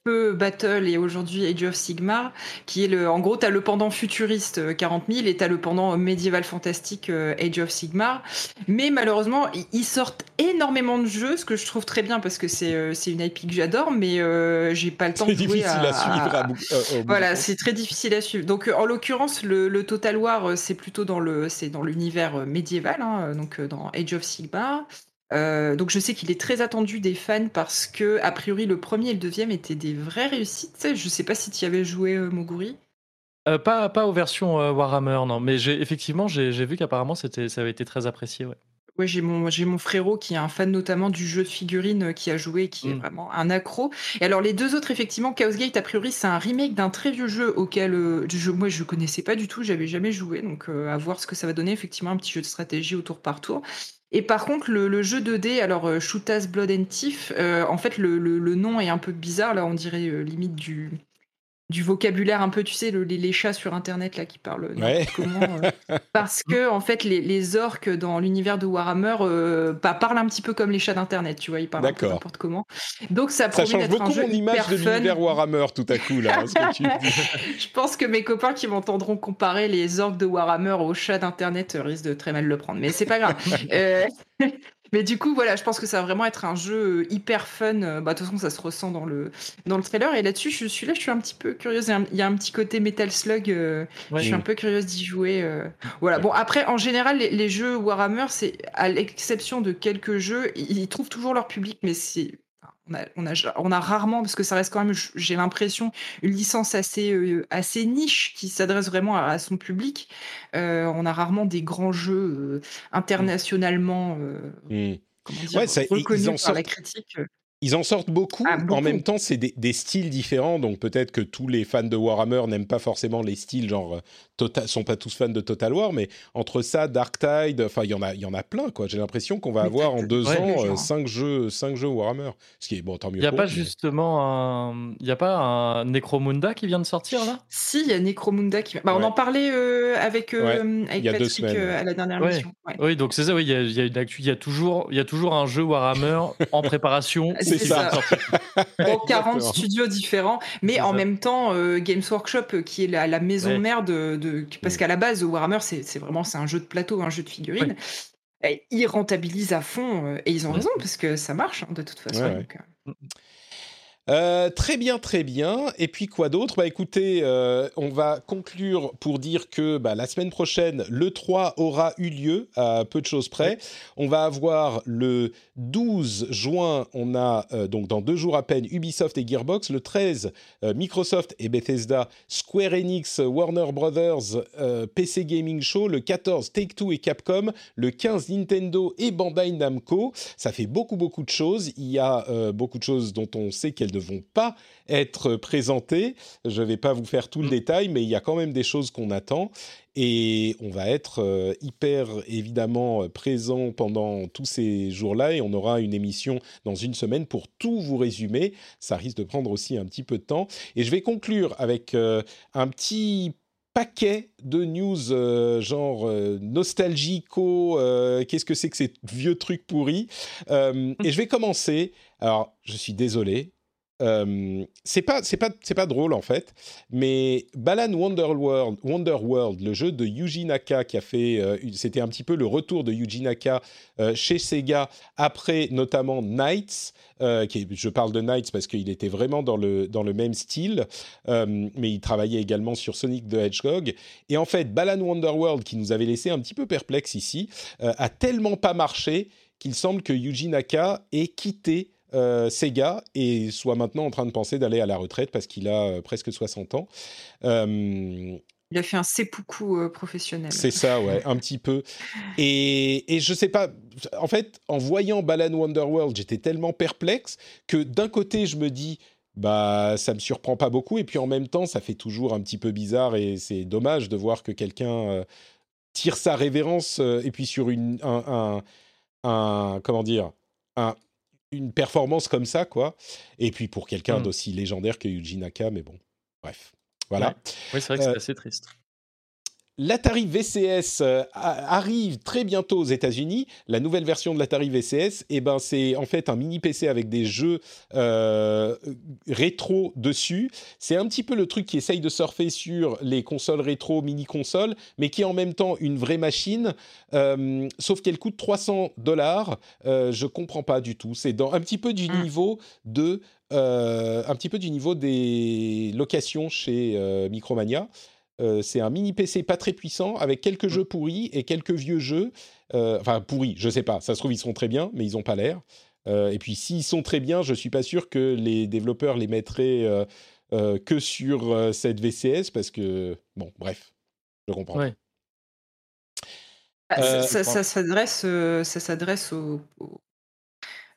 Feu Battle et aujourd'hui Age of Sigmar, qui est le, en gros, t'as le pendant futuriste euh, 40 000 et t'as le pendant médiéval fantastique euh, Age of Sigmar. Mais malheureusement, ils sortent énormément de jeux, ce que je trouve très bien parce que c'est euh, c'est une IP que j'adore, mais euh, j'ai pas le temps de jouer difficile à, suivre. à euh, bout voilà, c'est très difficile à suivre. Donc, euh, en l'occurrence, le, le Total War, euh, c'est plutôt dans le, c'est dans l'univers euh, médiéval, hein, euh, donc euh, dans Age of Sigmar. Euh, donc, je sais qu'il est très attendu des fans parce que, a priori, le premier et le deuxième étaient des vraies réussites. Je sais pas si tu y avais joué, euh, Moguri. Euh, pas, pas aux versions euh, Warhammer, non. Mais j'ai, effectivement, j'ai, vu qu'apparemment, ça avait été très apprécié. Ouais. Ouais, j'ai mon, j'ai mon frérot qui est un fan notamment du jeu de figurines qui a joué, qui est Mm. vraiment un accro. Et alors les deux autres, effectivement, Chaos Gate, a priori, c'est un remake d'un très vieux jeu auquel euh, je, moi je connaissais pas du tout, j'avais jamais joué, donc à voir ce que ça va donner. Effectivement, un petit jeu de stratégie au tour par tour. Et par contre, le, jeu 2D, alors euh, Shootaz Blood and Thief, euh, en fait, le, le- le nom est un peu bizarre, là, on dirait euh, limite du du vocabulaire un peu, tu sais, le- les, les chats sur Internet là qui parlent n'importe Ouais. comment. euh, parce que en fait, les, les orques dans l'univers de Warhammer euh, bah, parlent un petit peu comme les chats d'Internet, tu vois, ils parlent un n'importe comment. Donc ça change un beaucoup jeu mon image de l'univers Warhammer tout à coup, là, que tu. Je pense que mes copains qui m'entendront comparer les orques de Warhammer aux chats d'Internet risquent de très mal le prendre, mais c'est pas grave. Euh, Mais du coup, voilà, je pense que ça va vraiment être un jeu euh, hyper fun. Euh, Bah, de toute façon, ça se ressent dans le, dans le trailer. Et là-dessus, je suis là, je suis un petit peu curieuse. Il y a un, il y a un petit côté Metal Slug. euh, Ouais. Je suis un peu curieuse d'y jouer. euh. Voilà. Bon, après, en général, les, les jeux Warhammer, c'est à l'exception de quelques jeux, ils, ils trouvent toujours leur public, mais c'est. On a, on, a, on a rarement, parce que ça reste quand même, j'ai l'impression, une licence assez, euh, assez niche qui s'adresse vraiment à, à son public. Euh, on a rarement des grands jeux euh, internationalement comment dire, Ouais, ça- ils reconnus par sortent- la critique. Ils en sortent beaucoup. Ah, beaucoup. En même temps, c'est des, des styles différents. Donc peut-être que tous les fans de Warhammer n'aiment pas forcément les styles, genre, euh, Total, sont pas tous fans de Total War. Mais entre ça, Dark Tide, enfin, il y en a, y en a plein, quoi. J'ai l'impression qu'on va Mais avoir en deux Ouais. ans euh, cinq jeux, cinq jeux Warhammer. Ce qui est bon, tant mieux. Il n'y a pas mais- justement un. Il y a pas un Necromunda qui vient de sortir là? Si, il y a Necromunda qui. Bah, On en parlait euh, avec, euh, avec Patrick semaines. euh, à la dernière Ouais. mission. Ouais. Oui, donc c'est ça, oui, il y a, il y a une actu- il y a toujours, il y a toujours un jeu Warhammer en préparation C'est C'est C'est ça. ça. Bon, 40 Exactement. studios différents, mais en ça. même temps, euh, Games Workshop, euh, qui est la, la maison Ouais. mère de, de- parce Mm. qu'à la base, Warhammer, c'est vraiment c'est un jeu de plateau, un jeu de figurines. Et ils rentabilisent à fond euh, et ils ont Ouais. raison parce que ça marche hein, de toute façon. Ouais, ouais. donc, euh, très bien, très bien. Et puis quoi d'autre? Bah écoutez, euh, on va conclure pour dire que bah, la semaine prochaine, le 3 aura eu lieu à peu de choses près. On va avoir le 12 juin, on a euh, donc dans deux jours à peine Ubisoft et Gearbox. Le 13, euh, Microsoft et Bethesda, Square Enix, Warner Brothers, PC Gaming Show. Le 14, Take-Two et Capcom. Le 15, Nintendo et Bandai Namco. Ça fait beaucoup, beaucoup de choses. Il y a beaucoup de choses dont on sait qu'elles ne vont pas être présentées. Je ne vais pas vous faire tout le détail, mais il y a quand même des choses qu'on attend. Et on va être euh, hyper évidemment euh, présent pendant tous ces jours-là et on aura une émission dans une semaine pour tout vous résumer. Ça risque de prendre aussi un petit peu de temps. Et je vais conclure avec euh, un petit paquet de news euh, genre euh, nostalgico, euh, qu'est-ce que c'est que ces vieux trucs pourris. Euh, et je vais commencer. Alors, je suis désolé. Euh, c'est pas pas c'est pas drôle en fait, mais Balan Wonderworld, Wonderworld, le jeu de Yuji Naka qui a fait, euh, c'était un petit peu le retour de Yuji Naka euh, chez Sega après notamment Knights. qui je parle de Knights parce qu'il était vraiment dans le dans le même style, mais il travaillait également sur Sonic the Hedgehog. Et en fait, Balan Wonderworld qui nous avait laissé un petit peu perplexe ici, a tellement pas marché qu'il semble que Yuji Naka ait quitté euh, Sega et soit maintenant en train de penser d'aller à la retraite parce qu'il a euh, presque 60 ans. Euh, il a fait un seppuku euh, professionnel. c'est ça, ouais, un petit peu. Et, et je sais pas, en fait, en voyant Balan Wonderworld, j'étais tellement perplexe que d'un côté, je me dis, bah, ça me surprend pas beaucoup, et puis en même temps, ça fait toujours un petit peu bizarre et c'est dommage de voir que quelqu'un euh, tire sa révérence euh, et puis sur une, un, un, un- comment dire, un, une performance comme ça, quoi. Et puis pour quelqu'un Mm. d'aussi légendaire que Yuji Naka, mais bon, bref. Voilà. Ouais. Oui, c'est vrai que c'est Euh, assez triste. L'Atari VCS euh, arrive très bientôt aux États-Unis. La nouvelle version de l'Atari VCS, eh ben, c'est en fait un mini PC avec des jeux euh, rétro dessus. C'est un petit peu le truc qui essaye de surfer sur les consoles rétro, mini consoles, mais qui est en même temps une vraie machine. euh, sauf qu'elle coûte 300 dollars. Euh, je comprends pas du tout. C'est dans un petit peu du Mm. niveau de euh, un petit peu du niveau des locations chez euh, Micromania. Euh, c'est un mini PC pas très puissant avec quelques jeux pourris et quelques vieux jeux. Euh, enfin, pourris, je sais pas. Ça se trouve, ils sont très bien, mais ils n'ont pas l'air. Euh, et puis, s'ils sont très bien, je suis pas sûr que les développeurs les mettraient euh, euh, que sur euh, cette VCS parce que, bon, bref, je comprends. Ouais. Ah, ça- ça, ça s'adresse, ça s'adresse aux.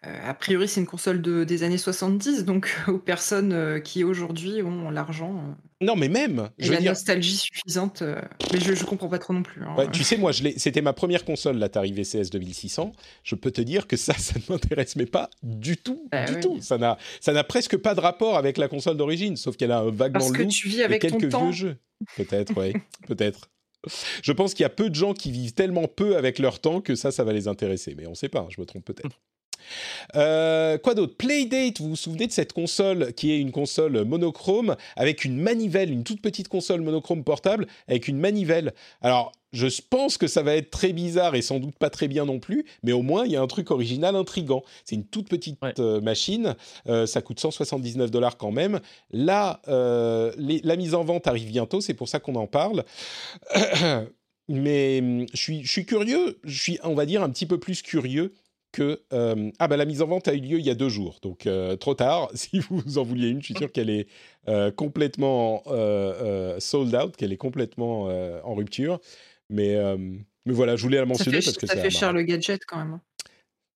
Euh, a priori, c'est une console de, des années 70, donc aux personnes euh, qui aujourd'hui ont l'argent euh, Non, mais même, et je veux la dire, nostalgie suffisante. euh, mais je, je comprends pas trop non plus. hein. Ouais, tu sais, moi, c'était ma première console, l'Atari VCS 2600. Je peux te dire que ça, ça ne m'intéresse mais pas du tout, Bah du oui. tout. Ça n'a, ça n'a presque pas de rapport avec la console d'origine, sauf qu'elle a un vaguement Parce que tu vis et avec ton quelques temps. vieux jeux. Peut-être, oui, peut-être. Je pense qu'il y a peu de gens qui vivent tellement peu avec leur temps que ça, ça va les intéresser. Mais on ne sait pas, je me trompe peut-être. Euh, quoi d'autre? Playdate, vous vous souvenez de cette console qui est une console monochrome avec une manivelle, une toute petite console monochrome portable avec une manivelle? Alors, je pense que ça va être très bizarre et sans doute pas très bien non plus, mais au moins il y a un truc original, intrigant. C'est une toute petite Ouais. euh, machine, euh, ça coûte 179 dollars quand même. Là, euh, les- la mise en vente arrive bientôt, c'est pour ça qu'on en parle. Mais hum, je suis, je suis curieux, je suis, on va dire, un petit peu plus curieux que... euh, ah bah la mise en vente a eu lieu il y a deux jours, donc euh, trop tard. Si vous en vouliez une, je suis sûr qu'elle est euh, complètement euh, euh, sold out, qu'elle est complètement euh, en rupture. Mais, euh, mais voilà, je voulais la Ça mentionner fait, parce que ça fait cher le gadget quand même. hein.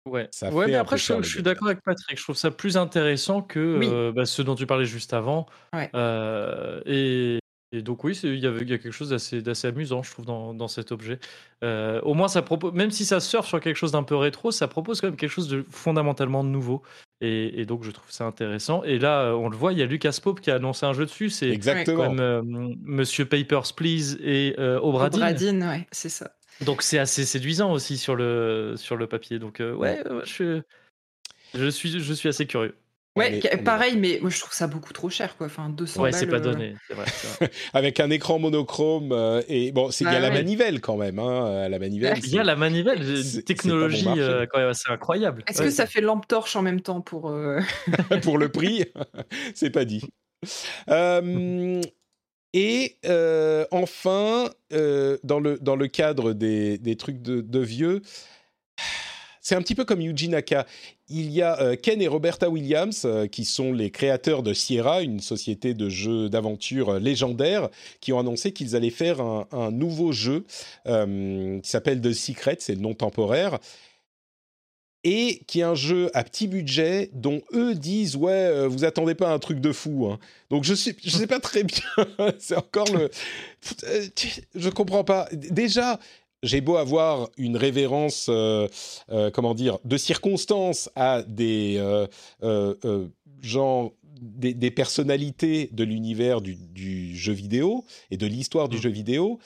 Ouais, Ça ouais fait mais après, je, suis d'accord avec Patrick. Je trouve ça plus intéressant que Oui. euh, bah, ce dont tu parlais juste avant. Ouais. Euh, et, et donc, oui, c'est- il y, avait- il y a quelque chose d'assez d'assez amusant, je trouve, dans, dans cet objet. Euh, au moins, ça propose, même si ça surfe sur quelque chose d'un peu rétro, ça propose quand même quelque chose de fondamentalement nouveau. Et, et donc, je trouve ça intéressant. Et là, euh, on le voit, il y a Lucas Pope qui a annoncé un jeu dessus. C'est Exactement. même euh, Monsieur Papers, Please et euh, Obradine. Bradine, ouais, c'est ça. Donc, c'est assez séduisant aussi sur le, sur le papier. Donc, euh, ouais, ouais, je suis. Je suis, je suis assez curieux. Ouais, pareil, mais moi je trouve ça beaucoup trop cher, quoi. Enfin, 200 Ouais, c'est pas euh, donné. c'est vrai, c'est vrai. Avec un écran monochrome euh, et bon, c'est il y a Bah la manivelle quand même. Hein, la manivelle. Il y a la manivelle, c'est- technologie bon euh, quand même assez incroyable. Est-ce Ouais. que ça fait lampe torche en même temps pour. euh, pour le prix, c'est pas dit. Euh, et euh, enfin, euh, dans, le, dans le cadre des, des trucs de, de vieux, c'est un petit peu comme Yuji Naka. Il y a euh, Ken et Roberta Williams, euh, qui sont les créateurs de Sierra, une société de jeux d'aventure euh, légendaire, qui ont annoncé qu'ils allaient faire un, nouveau jeu qui s'appelle The Secret, c'est le nom temporaire et qui est un jeu à petit budget dont eux disent ouais vous attendez pas un truc de fou hein. donc je sais je sais pas très bien c'est encore le je comprends pas déjà j'ai beau avoir une révérence euh, euh, comment dire de circonstance à des euh, gens des, des personnalités de l'univers du, du jeu vidéo et de l'histoire du Mm. jeu vidéo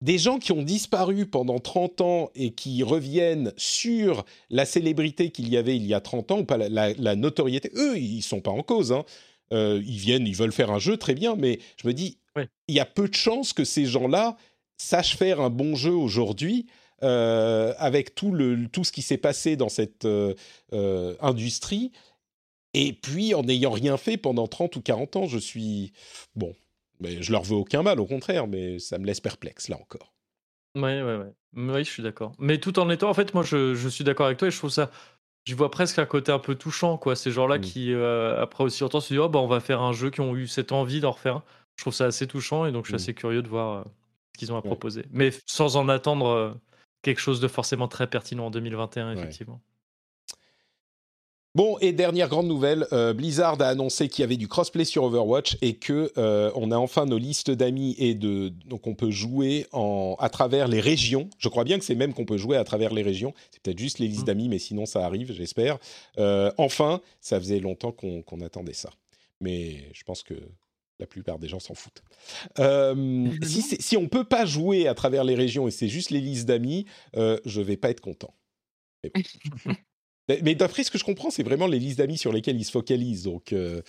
des gens qui ont disparu pendant 30 ans et qui reviennent sur la célébrité qu'il y avait il y a 30 ans, ou pas la, la- la notoriété, eux, ils sont pas en cause. hein. Ils viennent, ils veulent faire un jeu, très bien, mais je me dis, il y a peu de chances que ces gens-là sachent faire un bon jeu aujourd'hui. euh, avec tout, le, tout ce qui s'est passé dans cette euh, euh, industrie, et puis en n'ayant rien fait pendant 30 ou 40 ans, je suis... Bon, mais je leur veux aucun mal, au contraire, mais ça me laisse perplexe, là encore. Ouais, ouais, ouais. Oui, je suis d'accord. Mais tout en étant, en fait, moi, je, je suis d'accord avec toi et je trouve ça. Je vois presque un côté un peu touchant, quoi. Ces gens-là Mm. qui, après aussi longtemps, se disent, oh, bah, on va faire un jeu, qui ont eu cette envie d'en refaire un. Je trouve ça assez touchant et donc je suis Mm. assez curieux de voir qu'ils ont à Ouais. proposer. Mais sans en attendre euh, quelque chose de forcément très pertinent en 2021, Ouais. effectivement. Bon, et dernière grande nouvelle, euh, Blizzard a annoncé qu'il y avait du crossplay sur Overwatch et que euh, on a enfin nos listes d'amis et de donc on peut jouer en à travers les régions. Je crois bien que c'est même qu'on peut jouer à travers les régions. C'est peut-être juste les listes Mm. d'amis, mais sinon ça arrive, j'espère. Euh, enfin, ça faisait longtemps qu'on qu'on attendait ça, mais je pense que la plupart des gens s'en foutent. Euh, si, si on peut pas jouer à travers les régions et c'est juste les listes d'amis, euh, je vais pas être content. Mais bon. Mais- Mais d'après ce que je comprends, c'est vraiment les listes d'amis sur lesquelles ils se focalisent. Donc, euh,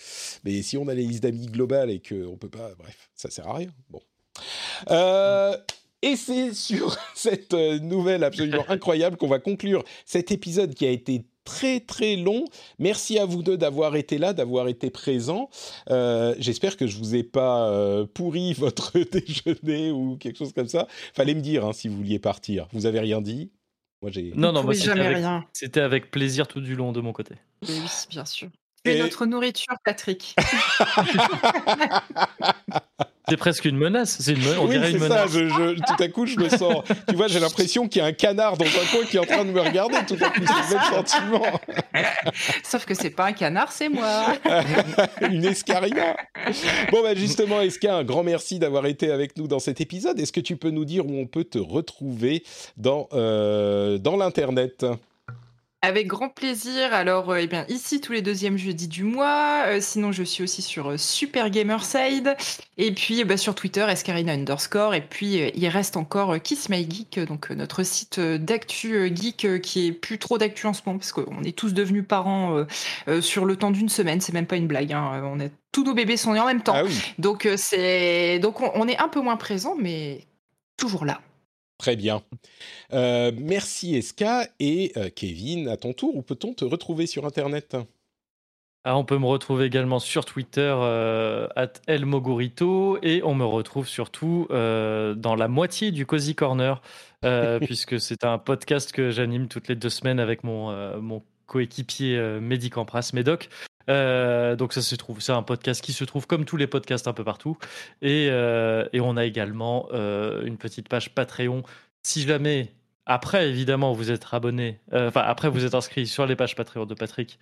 mais si on a les listes d'amis globales et qu'on peut pas, bref, ça sert à rien. Bon. Euh, et c'est sur cette nouvelle absolument incroyable qu'on va conclure cet épisode qui a été très très long. Merci à vous deux d'avoir été là, d'avoir été présents. Euh, J'espère que je vous ai pas euh, pourri votre déjeuner ou quelque chose comme ça. Fallait me dire hein, si vous vouliez partir. Vous avez rien dit? Moi j'ai. Non, non, moi, c'était jamais avec, rien. c'était avec plaisir tout du long de mon côté. Oui, bien sûr. Et- notre nourriture, Patrick. C'est presque une menace. C'est une, me- on oui, dirait une ça. menace. Je, je- tout à coup, je me sens. Tu vois, j'ai l'impression qu'il y a un canard dans un coin qui est en train de me regarder. Tout à coup, c'est le même sentiment. Sauf que c'est pas un canard, c'est moi. Une escarina. Bon, bah justement, Eska, un grand merci d'avoir été avec nous dans cet épisode? Est-ce que tu peux nous dire où on peut te retrouver dans, euh, dans l'internet? Avec grand plaisir. Alors, euh, eh bien, ici, tous les deuxièmes jeudis du mois. Euh, sinon, je suis aussi sur euh, Super Gamerside. Et puis, euh, bah, sur Twitter, Escarina underscore. Et puis, il reste encore Kiss My Geek, donc notre site d'actu geek qui est plus trop d'actu en ce moment, parce qu'on est tous devenus parents sur le temps d'une semaine. C'est même pas une blague. hein. On est, tous nos bébés sont nés en même temps. Ah oui, Donc, c'est, donc on, on est un peu moins présent, mais toujours là. Très bien. Euh, merci, Eska. Et euh, Kevin, à ton tour, où peut-on te retrouver sur internet? Ah, on peut me retrouver également sur Twitter, euh, at elmogorito, et on me retrouve surtout euh, dans la moitié du Cozy Corner, euh, puisque c'est un podcast que j'anime toutes les deux semaines avec mon, euh, mon coéquipier euh, Mehdi Campras, Médoc. Euh, donc ça se trouve, c'est un podcast qui se trouve comme tous les podcasts un peu partout. Et, euh, et on a également euh, une petite page Patreon. Si jamais, après évidemment, vous êtes abonné, enfin après vous êtes inscrit sur les pages Patreon de Patrick,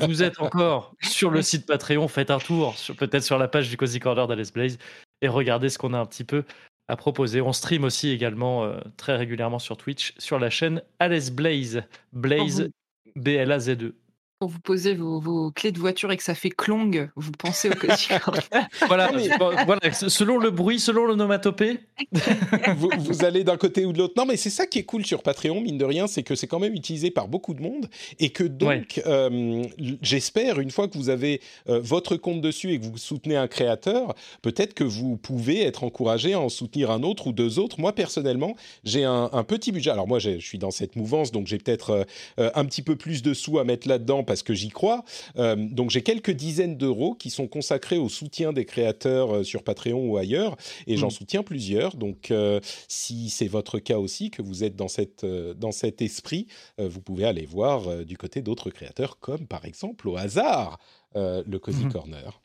vous êtes encore sur le site Patreon, faites un tour, peut-être sur la page du Cozy Corner d'Alice Blaze, et regardez ce qu'on a un petit peu à proposer. On stream aussi également très régulièrement sur Twitch, sur la chaîne Alice Blaze, Blaze, B-L-A-Z-E. Quand vous posez vos, vos clés de voiture et que ça fait clong, vous pensez au Cozy Corner. Voilà, voilà, selon le bruit, selon l'onomatopée. vous, vous allez d'un côté ou de l'autre. Non, mais c'est ça qui est cool sur Patreon, mine de rien, c'est que c'est quand même utilisé par beaucoup de monde et que donc, euh, j'espère, une fois que vous avez euh, votre compte dessus et que vous soutenez un créateur, peut-être que vous pouvez être encouragé à en soutenir un autre ou deux autres. Moi, personnellement, j'ai un, un petit budget. Alors moi, je suis dans cette mouvance, donc j'ai peut-être euh, un petit peu plus de sous à mettre là-dedans parce que j'y crois. Euh, donc j'ai quelques dizaines d'euros qui sont consacrés au soutien des créateurs euh, sur Patreon ou ailleurs, et j'en Mm. soutiens plusieurs. Donc euh, si c'est votre cas aussi, que vous êtes dans, cette, euh, dans cet esprit, euh, vous pouvez aller voir euh, du côté d'autres créateurs, comme par exemple au hasard euh, le Cozy Mhm. Corner.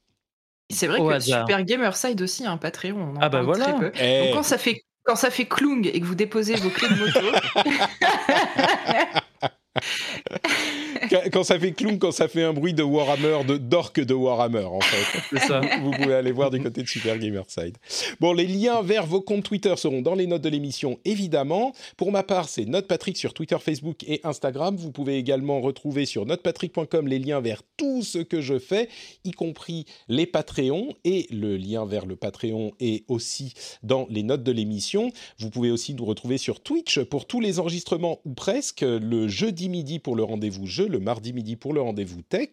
C'est vrai Au que hasard. Super Gamerside aussi a un Patreon. On en Ah bah parle voilà. très peu. Eh. Donc quand ça fait quand ça fait clong et que vous déposez vos clés de moto, quand, ça fait clown, quand ça fait un bruit de Warhammer, de d'orque de Warhammer en fait. C'est ça. vous pouvez aller voir du côté de Super Gamerside. Bon, les liens vers vos comptes Twitter seront dans les notes de l'émission, évidemment. Pour ma part, c'est NotePatrick sur Twitter, Facebook et Instagram. Vous pouvez également retrouver sur notepatrick.com les liens vers tout ce que je fais, y compris les Patreons. Et le lien vers le Patreon est aussi dans les notes de l'émission. Vous pouvez aussi nous retrouver sur Twitch pour tous les enregistrements ou presque, le jeudi midi pour le rendez-vous jeu, le mardi midi pour le rendez-vous tech.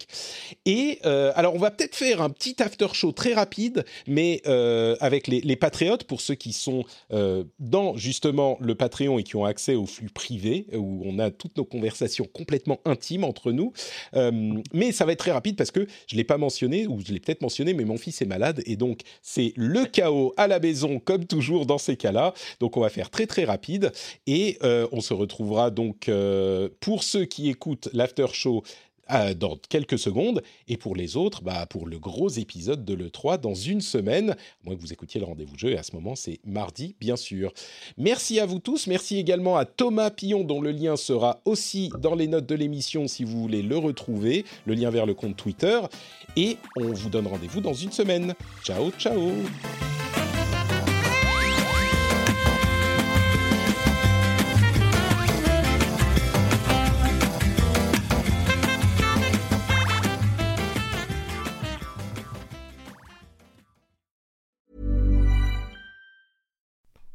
Et euh, alors, on va peut-être faire un petit after show très rapide, mais euh, avec les, les patriotes, pour ceux qui sont euh, dans justement le Patreon et qui ont accès au flux privé, où on a toutes nos conversations complètement intimes entre nous. Mais ça va être très rapide parce que je ne l'ai pas mentionné, ou je l'ai peut-être mentionné, mais mon fils est malade, et donc c'est le chaos à la maison, comme toujours dans ces cas-là. Donc on va faire très très rapide, et on se retrouvera donc pour ceux qui écoutent l'after show euh, dans quelques secondes, et pour les autres, bah, pour le gros épisode de l'E3 dans une semaine, à moins que vous écoutiez le rendez-vous jeu, et à ce moment c'est mardi, bien sûr. Merci à vous tous, merci également à Thomas Pillon, dont le lien sera aussi dans les notes de l'émission si vous voulez le retrouver, le lien vers le compte Twitter, et on vous donne rendez-vous dans une semaine. Ciao, ciao